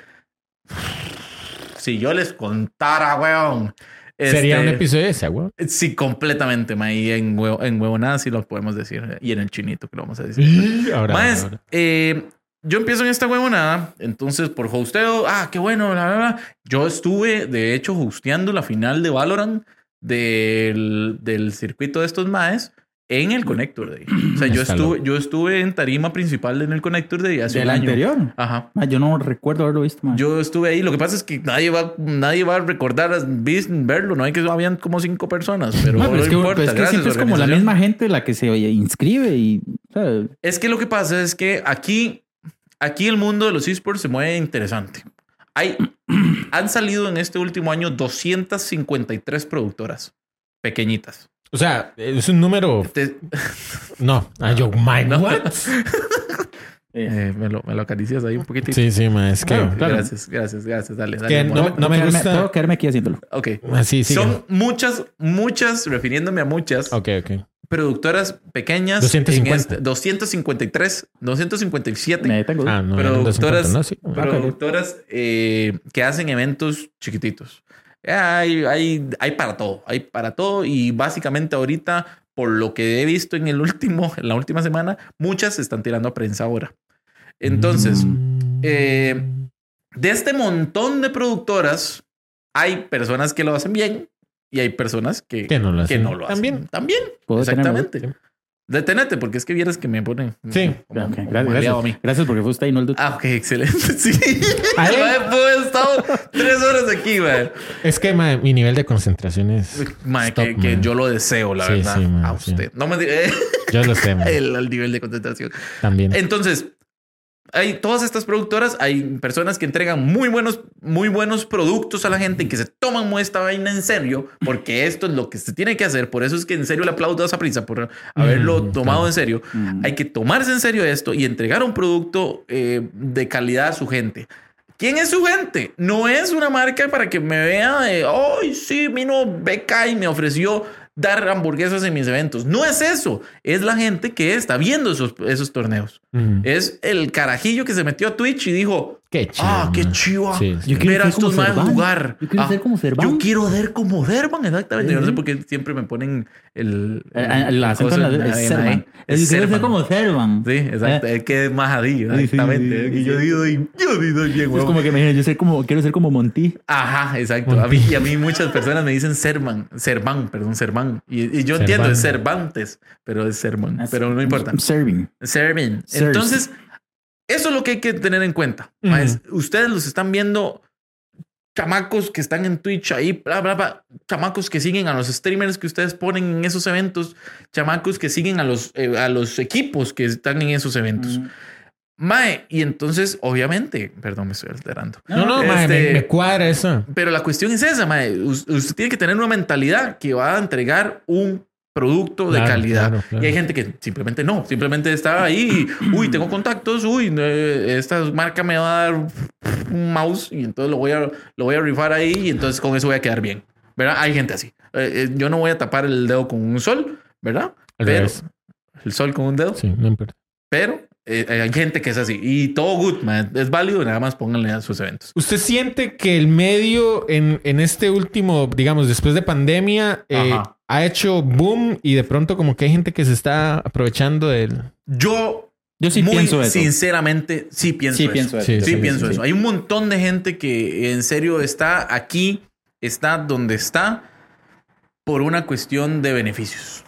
si yo les contara, weón. Sería un este, episodio de ese, güey. Sí, completamente, ma. Y en, huevo, en huevonada sí lo podemos decir. Y en el chinito que lo vamos a decir. Ahora, Más, ahora. eh, yo empiezo en esta huevonada, entonces por hosteo, ah, qué bueno, bla, bla, bla. Yo estuve, de hecho, hosteando la final de Valorant del, del circuito de estos maes en el Connector Day. O sea, yo estuve, yo estuve en tarima principal en el Connector Day hace ¿Del un año. anterior? Ajá. Ma, yo no recuerdo haberlo visto, ma. Yo estuve ahí. Lo que pasa es que nadie va, nadie va a recordar verlo. No hay que habían como cinco personas, pero Ma, no, pero es que, importa. pero es que gracias, siempre es como la misma gente la que se inscribe y. o sea, Es que lo que pasa es que aquí, aquí el mundo de los esports se mueve interesante. Hay, han salido en este último año 253 productoras. pequeñitas. O sea, es un número. Te- No. Ah, yo, my, No. what? eh, me, lo, me lo acaricias ahí un poquitito. Sí, sí, ma, es que. Claro, claro. Gracias, gracias, gracias. Dale, dale. que no, me quedarme- gusta. Puedo quedarme aquí haciéndolo. Ok. Así, sí. Son muchas, muchas, refiriéndome a muchas Ok, ok. productoras pequeñas. 250. en este- 253, 257 Me tengo. Ah, no. Productoras- 250, no, sí. productoras eh, que hacen eventos chiquititos. Hay, hay, hay para todo, hay para todo y básicamente ahorita, por lo que he visto en el último, en la última semana, muchas se están tirando a prensa ahora. Entonces, Mm. eh, de este montón de productoras, hay personas que lo hacen bien y hay personas que, Que no lo que hacen. no lo hacen. También. También. ¿Puedo detenerme? Detenete, porque es que vieras que me ponen. Sí. como- Ok, como gracias, a gracias. mí. Gracias porque fue usted y no el dude. Ah, ok, excelente. Sí. ¿Ah, eh? He estado tres horas aquí, güey. Es que ma, mi nivel de concentración es. Stop, que, que man. yo lo deseo, la Sí, verdad. sí, man, a sí. usted. No me diga Yo lo sé, el nivel de concentración. también. Entonces, hay todas estas productoras, hay personas que entregan muy buenos, muy buenos productos a la gente y que se toman esta vaina en serio, porque esto es lo que se tiene que hacer. Por eso es que en serio le aplaudo a esa prisa por haberlo Mm, tomado claro. en serio. Mm. Hay que tomarse en serio esto y entregar un producto eh, de calidad a su gente. ¿Quién es su gente? No es una marca para que me vea de, ay, sí, vino Beca y me ofreció dar hamburguesas en mis eventos. No es eso. Es la gente que está viendo esos, esos torneos. Es el carajillo que se metió a Twitch y dijo, Qué chido. ah, qué chiva. Sí, sí. Yo quiero Ver a ser como estos más Serván. jugar. Yo quiero Ah, ser como Serván. Yo quiero ver como Derban, exactamente. Yo no sé por qué siempre me ponen el... El acento en cosa la- es Servan. yo quiero ser Servan. como Servan. Sí, exacto. Eh, Es que es más sí, exactamente. sí, sí, y yo sí. digo, yo digo bien, Es como que me dijeron, yo ser como, quiero ser como Monty. Ajá, exacto. A mí, y a mí muchas personas me dicen Servan, Servan, perdón, Servan. Y, y yo entiendo, es Cervantes, pero es Servan. Pero no importa. Serving. Serving. Entonces, eso es lo que hay que tener en cuenta. Ustedes los están viendo chamacos que están en Twitch ahí, bla, bla, bla, chamacos que siguen a los streamers que ustedes ponen en esos eventos, chamacos que siguen a los, eh, a los equipos que están en esos eventos. Mae, y entonces, obviamente, perdón, me estoy alterando. No, no, Este- me, me cuadra eso. Pero la cuestión es esa, mae. Us- Usted tiene que tener una mentalidad que va a entregar un producto de calidad. claro, claro. Y hay gente que simplemente no, simplemente está ahí. Uy, tengo contactos. Uy, eh, esta marca me va a dar un mouse y entonces lo voy a, lo voy a rifar ahí y entonces con eso voy a quedar bien. ¿Verdad? Hay gente así. Eh, eh, yo no voy a tapar el dedo con un sol, ¿verdad? Al Pero revés. el sol con un dedo, Sí, no importa. pero eh, hay gente que es así y todo good, man. Es válido, nada más pónganle a sus eventos. ¿Usted siente que el medio en, en este último, digamos, después de pandemia, eh, ha hecho boom y de pronto como que hay gente que se está aprovechando del... Yo Yo sí muy pienso eso. sinceramente, sí pienso Sí eso. pienso eso. Sí, Sí, sí, pienso sí. eso. Hay un montón de gente que en serio está aquí, está donde está por una cuestión de beneficios.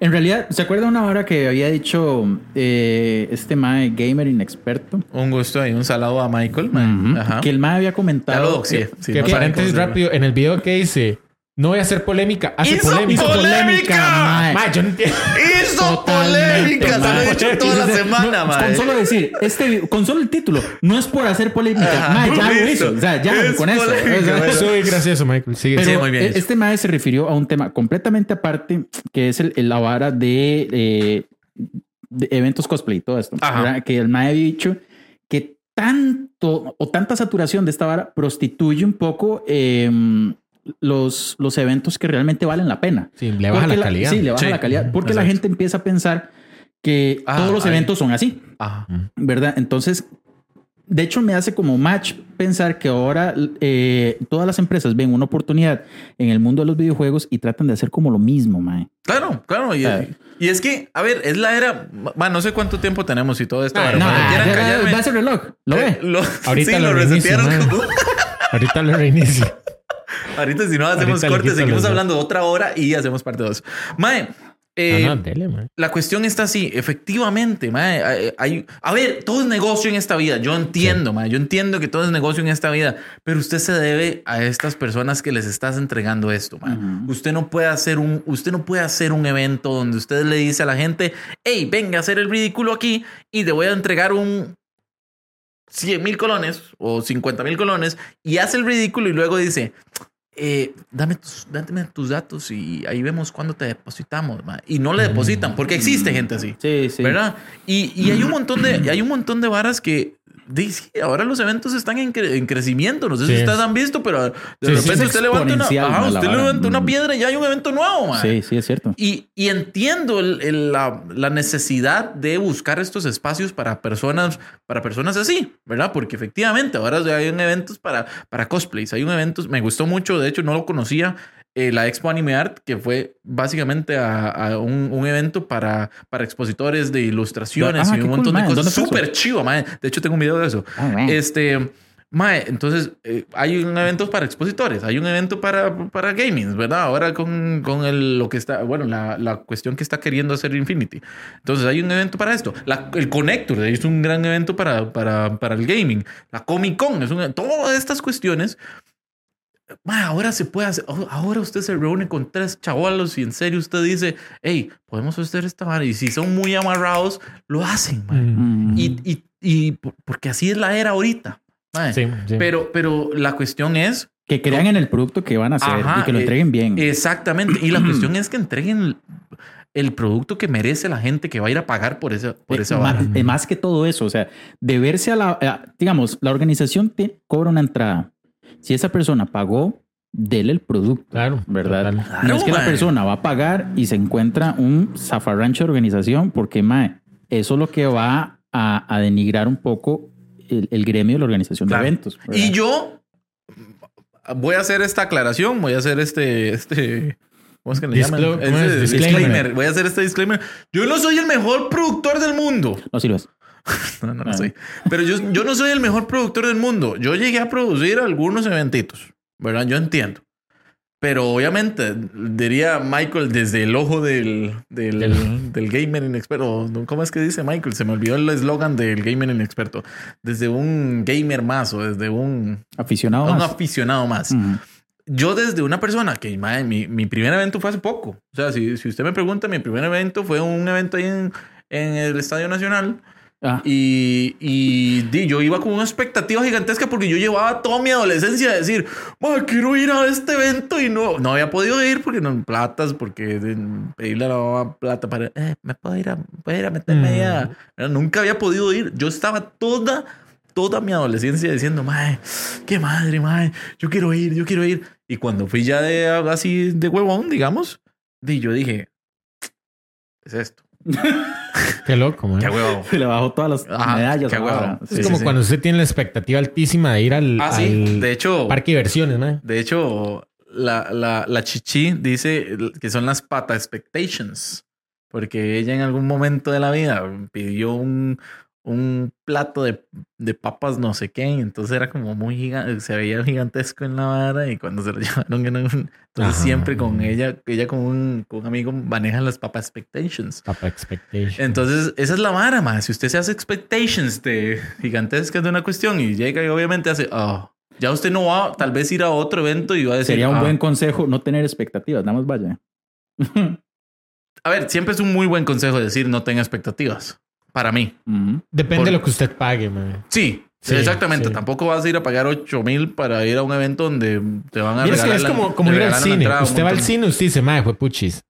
En realidad, ¿se acuerda una hora que había dicho eh, este mae gamer inexperto? Un gusto y un saludo a Michael. Ajá. Que el mae había Ya comentado. Sí, que no paréntesis rápido, en el video que dice, no voy a hacer polémica, hace ¡Hizo polémica. polémica! mae. Ma, yo no entiendo. ¡Hizo polémica! Se lo he mae. dicho toda la No, semana, Con solo decir, este, con solo el título, no es por hacer polémica. Ajá, ya lo hizo. O sea, ya Es con eso. Soy gracioso, Michael. Sigue. Pero Sí, muy bien este mae se refirió a un tema completamente aparte, que es el, la vara de, eh, de eventos cosplay y todo esto. Que el mae había dicho que tanto o tanta saturación de esta vara prostituye un poco eh, los, los eventos que realmente valen la pena. Sí, le baja Porque la calidad. Sí, le baja Sí. la calidad. Porque la gente empieza a pensar que Ah, todos los eventos son así. Ajá. ¿verdad? Entonces, de hecho, me hace como match pensar que ahora eh, todas las empresas ven una oportunidad en el mundo de los videojuegos y tratan de hacer como lo mismo, mae. Claro, claro. Y, y es que, a ver, es la era. Bueno, no sé cuánto tiempo tenemos y todo esto. Ah, pero no, cuando ah, quieran ya, callarme- va a ser reloj. ¿Lo Eh, ve? lo- Ahorita sí, lo lo reinicio, resetearon. man. Ahorita lo reinicio. Ahorita si no hacemos Ahorita quito seguimos dos. hablando otra hora y hacemos parte 2. Mae, eh, Ah, no, dele, man. la cuestión está así, efectivamente, mae, hay, hay- a ver, todo es negocio en esta vida, yo entiendo, mae, yo entiendo que todo es negocio en esta vida, pero usted se debe a estas personas que les estás entregando esto, mae. Ujú. Usted no puede hacer un, usted no puede hacer un evento donde usted le dice a la gente, hey, venga a hacer el ridículo aquí y te voy a entregar un 100 mil colones o 50 mil colones y hace el ridículo y luego dice, eh, dame, tus, dame tus datos y ahí vemos cuándo te depositamos. ma". Y no le depositan, porque existe gente así. Sí, sí. ¿Verdad? Y, y hay un montón de, hay un montón de varas que di, sí, ahora los eventos están en, cre- en crecimiento. No sé si Sí. ustedes han visto, pero de Sí, sí, repente es usted levanta una, ajá, usted levanta una Mm. piedra y ya hay un evento nuevo, man. Sí, sí, es cierto. Y, y entiendo el- el- la, la necesidad de buscar estos espacios para personas, para personas así, ¿verdad? Porque efectivamente ahora hay un eventos para, para cosplays, hay un eventos, me gustó mucho, de hecho no lo conocía, eh, la Expo Anime Art, que fue básicamente a, a un, un evento para, para expositores de ilustraciones Ah, y un cool, montón de mae. cosas. Súper chivo, mae. De hecho tengo un video de eso. Bueno. Este, Mae, entonces eh, hay un evento para expositores, hay un evento para, para gaming, ¿verdad? Ahora con, con el, lo que está, bueno, la, la cuestión que está queriendo hacer Infinity. Entonces hay un evento para esto. La- el Connector es un gran evento para, para, para el gaming. La Comic Con es un, todas estas cuestiones. Ahora se puede hacer, oh, ahora usted se reúne con tres chavalos y en serio usted dice, hey, podemos hacer esta vara. Y si son muy amarrados, lo hacen, mae. Mm. Y, y, y por- porque así es la era ahorita. Sí, sí. Pero, pero la cuestión es Que crean en el producto que van a hacer Ajá, y que lo eh, entreguen bien. exactamente. Y la cuestión es que entreguen el, producto que merece la gente que va a ir a pagar por esa, por esa Eh, vara. más, eh, más que todo eso, o sea, deberse a la, a- digamos, la organización te cobra una entrada. Si esa persona pagó, dele el producto. Claro, ¿Verdad? total. no es que la persona va a pagar y se encuentra un zafarrancho de organización, porque mae, eso es lo que va a, a denigrar un poco el, el gremio de la organización Claro. de eventos. ¿verdad? Y yo voy a hacer esta aclaración, voy a hacer este, este, ¿cómo es que le llaman? ¿cómo Ese es? disclaimer. Disclaimer. Voy a hacer este disclaimer. Yo no soy el mejor productor del mundo. No sirves. No, no, no Ah. soy. Pero yo, yo no soy el mejor productor del mundo. Yo llegué a producir algunos eventitos, ¿verdad? Yo entiendo. Pero obviamente, diría Michael desde el ojo del, del, Del- del gamer inexperto. ¿Cómo es que dice Michael? Se me olvidó el eslogan del gamer inexperto. Desde un gamer más o desde un, Aficionado. un más. aficionado más. Yo desde una persona que, madre, mi, mi primer evento fue hace poco. O sea, si, si usted me pregunta, mi primer evento fue un evento ahí en, en el Estadio Nacional. Ah, Y, y di, yo iba con una expectativa gigantesca porque yo llevaba toda mi adolescencia a decir, "Ma, quiero ir a este evento y no, no había podido ir porque no platas, porque pedirle a la mamá plata para, eh, me puedo ir a, puedo ir a meterme ahí a-". Pero Nunca había podido ir. Yo estaba toda, toda mi adolescencia diciendo, mae, qué madre, mae, yo quiero ir, yo quiero ir. Y cuando fui ya de así de huevón, digamos, di, yo dije, es esto. Qué loco, man. Qué huevón. se le bajó todas las Ajá, medallas. qué huevo. Sí, Es como sí. cuando usted tiene la expectativa altísima de ir al, Ah, sí. al De hecho, parque de diversiones, man. De hecho, la, la, la chichi dice que son las pata expectations, porque ella en algún momento de la vida pidió un, un plato de, de papas no sé qué, y entonces era como muy gigante, se veía gigantesco en la vara y cuando se lo llevaron, un- entonces Ajá. siempre con ella, ella con un, con un amigo manejan las papa expectations. Papa Expectation. Entonces, esa es la vara, más. Si usted se hace expectations de gigantescas de una cuestión y llega y obviamente hace, oh, ya usted no va tal vez ir a otro evento y va a decir, Sería un "Ah". buen consejo no tener expectativas, nada más vaya. A ver, siempre es un muy buen consejo decir no tenga expectativas. Para mí. Depende por- de lo que usted pague, man. Sí, Sí, exactamente. sí. Tampoco vas a ir a pagar 8 mil para ir a un evento donde te van a Mira, es que regalar. es como, como ir al cine. Usted va al cine, usted dice, madre, fue puchis.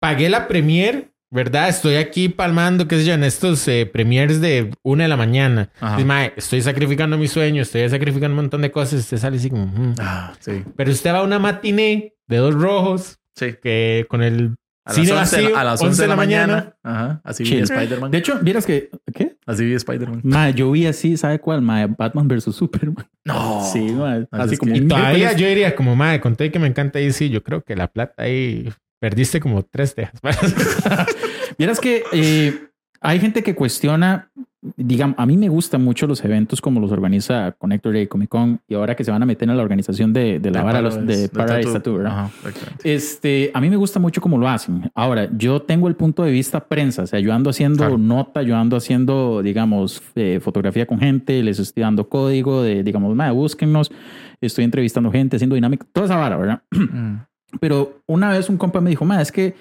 Pagué la premier, ¿verdad? Estoy aquí palmando, qué sé yo, en estos eh, premiers de una de la mañana. Dice, "Mae, estoy sacrificando mi sueño, estoy sacrificando un montón de cosas. Usted sale así como, "Mm". Ah, sí, Pero usted va a una matiné de dos rojos sí. que con el A las, cine 11, vacío, a las 11 de la mañana. Ajá. Así vi Chill. Spider-Man. De hecho, vieras que. ¿Qué? Así vi Spider-Man. Ma, yo vi así, ¿sabe cuál? Ma, Batman versus Superman. No. Sí, ma, Así como. que- Y todavía yo diría como, madre, conté que me encanta ahí, sí, yo creo que la plata ahí perdiste como tres tejas. Vieras que eh, hay gente que cuestiona, digamos, a mí me gustan mucho los eventos como los organiza Connector Day, Comic Con, y ahora que se van a meter en la organización de, de la vara de Paradise Tattoo, ¿verdad? Ajá, exactamente. Este, a mí me gusta mucho cómo lo hacen. Ahora, yo tengo el punto de vista prensa, o sea, yo ando haciendo Claro. nota, yo ando haciendo, digamos, eh, fotografía con gente, les estoy dando código de, digamos, nada, búsquennos, estoy entrevistando gente, haciendo dinámica, toda esa vara, ¿verdad? Mm. Pero una vez un compa me dijo, ma, es que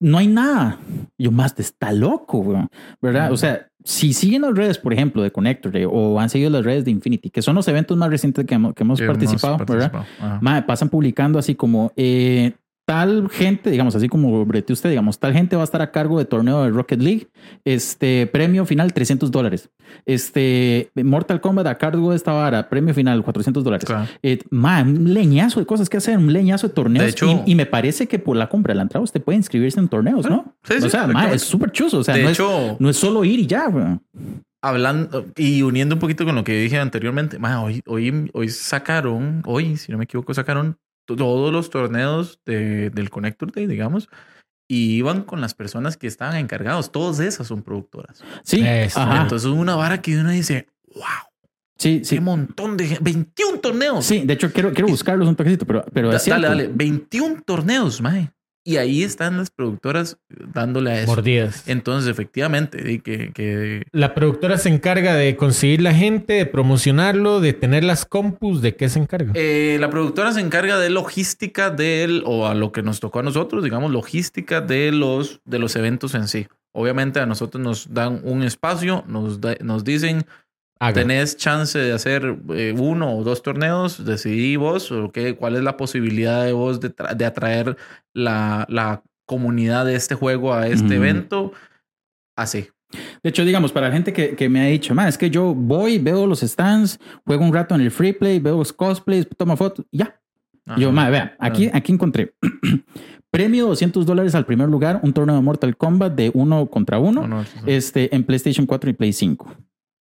no hay nada. Y Yo más está loco, ¿verdad? O sea, si siguen las redes, por ejemplo, de Connector Day o han seguido las redes de Infinity, que son los eventos más recientes que hemos, que hemos participado, ¿verdad? Ajá. Pasan publicando así como eh, tal gente, digamos así como brete usted, digamos, tal gente va a estar a cargo de torneo de Rocket League, este premio final 300 dólares, este Mortal Kombat a cargo de esta vara, premio final 400 dólares. Claro. Eh, mae, un leñazo de cosas que hacer, un leñazo de torneos. De hecho- y, y me parece que por la compra de la entrada usted puede inscribirse en torneos, ¿no? Sí, sí, o sea, es súper chuzo. O sea, de no, hecho, es, no es solo ir y ya, hablando y uniendo un poquito con lo que dije anteriormente, ma, hoy, hoy, hoy sacaron, hoy, si no me equivoco, sacaron todos los torneos de- del Connector Day, digamos, y iban con las personas que estaban encargados. Todas esas son productoras. Sí. Entonces, es una vara que uno dice, wow, sí, qué sí. montón de gente, 21 torneos. Sí, de hecho quiero, quiero buscarlos un toquecito, pero, pero Da- es cierto. dale, dale, 21 torneos, mae. Y ahí están las productoras dándole a eso. Mordidas. Entonces, efectivamente, que La productora se encarga de conseguir la gente, de promocionarlo, de tener las compus. ¿De qué se encarga? Eh, la productora se encarga de logística del, o a lo que nos tocó a nosotros, digamos, logística de los, de los eventos en sí. Obviamente a nosotros nos dan un espacio, nos, da- nos dicen, Haga. tenés chance de hacer eh, uno o dos torneos, decidí vos, o qué, cuál es la posibilidad de vos de, de atraer la, la comunidad de este juego a este Ujú. evento. Así. De hecho, digamos, para la gente que, que me ha dicho, "Ma, es que yo voy, veo los stands, juego un rato en el free play, veo los cosplays, tomo fotos, ya. Yo, Ajá. ma, vea, aquí, aquí encontré premio 200 dólares al primer lugar, un torneo de Mortal Kombat de uno contra uno, No, no, eso- este, en PlayStation 4 y Play 5.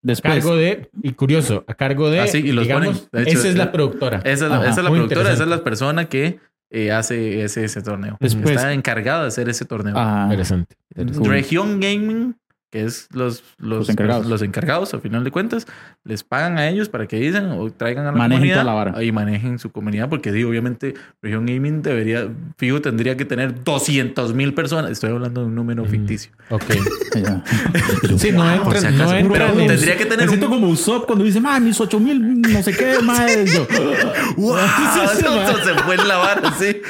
A Después, cargo de, y curioso, a cargo de, Ah, sí, y los digamos, ponen. De hecho, esa es la eh, productora. Esa es la, Ajá, esa es la productora, esa es la persona que eh, hace ese, ese torneo. Después- Está encargada de hacer ese torneo. ah, Interesante. interesante. Región Gaming, que es los, los, Los encargados. los encargados, al final de cuentas, les pagan a ellos para que dicen o traigan a la Manejen comunidad toda la vara. y manejen su comunidad, porque digo, obviamente, Región Gaming debería, fijo, tendría que tener 200 mil personas. Estoy hablando de un número Mm. ficticio. Ok. Sí, no entran, por si acaso, no pero tendría que tener Me siento un... como Usopp cuando dice, ma, mis 8 mil, no sé qué, ma, yo. ¡Wow! Se fue en la vara, sí.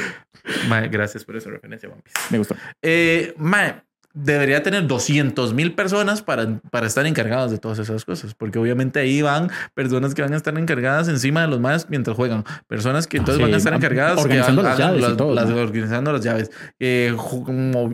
Mae, gracias por esa referencia, One Piece. Me gustó. Eh, mae, debería tener 200 mil personas para, para estar encargadas de todas esas cosas, porque obviamente ahí van personas que van a estar encargadas encima de los más mientras juegan, personas que entonces Sí, van a estar encargadas organizando que las hagan llaves las- todo, las- ¿no? organizando las llaves, eh,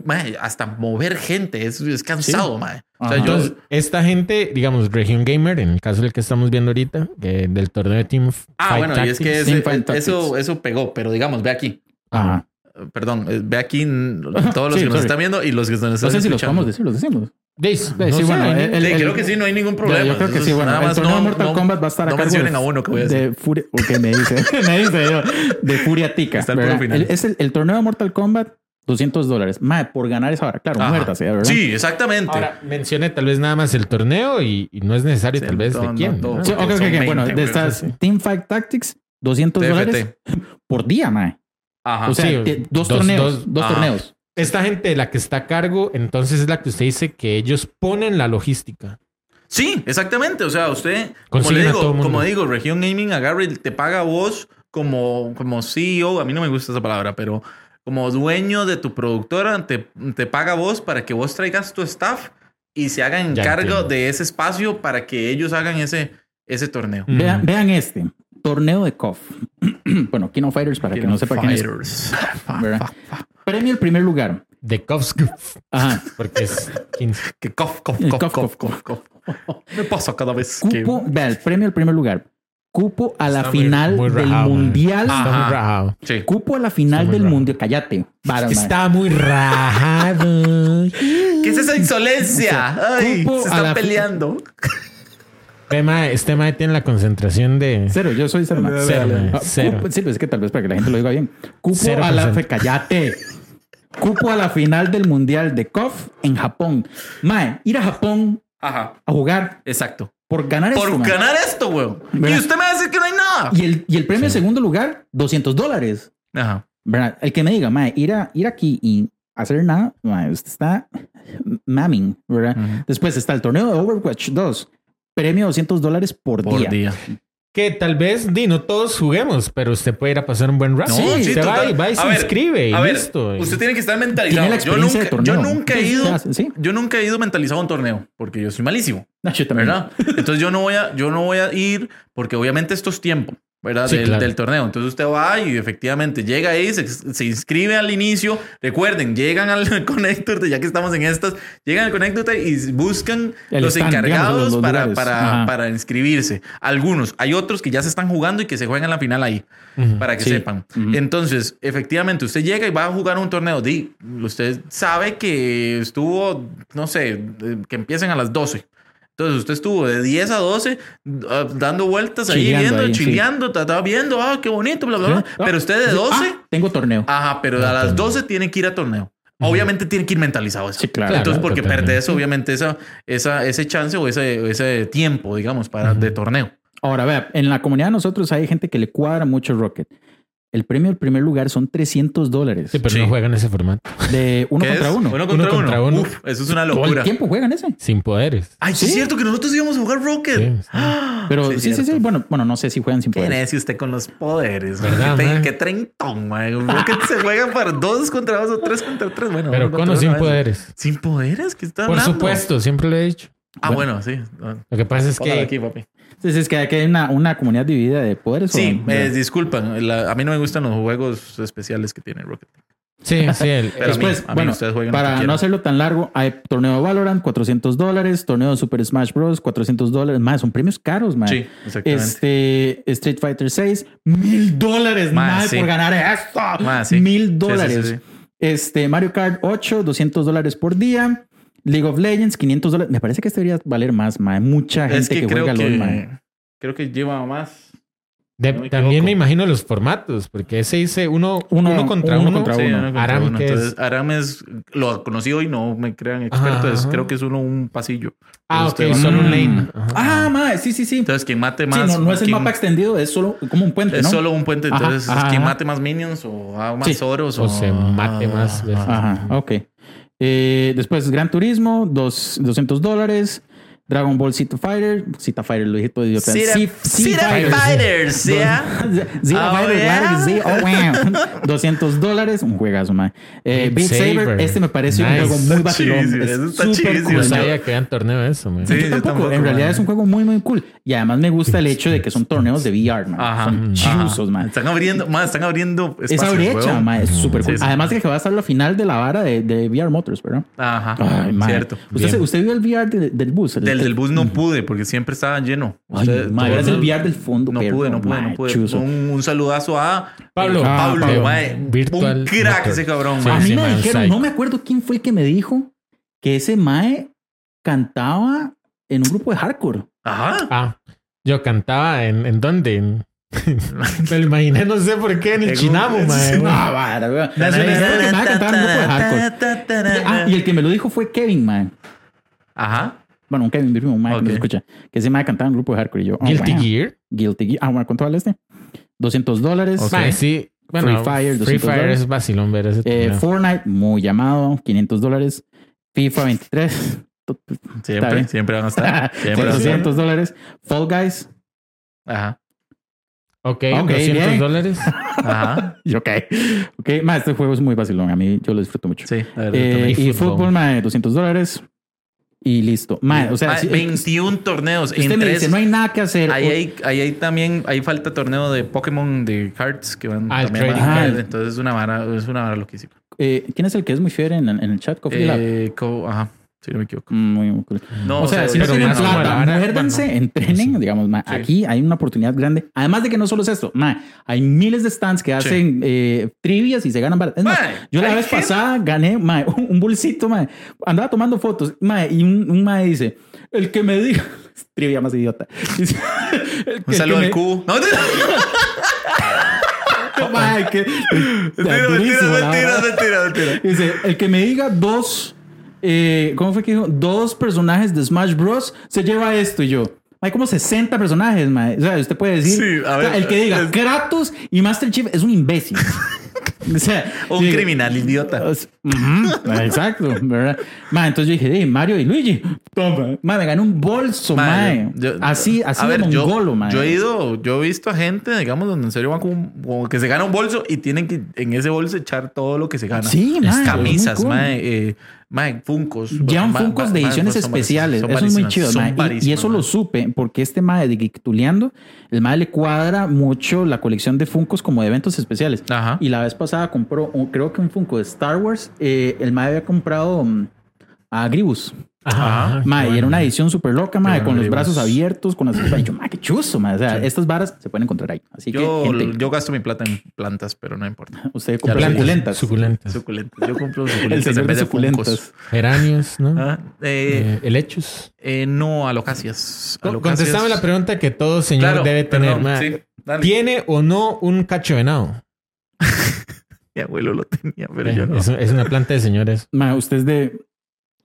mae, hasta mover gente, es, es cansado, mae. O sea, yo, Entonces, esta gente, digamos, Región Gamer, en el caso del que estamos viendo ahorita, que del torneo de Team ah, Fight bueno, y es que Tactics, ese- eso, Tactics. eso pegó, pero digamos, ve aquí. Ajá. Eh, Perdón, eh, ve aquí n- todos los Sí, que nos sorry. están viendo y los que nos están No sé si los escuchando. podemos decir, los decimos. Sí, no sí, sé, bueno, hay- el- Sí, el- creo que sí, no hay ningún problema. Yo creo que sí, bueno, nada el más torneo no- Mortal no- Kombat va a estar a cargo mencionen de, a uno que voy a decir. de Furia, ok, me dice, me dice yo, de Furia Tica. Está el. El- es el, el torneo de Mortal Kombat, 200 dólares. Mae, por ganar esa hora, claro, Ajá. muerta sea, ¿verdad? Sí, exactamente. Ahora, mencione tal vez nada más el torneo y, y no es necesario Sí, tal vez de quién. Sí, ok, ok, Son ok. 20, Bueno, de estas sí. Teamfight Tactics, 200 TFT. dólares por día, mae. Ajá. O sea, Sí, te- dos, dos- torneos, dos- dos torneos. Esta gente, la que está a cargo, entonces es la que usted dice que ellos ponen la logística. Sí, exactamente. O sea, usted, como le digo, como digo, Región Gaming agarra y te paga a vos como, como CEO. A mí no me gusta esa palabra, pero como dueño de tu productora, te, te paga a vos para que vos traigas tu staff y se hagan Ya cargo entiendo. de ese espacio para que ellos hagan ese, ese torneo. Mm. Vean, vean este. Torneo de KOF. bueno, King of Fighters, para que no sepa quién es. Premio el primer lugar. De Kovsk, Ajá. porque es 15. Que Eh, cof, cof, cof, cof, cof. Me pasa cada vez que... Cupo, vea, el premio al primer lugar. Cupo a la Está final muy del rajado, mundial. Ah. Está muy rajado. Sí. Cupo a la final del mundial. Cállate. Está muy rajado. ¿Qué es esa insolencia? Ay, Cupo se están peleando. Ve, mae, este mae tiene la concentración de Cero, yo soy cero. Cero, mae, Ah, cero. cupo- sí, pues es que tal vez para que la gente lo diga bien. Cupo Cero a la por fe, cállate. Cupo a la final del mundial de KOF en Japón. Mae, ir a Japón Ajá, a jugar exacto. por ganar Por esto, mae. ganar esto, weón. Y usted me va a decir que no hay nada. Y el, y el premio en segundo lugar, 200 dólares. Ajá. ¿Verdad? El que me diga, mae, ir, a, ir aquí y hacer nada, mae, usted está mamming, ¿verdad? Después está el torneo de Overwatch 2. Premio 200 dólares por, Por día. día. que tal vez, di, no todos juguemos, pero usted puede ir a pasar un buen rato. No, sí, usted va y, va y se A ver, inscribe y A ver, listo. usted tiene que estar mentalizado. la Yo nunca, de torneo. yo nunca he ido, sí. yo nunca he ido mentalizado a un torneo porque yo soy malísimo, No, yo también. ¿verdad? Entonces yo no voy a, yo no voy a ir porque obviamente esto es tiempo. ¿Verdad? Sí, del, claro. del torneo. Entonces usted va y efectivamente llega ahí, se, se inscribe al inicio. Recuerden, llegan al Connector, ya que estamos en estas, llegan al Connector y buscan El los stand, encargados digamos, los para, para, para inscribirse. Algunos, hay otros que ya se están jugando y que se juegan la final ahí, para que Sí. sepan. Entonces, efectivamente, usted llega y va a jugar un torneo. Di, usted sabe que estuvo, no sé, que empiecen a las 12. Entonces, usted estuvo de 10 a 12 ah, dando vueltas ahí, Chileando viendo, ahí, sí. chileando, estaba viendo, ah, qué bonito, bla, bla, bla. Sí. Ah, Pero usted de sí. 12, Ah, tengo torneo. ajá, pero a las 12 tiene que ir a torneo. Obviamente tiene que ir mentalizado eso. Sí, claro. Entonces, Claro, porque perdes obviamente esa, esa, ese chance o ese, ese tiempo, digamos, para de torneo. Ahora, vea, en la comunidad de nosotros hay gente que le cuadra mucho Rocket. El premio del primer lugar son 300 dólares. Sí, pero Sí. no juegan ese formato. De uno ¿Qué contra es? uno. Uno contra Uno uno. contra uno. Uf, eso es una Todo locura. el tiempo juegan ese. Sin poderes. Ay, sí, es cierto que nosotros íbamos a jugar Rocket. Sí, sí. Ah, Pero sí, sí, sí. Bueno, bueno, no sé si juegan sin Qué poder. necio usted con los poderes. ¿Verdad, ¿Verdad, man? Qué treintón, man. Rocket se juega para dos contra dos o tres contra tres. Bueno, Pero con o sin poderes. ¿Sin poderes? ¿Qué está Por hablando? supuesto, siempre lo he dicho. Ah, bueno, sí. Lo que pasa es Póngalo que aquí, papi. Entonces es que aquí hay una, una comunidad dividida de poderes. Sí, o- eh, disculpan. la- a mí no me gustan los juegos especiales que tiene Rocket. sí, sí, el- Pero Después, a mí- a mí bueno, ustedes para no hacerlo tan largo, hay torneo de Valorant, 400 dólares, torneo de Super Smash Bros, 400 dólares, más, son premios caros, man. Sí, exactamente. Este, Street Fighter 6, mil dólares, más sí. por ganar esto. Mil Sí, dólares. Este, Mario Kart 8, 200 dólares por día. League of Legends, 500 dólares. Me parece que este debería valer más, ma. Mucha gente Es que, que, creo juega LOL, ma. que creo que lleva más. de- no me también me imagino los formatos, porque ese dice uno, Uno- uno, contra uno uno. contra Sí, contra Aram, uno. ¿qué es? Entonces, Aram es lo conocí hoy, no me crean expertos. Ajá, ajá. Creo que es uno un pasillo. Ah, ok, Usted va- solo un lane. Ajá. Ah, ma, sí, sí, sí. Entonces, quien mate Sí, más. no, no es el quien- mapa extendido, es solo como un puente, Es ¿no? solo un puente. Entonces, ajá, quien mate más minions o haga más Sí. oros O se mate más veces. Ajá, ok. Eh, después Gran Turismo, dos, 200 dólares. Dragon Ball Zeta Fighter. Zeta Fighter, lo dije todo idiota. Zeta- Zeta Zeta Fighter. Fighters, ¿ya? Zeta Oh, Fighter, yeah. claro que sí. Oh, wow. 200 dólares. Un juegazo, man. Eh, Beat Saber. Saber. Este me parece un Nice. juego muy vacilón. Es está cool. No sabía que eran torneo eso, man. Sí, Yo yo tampoco. tampoco, en realidad man. es un juego muy, muy cool. Y además me gusta el hecho de que son torneos de VR, man. Ajá. Son chusos, man. Están abriendo, man, están abriendo Esa brecha, weón. man, es súper cool. Sí, sí. Además de que va a estar la final de la vara de, de VR Motors, ¿verdad? Ajá. Ay, man. Cierto. ¿Usted. ¿Usted vio el VR de- del bus? El- Del, el- del bus no pude porque siempre estaba lleno. Ay, Usted- man, todo- era el VR del fondo. No perro, pude, no pude, no pude. Un, un saludazo a Pablo. eh, Ah, Pablo, Pablo. mae. Virtual un crack Motor. ese cabrón, Sí, a mí sí, me dijeron, no me acuerdo quién fue el que me dijo que ese Mae cantaba en un grupo de hardcore. Ajá. Ah, yo cantaba en, ¿en dónde? En- me lo imaginé, no sé por qué, en el Chinamo, man. sí. No, vara, weón. Me dijeron que el Mae cantaba en un grupo de hardcore. Ah, y el que me lo dijo fue Kevin, man. Ajá. Bueno, un Kevin, un Mae que Ok. nos escucha. Que ese Mae cantaba en un grupo de hardcore. Y yo, oh, Guilty wow. Gear. Guilty Gear. Ah, bueno, ¿cuánto vale este? 200 dólares. Ok. Man, sí. Bueno, Free Fire, Free 200 Fire dólares. es vacilón ver ese Eh. Fortnite, muy llamado, 500 dólares. FIFA 23, Está Siempre, siempre van a estar. Siempre van a estar. 200 dólares. Fall Guys, Ajá. Ok, Ok, 200 bien. dólares. Ajá. ok. Ok, ma, este juego es muy vacilón. A mí yo lo disfruto mucho. Sí, la verdad. Eh, y fútbol. fútbol, ma, 200 dólares. Y listo. Ma, o sea, Ma, si- 21 torneos. usted me dice, esos- no hay nada que hacer. Ahí hay, ahí hay también, ahí falta torneo de Pokémon de cards que van Ah, también a. Entonces es una vara, es una vara loquísima. eh, ¿Quién es el que es muy fiel en, en el chat? Coffee Lab? Eh, co- ajá, si no me equivoco. Mm, Muy, muy cool. No, o sea, si no tienen plata, muérdanse, entrenen, digamos, ma, Sí. aquí hay una oportunidad grande. Además de que no solo es esto, ma, hay miles de stands que hacen eh, trivias y se ganan balas. Es más, Ma, yo la vez gente- pasada gané ma, un, bolsito, ma, andaba tomando fotos, ma, y un, un ma dice, el que me diga, trivia más idiota. El que- Un saludo el al cubo. No, que- mentira, mentira, mentira, mentira. Dice, el que me diga dos, eh, ¿cómo fue que dijo? Dos personajes de Smash Bros. se lleva esto y yo. Hay como 60 personajes, mae. O sea, usted puede decir. Sí, a o sea, ver, el que diga es- Kratos y Master Chief es un imbécil. O sea, Un digo, criminal idiota. sea, ujú, exacto, ¿verdad? Ma, entonces yo dije, "Ey, Mario y Luigi, toma. Ma, me gané un bolso, ma. Mae, yo- así, así a de ver, yo- mongolo, ma. Yo he ido, yo he visto a gente, digamos, donde en serio van como, como que se gana un bolso y tienen que en ese bolso echar todo lo que se gana. Sí, mae, camisas, mae, eh, mae, funcos. Llevan Ma- funcos de ediciones especiales. Eso es muy chido. Y- Y, eso lo supe porque este mae de Geektuleando, el mae le cuadra mucho la colección de funcos como de eventos especiales. Ajá. Y la vez pasada compró, creo que un funko de Star Wars. eh, el mae había comprado mm, a Gribus. Ajá. Mae, y era una edición súper loca, Qué con los brazos abiertos, con las... Y yo, mae, qué chuzo, mae. O sea, estas varas se pueden encontrar ahí. Así Yo, que, gente, yo gasto mi plata en plantas, pero no importa. usted compra suculentas. Suculentas. Suculentas. Yo compro suculentas en vez de suculentas. Geranios, ¿no? Ah, eh, Eh, helechos. eh, no, alocasias. Alocasias. Contestame la pregunta que todo señor Claro, debe tener. perdón, ma. sí, dale. ¿Tiene o no un cacho venado? Mi abuelo lo tenía, pero Eh, yo no. es, es una planta de señores. Ma, usted es de.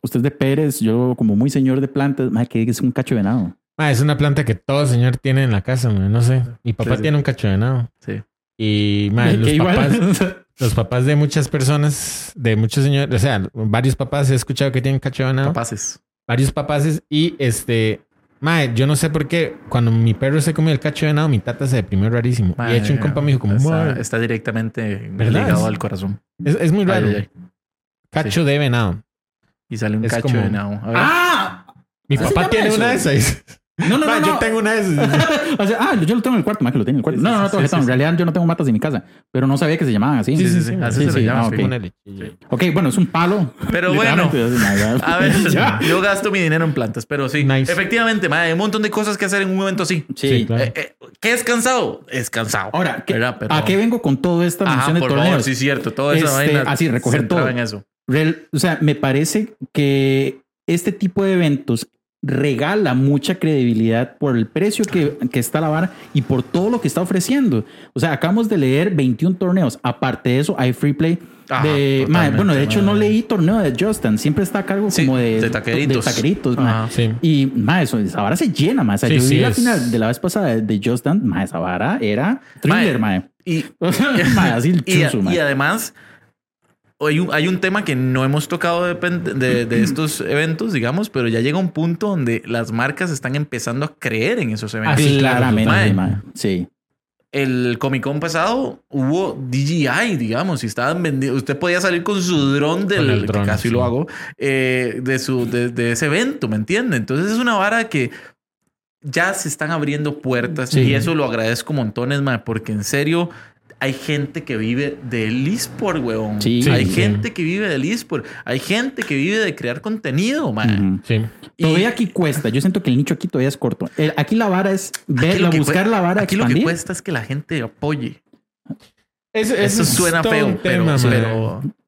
Usted es de Pérez, yo como muy señor de plantas, ma, que es un cacho de venado. Ma, es una planta que todo señor tiene en la casa, no sé. Mi papá Sí, sí. tiene un cacho de venado. Sí. Y ma, Que los, papás, los papás de muchas personas, de muchos señores, o sea, varios papás he escuchado que tienen cacho de venado. Capaces. Varios papás y este... Ma, yo no sé por qué cuando mi perro se comió el cacho de venado, mi tata se deprimió rarísimo. y de hecho un compa me dijo como, está, "Ma, está directamente ¿Verdad? ligado al corazón. es, es muy raro. Ay, ay, ay. Cacho de venado. Y sale un Es cacho como- de. A ver. ¡Ah! Mi ¿Así se papá tiene eso? una de esas. No, no, Ma, no. Yo no. tengo una de esas. O sea, ah, yo lo tengo en el cuarto, más que lo tengo en el cuarto. No, no, no, tengo sí. En realidad yo no tengo matas en mi casa, pero no sabía que se llamaban así. Sí, sí, sí. Así Sí, se llama. ah, sí. ok. Bueno, es un palo. Pero bueno. A ver, Ya. yo gasto mi dinero en plantas, pero sí. Nice. Efectivamente, hay un montón de cosas que hacer en un evento así. Sí. Sí, claro. Eh, eh, ¿Qué es cansado? Es cansado. Ahora, ¿qué- ¿a qué vengo con toda esta Ajá, mención de por torneos? favor, sí, cierto. Todo eso Este, vaina así, recoger todo. en eso. Real- o sea, me parece que este tipo de eventos regala mucha credibilidad por el precio que, que está la vara y por todo lo que está ofreciendo. O sea, acabamos de leer 21 torneos. Aparte de eso, hay free play. Ajá, de, mae, bueno, de hecho, no leí torneo de Justin. Siempre está a cargo Sí, como de, de taqueritos. de taqueritos, mae. Ajá. Sí. Y más, eso, esa vara se llena, más. O sea, Sí, yo sí, vi la es- final de la vez pasada de, de Just Dance, más esa vara era thriller. Y, Mae, así el y, chuzo, mae. y además, hay un, hay un tema que no hemos tocado de, de- de estos eventos, digamos, pero ya llega un punto donde las marcas están empezando a creer en esos eventos. Ah, sí, claro, Claramente, mae. mae. Sí. el Comic Con pasado hubo DJI, digamos, y estaban vendiendo. Usted podía salir con su dron del Con el que dron, casi sí. lo hago, eh, de su de, de ese evento, ¿me entiende? Entonces es una vara que ya se están abriendo puertas Sí. y eso lo agradezco montones, man, porque en serio. Hay gente que vive del eSport, weón. Sí. hay Sí, gente que vive del eSport. Hay gente que vive de crear contenido, man. Sí. Y- Todavía aquí cuesta. Yo siento que el nicho aquí todavía es corto. El- aquí la vara es Aquí ver, lo que buscar la vara Aquí lo que cuesta es que la gente apoye. Eso, Eso suena feo, pero,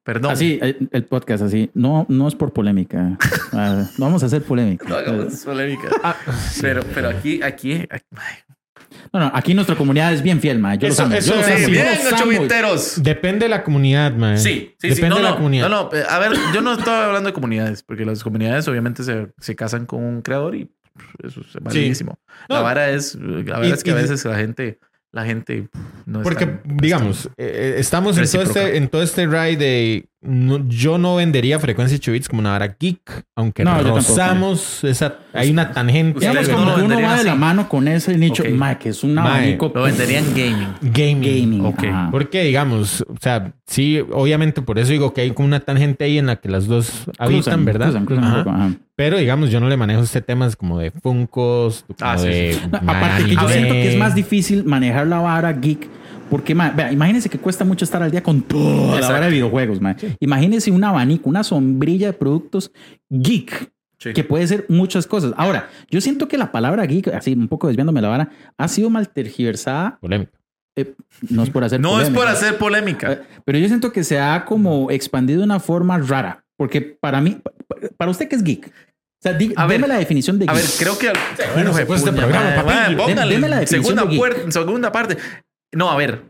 perdón. Así, el, el podcast así. No, no es por polémica. Ah, no vamos a hacer polémica. No hagamos polémica. Ah, Pero, pero aquí, aquí, aquí- No, no, aquí nuestra comunidad es bien fiel, mae. Yo Eso- los amo. eso yo los amo. Sí, bien, los. Depende de la comunidad, man. Sí, sí, sí. Depende No, de la no, comunidad. no, no. A ver, yo no estaba hablando de comunidades, porque las comunidades obviamente se, se casan con un creador y eso es validísimo. La No. vara es, la vara Y- es que a veces la gente, la gente no es Porque, tan- digamos, eh, eh, estamos en todo, este, en todo este ride de... no- yo no vendería frecuencia 8 bits como una vara geek, aunque No, rozamos esa... Hay una tangente. Digamos como no uno va de la mano con ese nicho, que es un abanico Lo venderían gaming. Gaming. gaming. Ok. ajá. Porque, digamos, o sea, sí, obviamente por eso digo que hay como una tangente ahí en la que las dos habitan, Cruzan, ¿verdad? cruzan, cruzan un Ajá. poco, ajá. Pero, digamos, yo no le manejo este temas como de Funkos, como Ah, sí, de... sí, sí. No, aparte que yo siento que es más difícil manejar la vara geek. Porque, ma, vea, imagínense que cuesta mucho estar al día con toda la Exacto. vara de videojuegos, ma. Imagínense un abanico, una sombrilla de productos geek, Sí. que puede ser muchas cosas. Ahora, yo siento que la palabra geek, así un poco desviándome la vara, ha sido mal tergiversada. Polémica. eh, no es por hacer No es por polémica, hacer polémica. eh, Pero yo siento que se ha como expandido de una forma rara. Porque para mí, pa- pa- para usted que es geek, o sea, di- A ver, deme la definición de geek. A ver, creo que. Bueno, se fue este programa, Deme la definición segunda, de geek. puerta, segunda parte. No, a ver.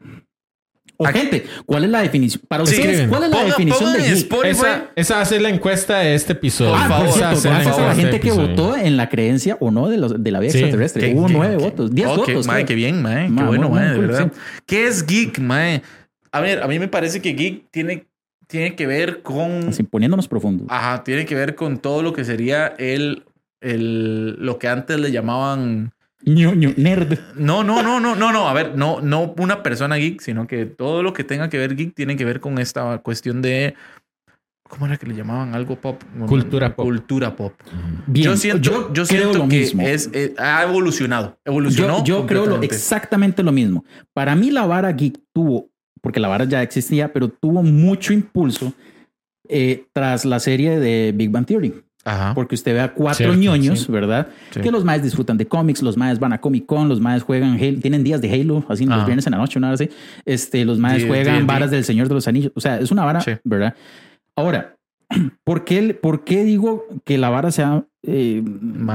O gente, ¿cuál es la definición? Para Sí, ustedes, ¿cuál es la ponga- definición de? Spotify. Esa, esa ser la encuesta de este episodio. Por Ah, favor, por cierto, a ser gracias a la gente este que episodio. votó en la creencia o no de, los, de la vida Sí, extraterrestre. ¿Qué- Hubo qué- nueve qué- votos, diez votos. mae, qué bien, mae. Qué bueno, mae, de verdad. ¿Qué es geek, mae? A ver, a mí me parece que geek tiene, tiene que ver con... Así poniéndonos profundos. Ajá, tiene que ver con todo lo que sería el, el lo que antes le llamaban Ñu, nerd. no, no, no, no, no, no, a ver, no no una persona geek, sino que todo lo que tenga que ver geek tiene que ver con esta cuestión de ¿cómo era que le llamaban algo pop? Cultura pop. Cultura pop. Bien, yo siento, yo, creo siento lo que mismo. es, eh, ha evolucionado, evolucionó. Yo, yo creo lo, exactamente lo mismo. Para mí la vara geek tuvo, porque la vara ya existía, pero tuvo mucho impulso eh, tras la serie de Big Bang Theory. Ajá. Porque usted ve a cuatro Cierto, ñoños, sí. ¿verdad? Sí. Que los maes disfrutan de cómics, los maes van a Comic Con, los maes juegan Halo, tienen días de Halo, así los Ajá. viernes en la noche, nada así. Este, los maes D- juegan varas del Señor de los Anillos. O sea, es una vara, Sí. ¿verdad? Ahora, ¿por qué, ¿por qué digo que la vara se ha eh,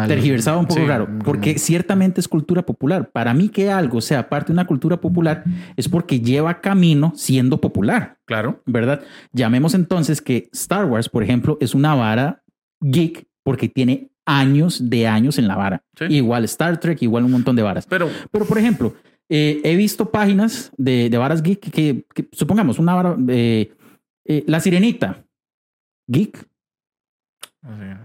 tergiversado un poco Sí, raro? Porque ciertamente es cultura popular. Para mí que algo sea parte de una cultura popular es porque lleva camino siendo popular. Claro. ¿verdad? Llamemos entonces que Star Wars, por ejemplo, es una vara geek porque tiene años de años en la vara. Sí. Igual Star Trek, igual un montón de varas. Pero Pero, por ejemplo, eh, he visto páginas de, de varas geek que, que- supongamos, una vara, eh, eh, La Sirenita, geek,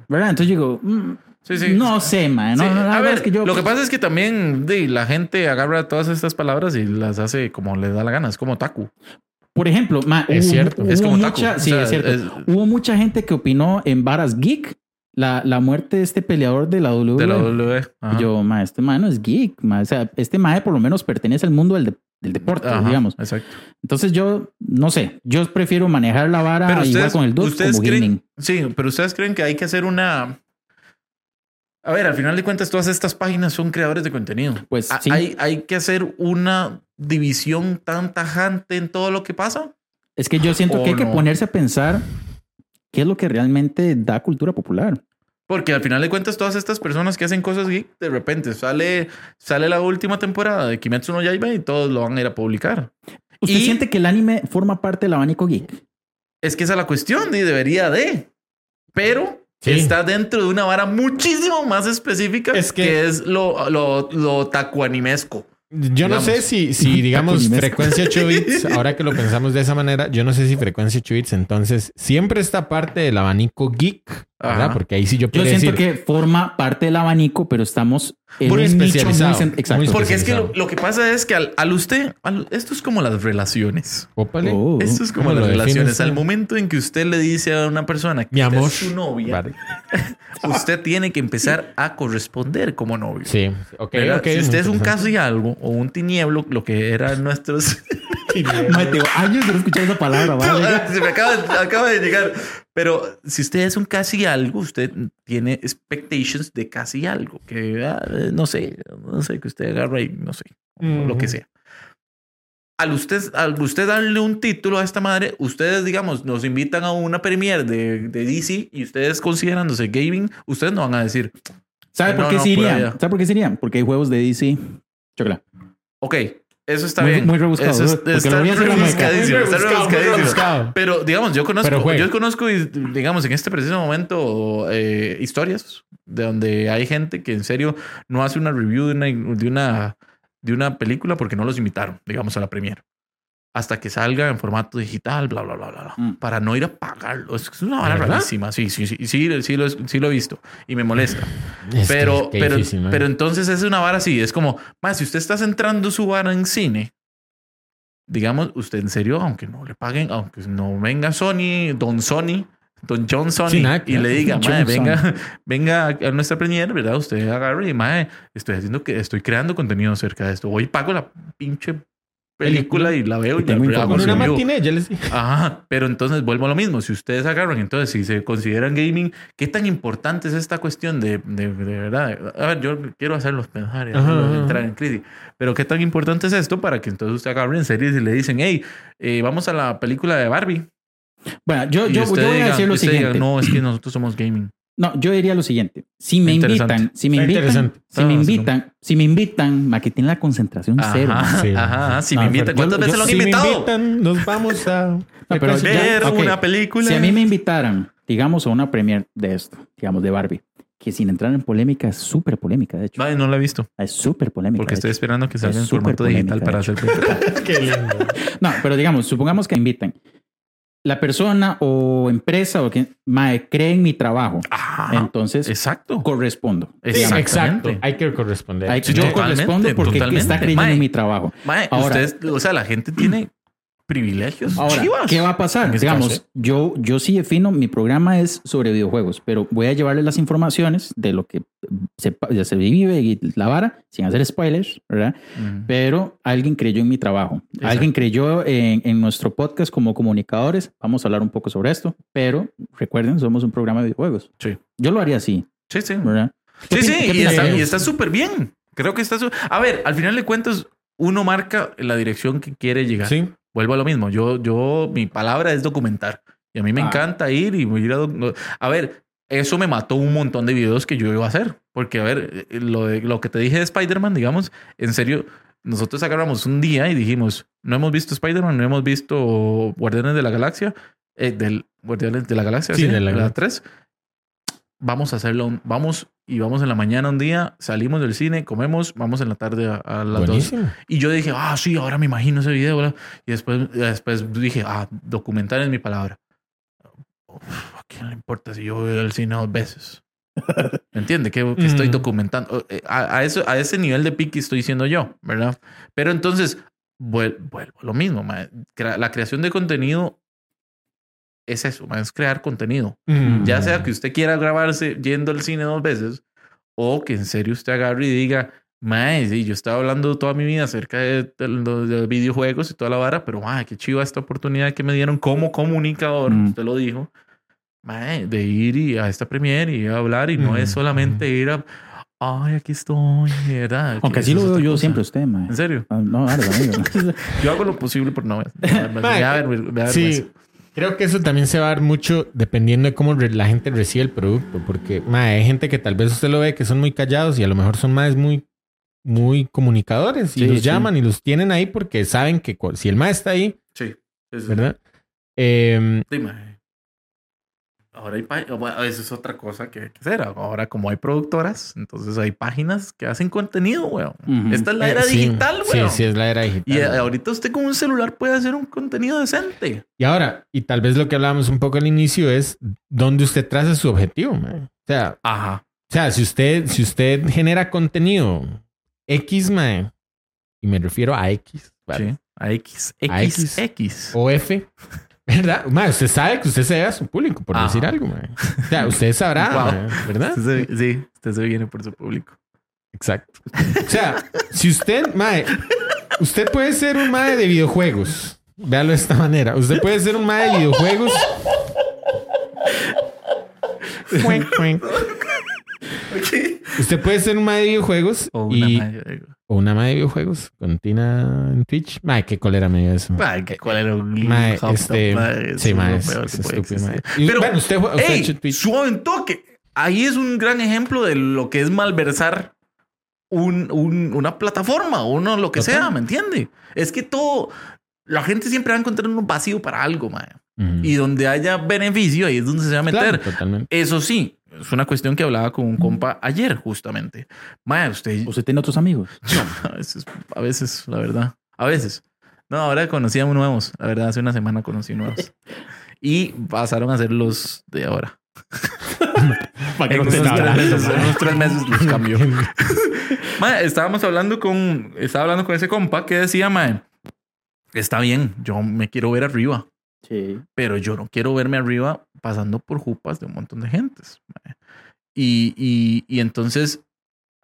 ¿verdad? Entonces digo, mm, Sí, sí. no sé, man. No, Sí, no, la a verdad ver, es que yo, lo que pues, pasa es que también de, la gente agarra todas estas palabras y las hace como le da la gana. Es como taku. Por ejemplo, Es hubo- cierto. hubo Es como taco. mucha, O sí, sea, es cierto. es- Hubo mucha gente que opinó en varas geek la, la muerte de este peleador de la WWE. de la W. Ajá. Yo, ma, este mae no es geek, ma. O sea, este mae por lo menos pertenece al mundo del, de- del deporte, Ajá, digamos. Exacto. Entonces yo, no sé, yo prefiero manejar la vara Pero igual ustedes, con el ustedes como creen, gaming. sí, pero ustedes creen que hay que hacer una. A ver, al final de cuentas, todas estas páginas son creadores de contenido. Pues, sí. hay, hay que hacer una división tan tajante en todo lo que pasa. Es que yo siento ¿O que hay que ponerse a pensar qué es lo que realmente da cultura popular. Porque al final de cuentas, todas estas personas que hacen cosas geek, de repente sale, sale la última temporada de Kimetsu no Yaiba y todos lo van a ir a publicar. ¿Usted Y- siente que el anime forma parte del abanico geek? Es que esa es la cuestión y debería de. Pero Sí. está dentro de una vara muchísimo más específica Es que- que, es lo, lo, lo tacuanimesco. Yo no sé si, si digamos, frecuencia 8 bits, ahora que lo pensamos de esa manera, yo no sé si frecuencia 8 bits, entonces siempre está parte del abanico geek. Ajá. Porque ahí sí yo Yo siento decir, que forma parte del abanico, pero estamos en Muy un nicho muy especializado, Exacto. muy Porque es que lo, especializado. lo que pasa es que al, al usted, al- esto es como las relaciones. Ópale. Oh. Esto es como ¿Cómo las lo defines, relaciones. Al momento en que usted le dice a una persona que Mi amor. es su novia, Vale. usted tiene que empezar a corresponder como novio. Sí, ok, ¿verdad? ok. si usted es un caso y algo o un tinieblo, lo que eran nuestros Mae, tengo años de no escuchar esa palabra, ¿vale? Se me acaba, acaba de llegar. Pero si usted es un casi algo, usted tiene expectations de casi algo. Que ah, no sé, no sé, que usted agarra y no sé, o lo que sea. Al usted, al usted darle un título a esta madre, ustedes, digamos, nos invitan a una premiere de, de DC y ustedes considerándose gaming, ustedes no van a decir, ¿Sabe por No, qué no, se irían? ¿Sabe por qué se irían? Porque hay juegos de DC. Chocolate. ok, eso está Muy- bien. muy rebuscado, Eso es- está rebuscadísimo, está Muy rebuscado, muy rebuscadísimo. rebuscado. Pero digamos, yo conozco, yo conozco, digamos, en este preciso momento, eh, historias de donde hay gente que en serio no hace una review de una, de una, de una película porque no los invitaron, digamos, a la premiere. Hasta que salga en formato digital, bla, bla, bla, bla, bla, Mm. para no ir a pagarlo. Es una vara rarísima. Sí, sí, sí, sí, sí, lo, sí lo he visto y me molesta. Es que- Pero, qué pero, difícil, pero entonces es una vara así. Es como, más si usted está centrando su vara en cine, digamos, usted en serio, aunque no le paguen, aunque no venga Sony, Don Sony, Don John Sony, Sí, nada que y le diga, mae, venga, venga a nuestra premiere, ¿verdad? Usted agarre y, mae, estoy haciendo que estoy creando contenido acerca de esto. Hoy pago la pinche película y la veo y, Y tengo hago Con una matiné, ya les dije. Ajá, pero entonces vuelvo a lo mismo. Si ustedes agarran, entonces si se consideran gaming, ¿qué tan importante es esta cuestión de, de, de verdad? A ver, yo quiero hacerlos pensar y hacerlos entrar en crisis, pero ¿qué tan importante es esto para que entonces usted agarre en serio y le dicen, hey, eh, vamos a la película de Barbie? Bueno, yo, yo, yo voy a decir lo usted diga, siguiente. no, es que nosotros somos gaming. No, yo diría lo siguiente. Si me Interesante. invitan, si me invitan, interesante. si me Ah, invitan, si me invitan, ma que tiene la concentración cero. Ajá, Sí. ajá, ajá, si No, me invitan, ¿cuántas yo- veces yo- lo han Si me invitado? invitan, nos vamos a... pero Frecuencia- ya- Ver una película. Si a mí me invitaran, digamos, a una premiere de esto, digamos, de Barbie, que sin entrar en polémica es súper polémica, de hecho. Vale, no la he visto. Es súper polémica. Porque estoy esperando que salga en formato digital para hacer. Qué lindo. No, pero digamos, supongamos que me invitan. La persona o empresa o que mae, cree en mi trabajo. Ajá. Entonces, Exacto. correspondo. Exacto. Hay que corresponder. Hay- yo totalmente, correspondo porque totalmente. está creyendo Mae. en mi trabajo. Mae, Ahora- ustedes, o sea, la gente tiene privilegios. Ahora, chivas. ¿qué va a pasar? Digamos, caso. yo, yo sí defino, mi programa es sobre videojuegos, pero voy a llevarle las informaciones de lo que se, ya se vive y la vara, sin hacer spoilers, ¿verdad? Pero alguien creyó en mi trabajo. Exacto. Alguien creyó en, en nuestro podcast como comunicadores. Vamos a hablar un poco sobre esto, pero recuerden, somos un programa de videojuegos. Sí. Yo lo haría así, Sí, sí. ¿verdad? ¿Qué Sí, sí, y está, y está súper bien. Creo que está su- A ver, al final de cuentas, uno marca la dirección que quiere llegar. Sí. Vuelvo a lo mismo. Yo, yo, mi palabra es documentar. Y a mí me Ah. encanta ir y ir a, a ver, eso me mató un montón de videos que yo iba a hacer. Porque, a ver, eh, lo, de, lo que te dije de Spider-Man, digamos, en serio, nosotros agarramos un día y dijimos, no hemos visto Spider-Man, no hemos visto Guardianes de la Galaxia, eh, del Guardianes de la Galaxia, Sí, sí, de la la, Galaxia. 3. Vamos a hacerlo, un- vamos y vamos en la mañana un día, salimos del cine, comemos, vamos en la tarde a, a las dos. Buenísimo. Y yo dije, ah, sí, ahora me imagino ese video. ¿verdad? Y después, después dije, ah, documentar es mi palabra. Uf, ¿A quién le importa si yo voy al cine dos veces? ¿Me entiende? Que, que estoy Ujú. documentando. Eh, A, a eso, a ese nivel de pique estoy diciendo yo, ¿verdad? Pero entonces, vuel- vuelvo lo mismo. La creación de contenido es eso, es crear contenido. Mm. Ya sea que usted quiera grabarse yendo al cine dos veces o que en serio usted agarre y diga, mae, sí, yo estaba hablando toda mi vida acerca de, de los de videojuegos y toda la vara, pero mae, qué chiva esta oportunidad que me dieron como comunicador, Mm. usted lo dijo, mae, de ir y a esta premiere y a hablar y no es Mm, solamente ir a, ay, aquí estoy, ¿verdad? Aunque Que así lo veo yo cosa. siempre usted, mae. ¿En serio? Ah, No, ahora, amigo. Yo hago lo posible por no ver. Me me da Sí. Creo que eso también se va a dar mucho dependiendo de cómo la gente recibe el producto. Porque hay gente que tal vez usted lo ve que son muy callados y a lo mejor son más muy, muy comunicadores y Sí, los sí. llaman y los tienen ahí porque saben que si el mae está ahí, Sí. ¿verdad? Em. Ahora hay bueno, eso es otra cosa que hay que hacer. Ahora, como hay productoras, entonces hay páginas que hacen contenido, weón. Esta es la era eh, sí, digital, Sí, weón. sí, es la era digital. Y eh, ahorita usted con un celular puede hacer un contenido decente. Y ahora, y tal vez lo que hablábamos un poco al inicio es dónde usted traza su objetivo, mae. O sea, Ajá. O sea, si usted, si usted genera contenido X, mae, y me refiero a X, ¿vale? Sí. A X. A X. X. X. o F, ¿verdad? Mae, usted sabe que usted se ve a su público, por Ajá. decir algo, mae. O sea, usted sabrá, Wow. ¿verdad? Usted se- sí, usted se viene por su público. Exacto. O sea, si usted, mae, usted puede ser un mae de videojuegos. Véalo de esta manera. Usted puede ser un mae de videojuegos. Cuenc. Usted puede ser un mae de videojuegos O una y, madre- o una mae de videojuegos con Tina en Twitch. Mae, qué colera me dio eso. Ay, qué cuál era un Mae, hot este, mae, sí, lo es, es estúpido, existir. Y, Pero, bueno, usted, usted ha ey, hecho Twitch. suave toque. Ahí es un gran ejemplo de lo que es malversar un, un- una plataforma, uno lo que Total. sea, ¿me entiende? Es que todo, la gente siempre va a encontrar un vacío para algo, mae. Ujú. Y donde haya beneficio, ahí es donde se va a meter. Claro, totalmente. Eso sí, es una cuestión que hablaba con un compa ayer, justamente. Mae, usted, ¿Usted tiene otros amigos? a veces, a veces, la verdad. A veces. No, ahora conocí a nuevos. La verdad, hace una semana conocí nuevos. Y pasaron a ser los de ahora. ¿Para meses, en unos tres meses los cambió. Mae, estábamos hablando con, estaba hablando con ese compa que decía, mae, está bien, yo me quiero ver arriba, Sí. pero yo no quiero verme arriba pasando por jupas de un montón de gentes. Y, y, y entonces,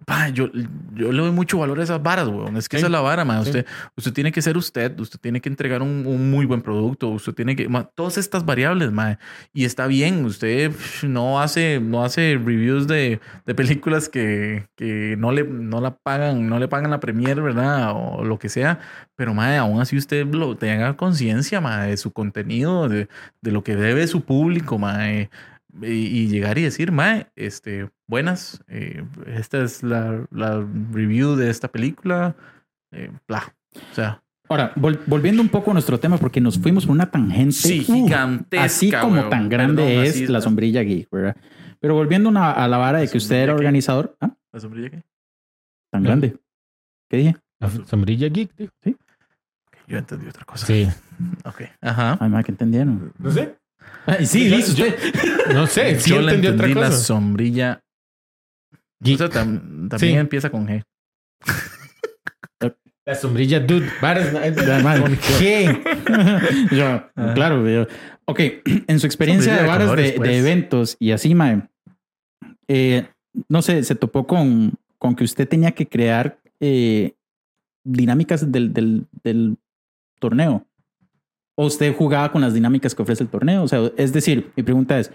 pa, yo, yo le doy mucho valor a esas varas, weón. Es que Sí. esa es la vara, mae. Sí. Usted, usted tiene que ser usted, usted tiene que entregar un, un muy buen producto, usted tiene que, ma, todas estas variables, mae. Y está bien, usted no hace, no hace reviews de, de películas que, que no, le, no la pagan, no le pagan la premier, ¿verdad? O lo que sea. Pero, mae, aún así usted lo, tenga conciencia, mae, de su contenido, de, de lo que debe su público, mae. Y, y llegar y decir, mae, este, buenas, eh, esta es la, la review de esta película, eh, bla. O sea, Ahora, vol- volviendo un poco a nuestro tema, porque nos fuimos por una tangente. sí, uh, gigantesca. así como weón. tan grande Perdón, es así la sombrilla geek, ¿verdad? Pero volviendo una- a la vara de que usted era ¿Qué? organizador. ¿Ah? ¿La sombrilla qué? Tan No. grande. ¿Qué dije? La sombrilla geek, tío. Yo entendí otra cosa. Sí. Ok. Ajá. Ay, ma, que entendieron. No sé. Ay, sí, Yo- listo. No sé. Sí Yo entendí entendí otra la cosa. sombrilla. Geek. O sea, tam- también Sí. empieza con G. La sombrilla, dude. ¿Con qué? Yo, claro. yo- ok, en su experiencia Sombrilla de de varas de, colores, de pues. eventos y así, mae, eh, no sé, se topó con, con que usted tenía que crear eh, dinámicas del, del, del torneo. O usted jugaba con las dinámicas que ofrece el torneo. O sea, es decir, mi pregunta es,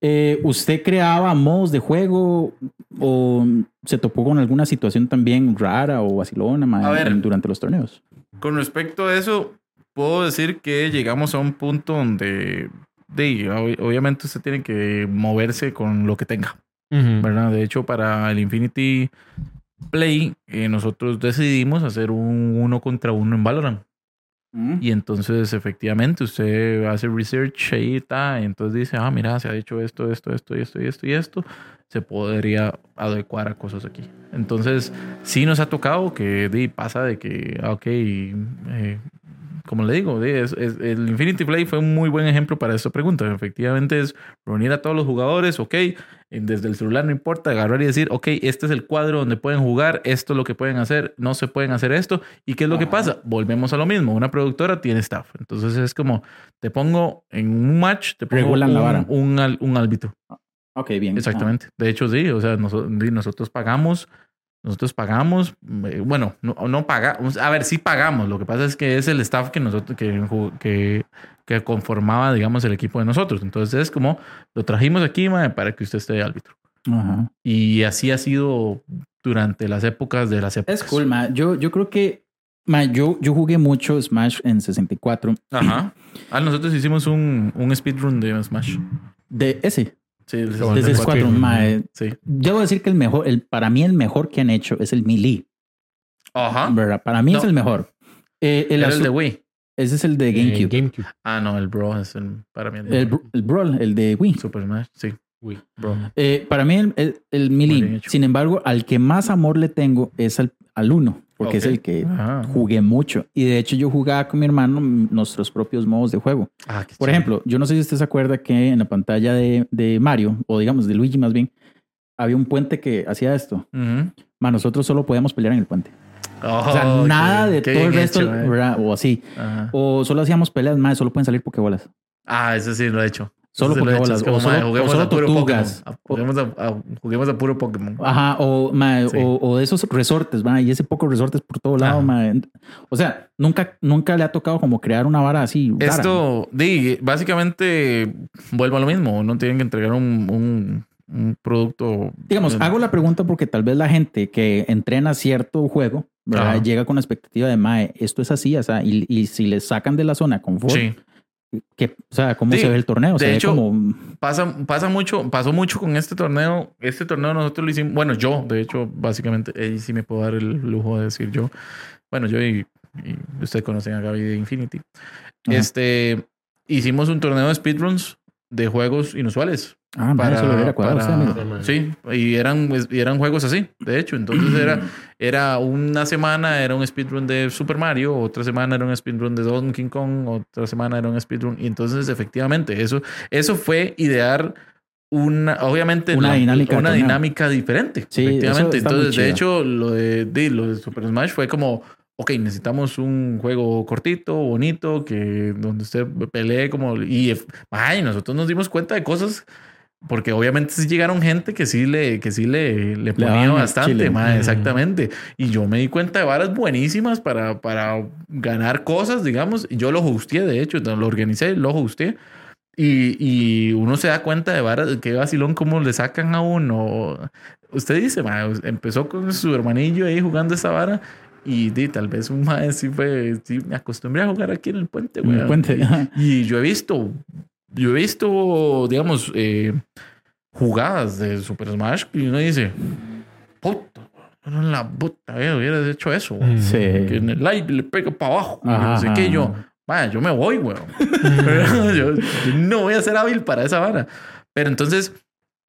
eh, ¿usted creaba modos de juego o se topó con alguna situación también rara o vacilona ver. durante los torneos? Con respecto a eso, puedo decir que llegamos a un punto donde, de, ob- obviamente, usted tiene que moverse con lo que tenga. ¿verdad? De hecho, para el Infinity Play, eh, nosotros decidimos hacer un uno contra uno en Valorant. Y entonces, efectivamente, usted hace research ahí está, y entonces dice, ah, mira, se ha hecho esto, esto, esto, y esto, y esto, y esto. Se podría adecuar a cosas aquí. Entonces, sí nos ha tocado que pasa de que, ah, ok, eh, como le digo, di, es- es- el Infinity Play fue un muy buen ejemplo para esta pregunta. Efectivamente, es reunir a todos los jugadores, ok, eh, desde el celular no importa, agarrar y decir, ok, este es el cuadro donde pueden jugar, esto es lo que pueden hacer, no se pueden hacer esto. ¿Y qué es lo que pasa? Volvemos a lo mismo. Una productora tiene staff. Entonces es como, te pongo en un match, te pongo Regulan la un, vara. un, al- un árbitro. Ok, bien. Exactamente. De hecho, sí. O sea, noso- di, nosotros pagamos, nosotros pagamos, eh, bueno, no, no pagamos, a ver, sí pagamos. Lo que pasa es que es el staff que nosotros, que, que, que conformaba, digamos, el equipo de nosotros. Entonces es como, lo trajimos aquí, mae, para que usted esté de árbitro. Ah, Ajá. Y así ha sido durante las épocas de las épocas. Es cool, ma. Yo, yo creo que ma, yo, yo jugué mucho Smash en 64. Ajá. Ah, nosotros hicimos un, un speedrun de Smash. De ese, Sí, el de 64. 64. ma, eh, Sí. yo voy a decir que el mejor, el, para mí el mejor que han hecho es el Melee. Ajá. ¿verdad? Para mí es No. el mejor. Eh, el Era el azul- de Wii. ese es el de Eh, GameCube. GameCube. Ah, no, el Bro es el, para mí. el, br- el Brawl, el de Wii. Super Smash. Sí, Uy. Bro. Eh, para mí el, el, el Melee. Sin embargo, al que más amor le tengo es al, al uno, porque es el que Ajá. jugué mucho. Y de hecho yo jugaba con mi hermano nuestros propios modos de juego. Ah, qué Por ejemplo, yo no sé si usted se acuerda que en la pantalla de, de Mario, o digamos de Luigi más bien, había un puente que hacía esto. Ma, nosotros solo podíamos pelear en el puente. o sea, nada qué- de qué todo el resto, hecho, eh. ¿verdad? o así. Ajá. O solo hacíamos peleas, más solo pueden salir pokebolas. Ah, eso sí lo he hecho. Solo como, O solo, mae, o solo a puro tortugas. Pokémon. A- Juguemos a, juguemos a puro Pokémon. Ajá, o, Sí. o, o esos resortes, ma, y ese poco resortes por todo lado, Ajá. ma. O sea, nunca, nunca le ha tocado como crear una vara así. rara. Esto, di, básicamente, vuelvo a lo mismo. No tienen que entregar un, un, un producto. Digamos, eh, hago la pregunta porque tal vez la gente que entrena cierto juego. Llega con la expectativa de, mae, esto es así, o sea, y, y si le sacan de la zona confort, Sí. Que, o sea, ¿cómo Sí, se ve el torneo? Se de ve hecho, como... Pasa, pasa mucho, pasó mucho con este torneo. Este torneo nosotros lo hicimos. Bueno, yo, de hecho, básicamente, ahí sí me puedo dar el lujo de decir yo. Bueno, yo y, y ustedes conocen a Gaby de Infinity. Ajá. Este hicimos un torneo de speedruns de juegos inusuales. Ah, mae, eso lo hubiera cuadrado usted, amigo. para- sí, y eran, y eran juegos así, de hecho. Entonces era, era una semana era un speedrun de Super Mario, otra semana era un speedrun de Donkey Kong, otra semana era un speedrun. Y entonces, efectivamente, eso, eso fue idear una, obviamente, Una dinámica de una dinámica diferente. Sí, efectivamente. Entonces, de hecho, lo de, de- lo de Super Smash fue como, ok, necesitamos un juego cortito, bonito, que donde usted pelee como... Y ay, nosotros nos dimos cuenta de cosas... Porque obviamente sí llegaron gente que sí le, que sí le, le ponía el bastante, Ujú. exactamente. Y yo me di cuenta de varas buenísimas para, para ganar cosas, digamos. Y yo lo hosteé, de hecho, lo organicé, lo hosteé. Y, y uno se da cuenta de varas, que vacilón, cómo le sacan a uno. Usted dice, mae, empezó con su hermanillo ahí jugando esa vara. Y di, tal vez un mae sí fue, sí, me acostumbré a jugar aquí en el puente, güey. puente. ajá. Y yo he visto, yo he visto, digamos, eh, jugadas de Super Smash y uno dice, puta, no en la puta, hubieras hecho eso. güey. Mm. Sí. Que en el live le pega para abajo. y Ajá, no sé qué, y yo. "Vaya, yo me voy, weón. yo, yo no voy a ser hábil para esa vara. Pero entonces,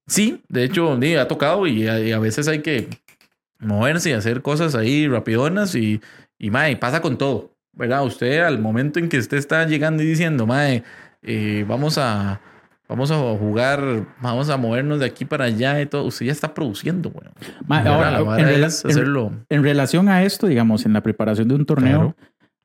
Sí, de hecho, sí, ha tocado y a, y a veces hay que moverse y hacer cosas ahí rapidonas y, y mae, pasa con todo, ¿verdad? Usted al momento en que usted está llegando y diciendo, mae, eh, vamos a... Vamos a jugar, vamos a movernos de aquí para allá y todo. Usted ya está produciendo, güey. Ma, Ahora, en, rela- es en- hacerlo. en relación a esto, digamos, en la preparación de un torneo,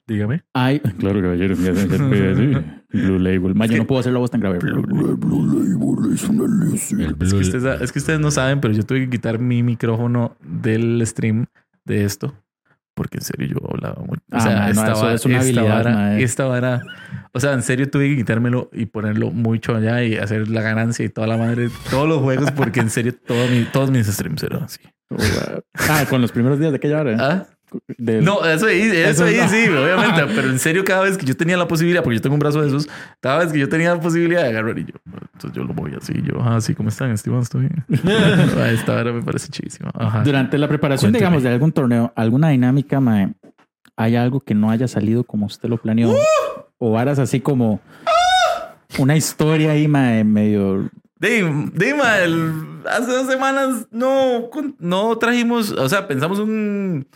Dígame. hay. Claro, caballero. Blue Label. Ma, yo no puedo hacer la voz tan grave. El Es Blue- que, ustedes, es que ustedes no saben, pero yo tuve que quitar mi micrófono del stream de esto. Porque en serio yo hablaba mucho. O Ah, sea, ma, no, esta, eso vara- es una esta habilidad, vara- ma. esta vara- O sea, en serio tuve que quitármelo y ponerlo mucho allá y hacer la ganancia y toda la madre, todos los juegos, porque en serio todo mi- todos mis streams eran así. Ah, con los primeros días de aquella hora. ¿Ah? Del- No, eso ahí, eso Eso ahí no. sí, obviamente. Pero en serio, cada vez que yo tenía la posibilidad, porque yo tengo un brazo de esos, cada vez que yo tenía la posibilidad de agarrar y yo, entonces yo lo voy así, yo, ah, sí, ¿cómo están, Esteban? Estoy bien. Ah, Esta hora me parece chidísima. Ajá. Durante la preparación, digamos, de algún torneo, alguna dinámica, mae, hay algo que no haya salido como usted lo planeó. O varas así como una historia ahí, mae, medio. El- hace dos semanas no, no trajimos, o sea, pensamos un,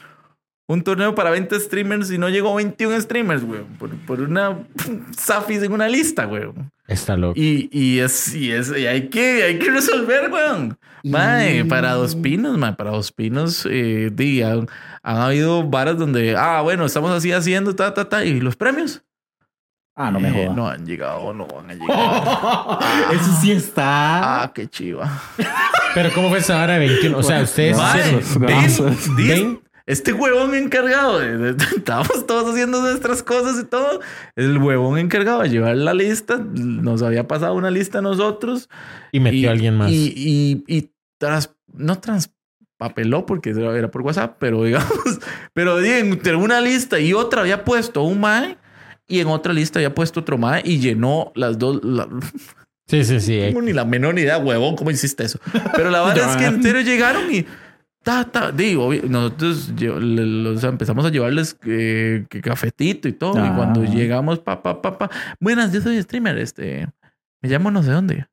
un torneo para 20 streamers y no llegó 21 streamers, güey. Por, por, una Safis en una lista, güey. Está loco. Y, y es, y es, y hay que, hay que resolver, güey. Mm. Para dos pinos, mae, para dos pinos, eh, han, habido varas donde, ah, bueno, estamos así haciendo, ta, ta, ta, y los premios. Ah, no me jodas. Eh, no han llegado, no van a llegar. Eso sí está. Ah, qué chiva. Pero ¿cómo fue esa hora de 21? O sea, ustedes... Mae, este huevón encargado, de, de- estábamos todos haciendo nuestras cosas y todo. El huevón encargado de llevar la lista, nos había pasado una lista a nosotros. y metió a alguien más. Y, y, y tras, no transpapeló porque era por WhatsApp, pero digamos, pero entre una lista y otra había puesto un mae y en otra lista había puesto otro mae y llenó las dos. la- sí, sí, sí. no tengo ni la menor idea, huevón, cómo hiciste eso. Pero la verdad es que entero llegaron y. Ta, ta, digo, obvio, nosotros sea, empezamos a llevarles eh, que cafetito y todo. Y cuando llegamos, pa, pa, pa, pa. Buenas, yo soy streamer. Este, me llamo no sé dónde.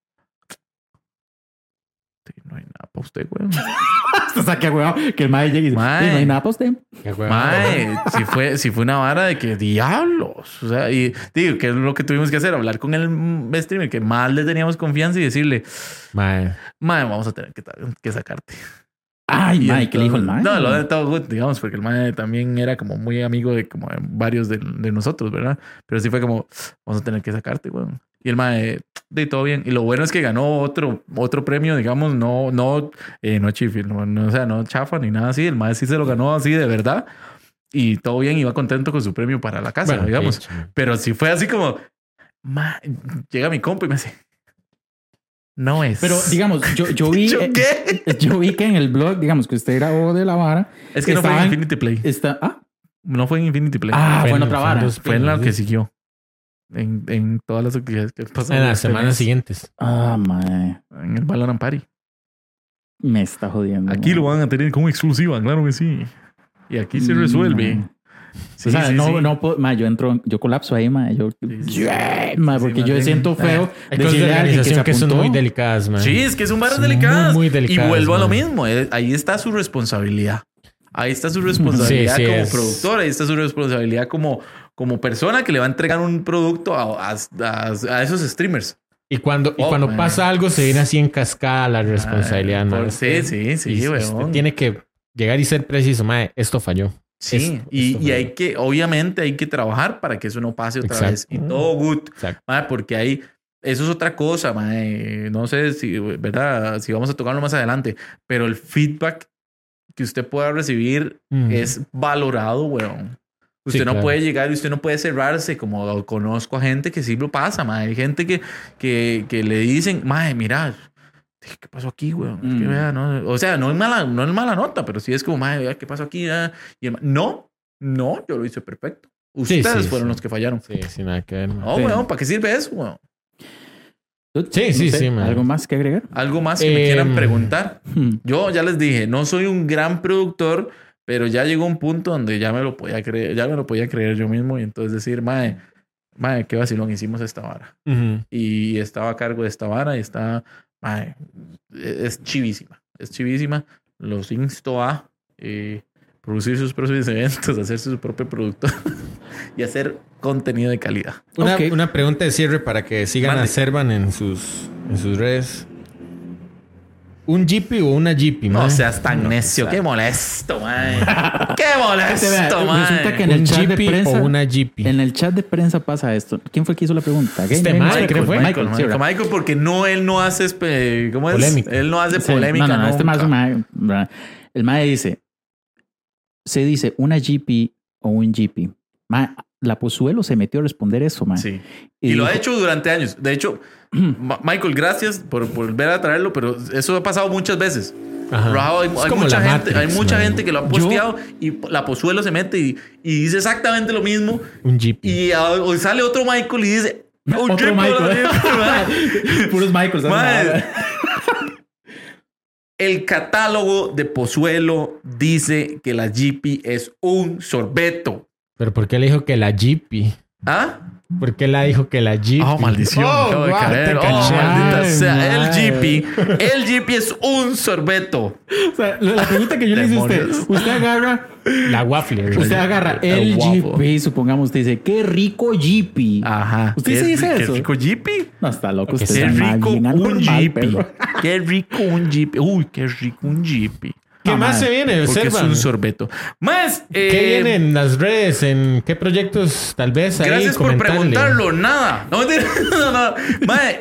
Sí, no hay nada para usted, güey. O sea, que huevado, que el mae llegue y dice: Mae. "Sí, No hay nada para usted. Qué. Mae, si fue, si fue una vara de que diablos. O sea, y digo, que es lo que tuvimos que hacer? Hablar con el streamer que más le teníamos confianza y decirle, Mae. mae, vamos a tener que sacarte. Ay, mae, ¿qué le dijo el mae? No, lo de todo good, digamos, porque el mae también era como muy amigo de como varios de, de nosotros, ¿verdad? Pero sí fue como, vamos a tener que sacarte, weón. Y el mae, de todo bien. Y lo bueno es que ganó otro, otro premio, digamos, no, no, eh, no chifil, no, no, o sea, no chafa ni nada así. El mae sí se lo ganó así de verdad. Y todo bien, iba contento con su premio para la casa, Bueno, digamos. Pero sí fue así como, "Ma", llega mi compa y me dice, no es. Pero digamos, yo, yo vi. ¿Yo eh, qué? Yo vi que en el blog, digamos que usted grabó de la vara. Es que no fue en Infinity Play. Está. Ah, No fue en Infinity Play. ah Fue fue en en- otra fue en vara. dos- Fue en la que siguió. En, en todas las actividades que pasaron. En las semanas siguientes. Ah, mae. En el Valorant Party. Me está jodiendo. Aquí lo van a tener como exclusiva, claro que sí. Y aquí se resuelve. Mm, Sí, o sea, sí, no, sí. no puedo, mae, yo entro, yo colapso ahí, mae. Yo, Yeah, Sí, porque yo bien. siento feo Hay cosas de alguien que se organización que son muy delicadas, man. Sí, es que son Son delicadas. muy, muy delicadas, Y vuelvo a lo man. mismo. eh, Ahí está su responsabilidad. Ahí está su responsabilidad Sí, sí, como es- productor. Ahí está su responsabilidad como, como persona que le va a entregar un producto a, a- a- a esos streamers. Y cuando, y Oh, cuando man. pasa algo, se viene así en cascada la responsabilidad, Ah, man. por- sí, sí, sí, Y weón. usted tiene que llegar y ser preciso, mae, esto falló. Sí, Esto- y, esto y hay que, obviamente, hay que trabajar para que eso no pase otra Exacto. vez. Y todo good. Mae, porque ahí, eso es otra cosa, mae. No sé si, ¿verdad? Si vamos a tocarlo más adelante, pero el feedback que usted pueda recibir Mm. es valorado, weón. Usted Sí, no claro. puede llegar y usted no puede cerrarse, como conozco a gente que sí lo pasa, mae. Hay gente que, que, que le dicen, mae, mira, ¿qué pasó aquí? Es que Mm. vea, no, o sea, no es mala, no es mala nota, pero sí es como, mae, vea, ¿qué pasó aquí? ah?" Y el ma- no, no, yo lo hice perfecto. Ustedes sí, fueron sí. los que fallaron. Sí, sin nada que ver. No, Sí. weón, ¿para qué sirve eso, weón? Sí, sí, sí, man. ¿Algo más que agregar? Algo más que me Em, quieran preguntar. Hmm. Yo ya les dije, no soy un gran productor, pero ya llegó un punto donde ya me lo podía creer, ya me lo podía creer yo mismo y entonces decir, mae, mae, qué vacilón hicimos esta vara. Y estaba a cargo de esta vara y está mae, es chivísima. Es chivísima. Los insto a eh, producir sus propios eventos, hacerse su propio producto y hacer contenido de calidad. Una, Ok. una pregunta de cierre para que sigan Mande. a Servan en sus, en sus redes. ¿Un Jeepy o una Jeepy? No mae? seas tan necio. Qué molesto, mae. Qué Este, molesto, resulta que en el ¿Un chat de Jeepy prensa- o una Jeepy? En el chat de prensa pasa esto. ¿Quién fue el que hizo la pregunta? Este Game- creo que fue. Michael, Michael, Michael. Michael, porque no, él no hace, espe- ¿cómo es? Polémica. Él no hace polémica. No, no, no, este más. El mae dice, se dice una GP o un GP. La Pozuelo se metió a responder eso, mae. Sí. Y, lo ha hecho durante años. De hecho, Michael, gracias por, por volver a traerlo, pero eso ha pasado muchas veces. Ajá. Rajado, hay, mucha, gente, Matrix, hay mucha mae. gente que lo ha posteado y la Pozuelo se mete y, y dice exactamente lo mismo. Un Jeepy. Y hoy sale otro Michael y dice... "Oh, Otro Jeep, Michael. mae". Puros Michaels. El catálogo de Pozuelo dice que la GP es un sorbeto. ¿Pero por qué le dijo que la Jeepy? ¿Ah? ¿Por qué la dijo que la Jeepy? Oh, maldición. Oh, acabo de caer. te Oh, caché. maldita Ay, sea. El mae. GP. El GP es un sorbeto. O sea, la pregunta que yo le hice a usted, usted agarra, La waffle. ¿verdad? usted agarra El el. GP, supongamos, usted dice, qué rico GP. Ajá. ¿Usted sí dice eso? Qué rico GP. No, está loco. Usted Qué rico un perro. Qué rico un GP. Uy, qué rico un GP. ¿Qué más se viene? Porque es un sorbeto. Más. ¿Qué eh, viene en las redes? ¿En qué proyectos tal vez ahí Gracias por comentarle? preguntarlo. Nada. No, no,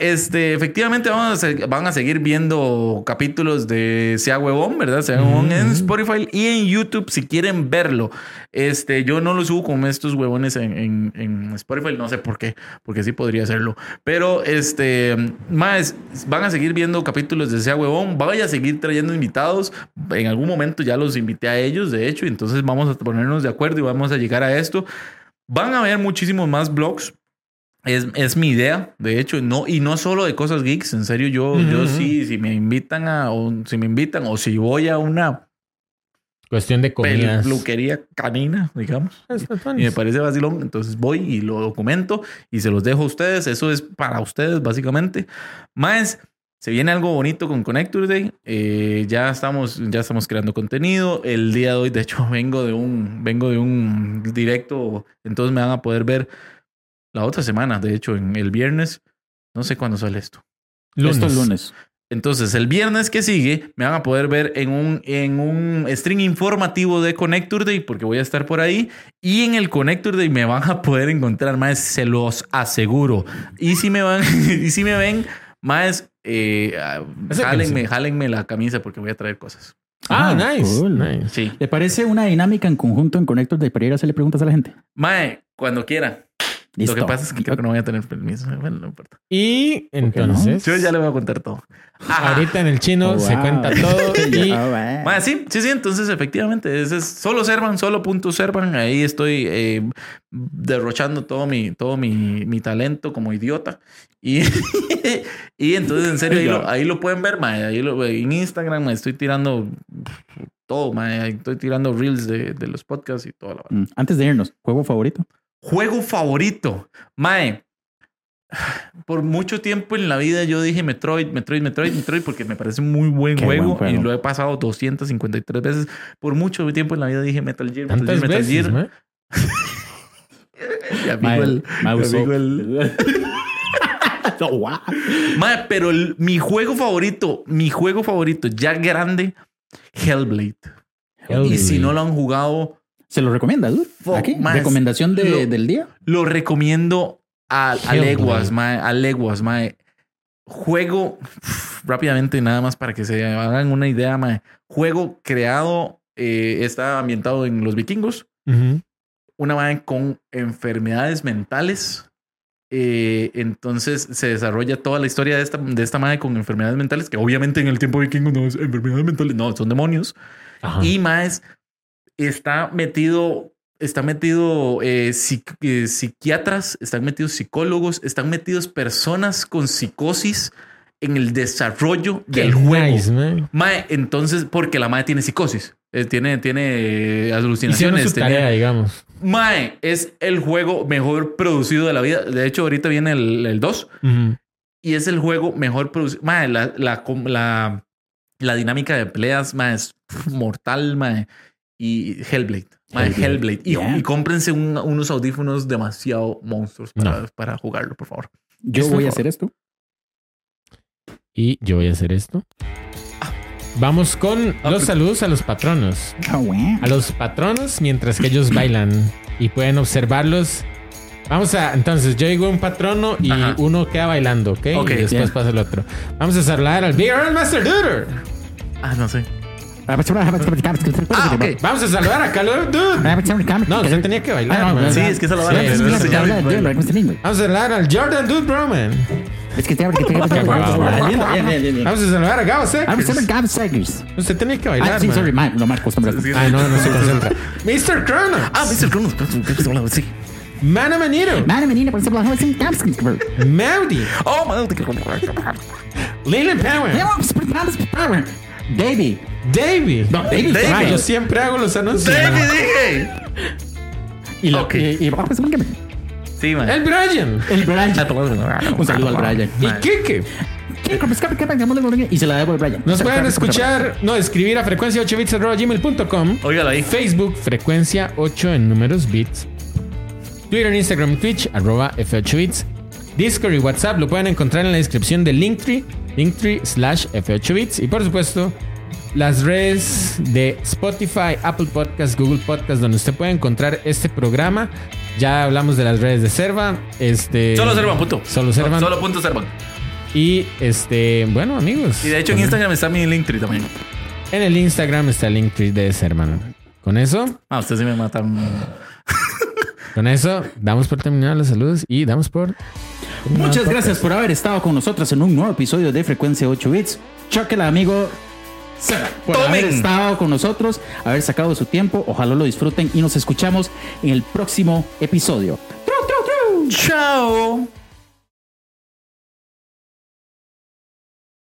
este, efectivamente vamos a van a seguir viendo capítulos de Sea Huevón, ¿verdad? Sea Huevón en Spotify y en YouTube si quieren verlo. Este, yo no lo subo como estos huevones en, en- en Spotify, no sé por qué, porque sí podría hacerlo. Pero, este, más, van a seguir viendo capítulos de Sea Huevón. Vaya a seguir trayendo invitados. En algún momento ya los invité a ellos, de hecho, y entonces vamos a ponernos de acuerdo y vamos a llegar a esto. Van a haber muchísimos más blogs. Es, es mi idea, de hecho, no, y no solo de cosas geeks, en serio, yo, yo Ujú. sí, si me invitan a, o si me invitan, o si voy a una Cuestión de comidas. peluquería canina, digamos, y me parece vacilón, entonces voy y lo documento y se los dejo a ustedes, eso es para ustedes, básicamente. Más, se viene algo bonito con Connector Day, eh, ya, estamos, ya estamos creando contenido, el día de hoy, de hecho, vengo de un, vengo de un directo, entonces me van a poder ver la otra semana, de hecho, en el viernes, no sé cuándo sale esto. Esto es lunes. Entonces, el viernes que sigue me van a poder ver en un, en un stream informativo de Connector Day, porque voy a estar por ahí. Y en el Connector Day me van a poder encontrar más, se los aseguro. Y si me van, y si me ven, más, eh, ah, jálenme, jálenme la camisa porque voy a traer cosas. Ah, Ah, nice. cool. nice. Sí. ¿Le parece una dinámica en conjunto en Connector de para ir a hacerle preguntas a la gente? Mae, cuando quiera. Listo. Lo que pasa es que creo que no voy a tener permiso. Bueno, no importa. Y qué no? entonces, Yo ya le voy a contar todo. Ajá. ahorita en el chino Oh, se wow. cuenta todo y bueno. Mae, sí, sí, sí. Entonces, efectivamente, ese es solo Servan, solo punto Servan. Ahí estoy eh, derrochando todo mi, todo mi, mi talento como idiota. Y, y entonces, en serio, ahí lo, ahí lo pueden ver, mae. Ahí lo, en Instagram mae, estoy tirando todo, mae. Estoy tirando reels de, de los podcasts y todo. Mm, Antes de irnos, ¿juego favorito? Juego favorito. Mae. Por mucho tiempo en la vida yo dije Metroid, Metroid, Metroid, Metroid, porque me parece un muy buen, juego, buen juego. y lo he pasado 253 veces. Por mucho tiempo en la vida dije Metal Gear, Metal Gear, Metal veces, Gear. Mi amigo el- mi amigo el- No, wow. Mae, pero el- mi juego favorito, mi juego favorito ya grande, Hellblade. Y si no lo han jugado, ¿Se lo recomienda, dude? Fuck, Aquí, más. recomendación de- Lo- del día. lo recomiendo a, a leguas, mae, a leguas, mae. Juego rápidamente, nada más para que se hagan una idea, mae. Juego creado, eh, está ambientado en los vikingos. Una mae con enfermedades mentales. Eh, entonces se desarrolla toda la historia de esta, de esta madre con enfermedades mentales, que obviamente en el tiempo vikingo no es enfermedades mentales, no, son demonios. Ajá. Y más está metido, está metido eh, eh, psiquiatras, están metidos psicólogos, están metidos personas con psicosis en el desarrollo Qué del juego. nice, man. Mae, entonces, porque la madre tiene psicosis, eh, tiene, tiene eh, alucinaciones. su tenía- tarea, digamos. Mae, es el juego mejor producido de la vida. De hecho, ahorita viene el, el 2. Ujú. y es el juego mejor producido. Mae, la, la, la, la dinámica de peleas, mae, es mortal, mae. Y Hellblade. mae, Hellblade. Hellblade. Y, Yeah. y cómprense un- unos audífonos demasiado monstruos para, No. para jugarlo, por favor. Yo voy a hacer esto. Y yo voy a hacer esto. Vamos con Ah, los saludos a los patronos. Ah. A los patronos mientras que ellos bailan y pueden observarlos. Vamos a, entonces yo digo un patrono y Ajá. uno queda bailando, ¿ok? Ok, y después pasa el otro. Vamos a saludar al Big Earl Master Duder. Ah, no sé. Ah, Ah. Vamos a saludar a Calor Dude. No, usted tenía que bailar. Ah, no, man. Sí, es que a Sí, sí, no sí, Vamos a saludar al Jordan Dude Broman. Es que te que te. Vamos a saludar a Gabo a Gab Seggers. Usted tenía que bailar. Ah, sí, man. sorry, man. No, Marcos, no Ah, no, no se concentra. Mr. Cronos. Ah, Mr. Cronos. Sí. Mana Manito. Mano, menina, por ejemplo, vamos a ver Gab Seggers. Maudi. Oh, man. Leland Power. Davey. Davey. No. Ah, yo siempre hago los anuncios. David, dije. Y la- Ok. y- y vamos a ver Sí, man. El Brian. el Brian. Un saludo al Brian. Y. Kike. Y se la debo al Brian. Nos pueden escuchar, no, escribir a frecuencia 8 bits gmail.com. Ahí. Facebook, frecuencia 8 en números bits. Twitter, Instagram, Twitch, arroba F8bits. Discord y WhatsApp lo pueden encontrar en la descripción de Linktree, Linktree slash F8bits. Y por supuesto, las redes de Spotify, Apple Podcast, Google Podcast, donde usted puede encontrar este programa. Ya hablamos de las redes de Serva. Este, Solo Servan, punto. Solo Servan. Solo punto Servan. Y este, bueno, amigos. Y de hecho en Instagram está mi Linktree también. En el Instagram está el Linktree de Servan. Con eso, Ah, ustedes sí me matan. con eso, damos por terminados los saludos y damos por. Muchas gracias por haber estado con nosotros en un nuevo episodio de Frecuencia 8 Bits. Choquela, amigo. Por Tomen. haber estado con nosotros, haber sacado su tiempo. Ojalá lo disfruten y nos escuchamos en el próximo episodio. ¡Tru, tru, tru! Chao.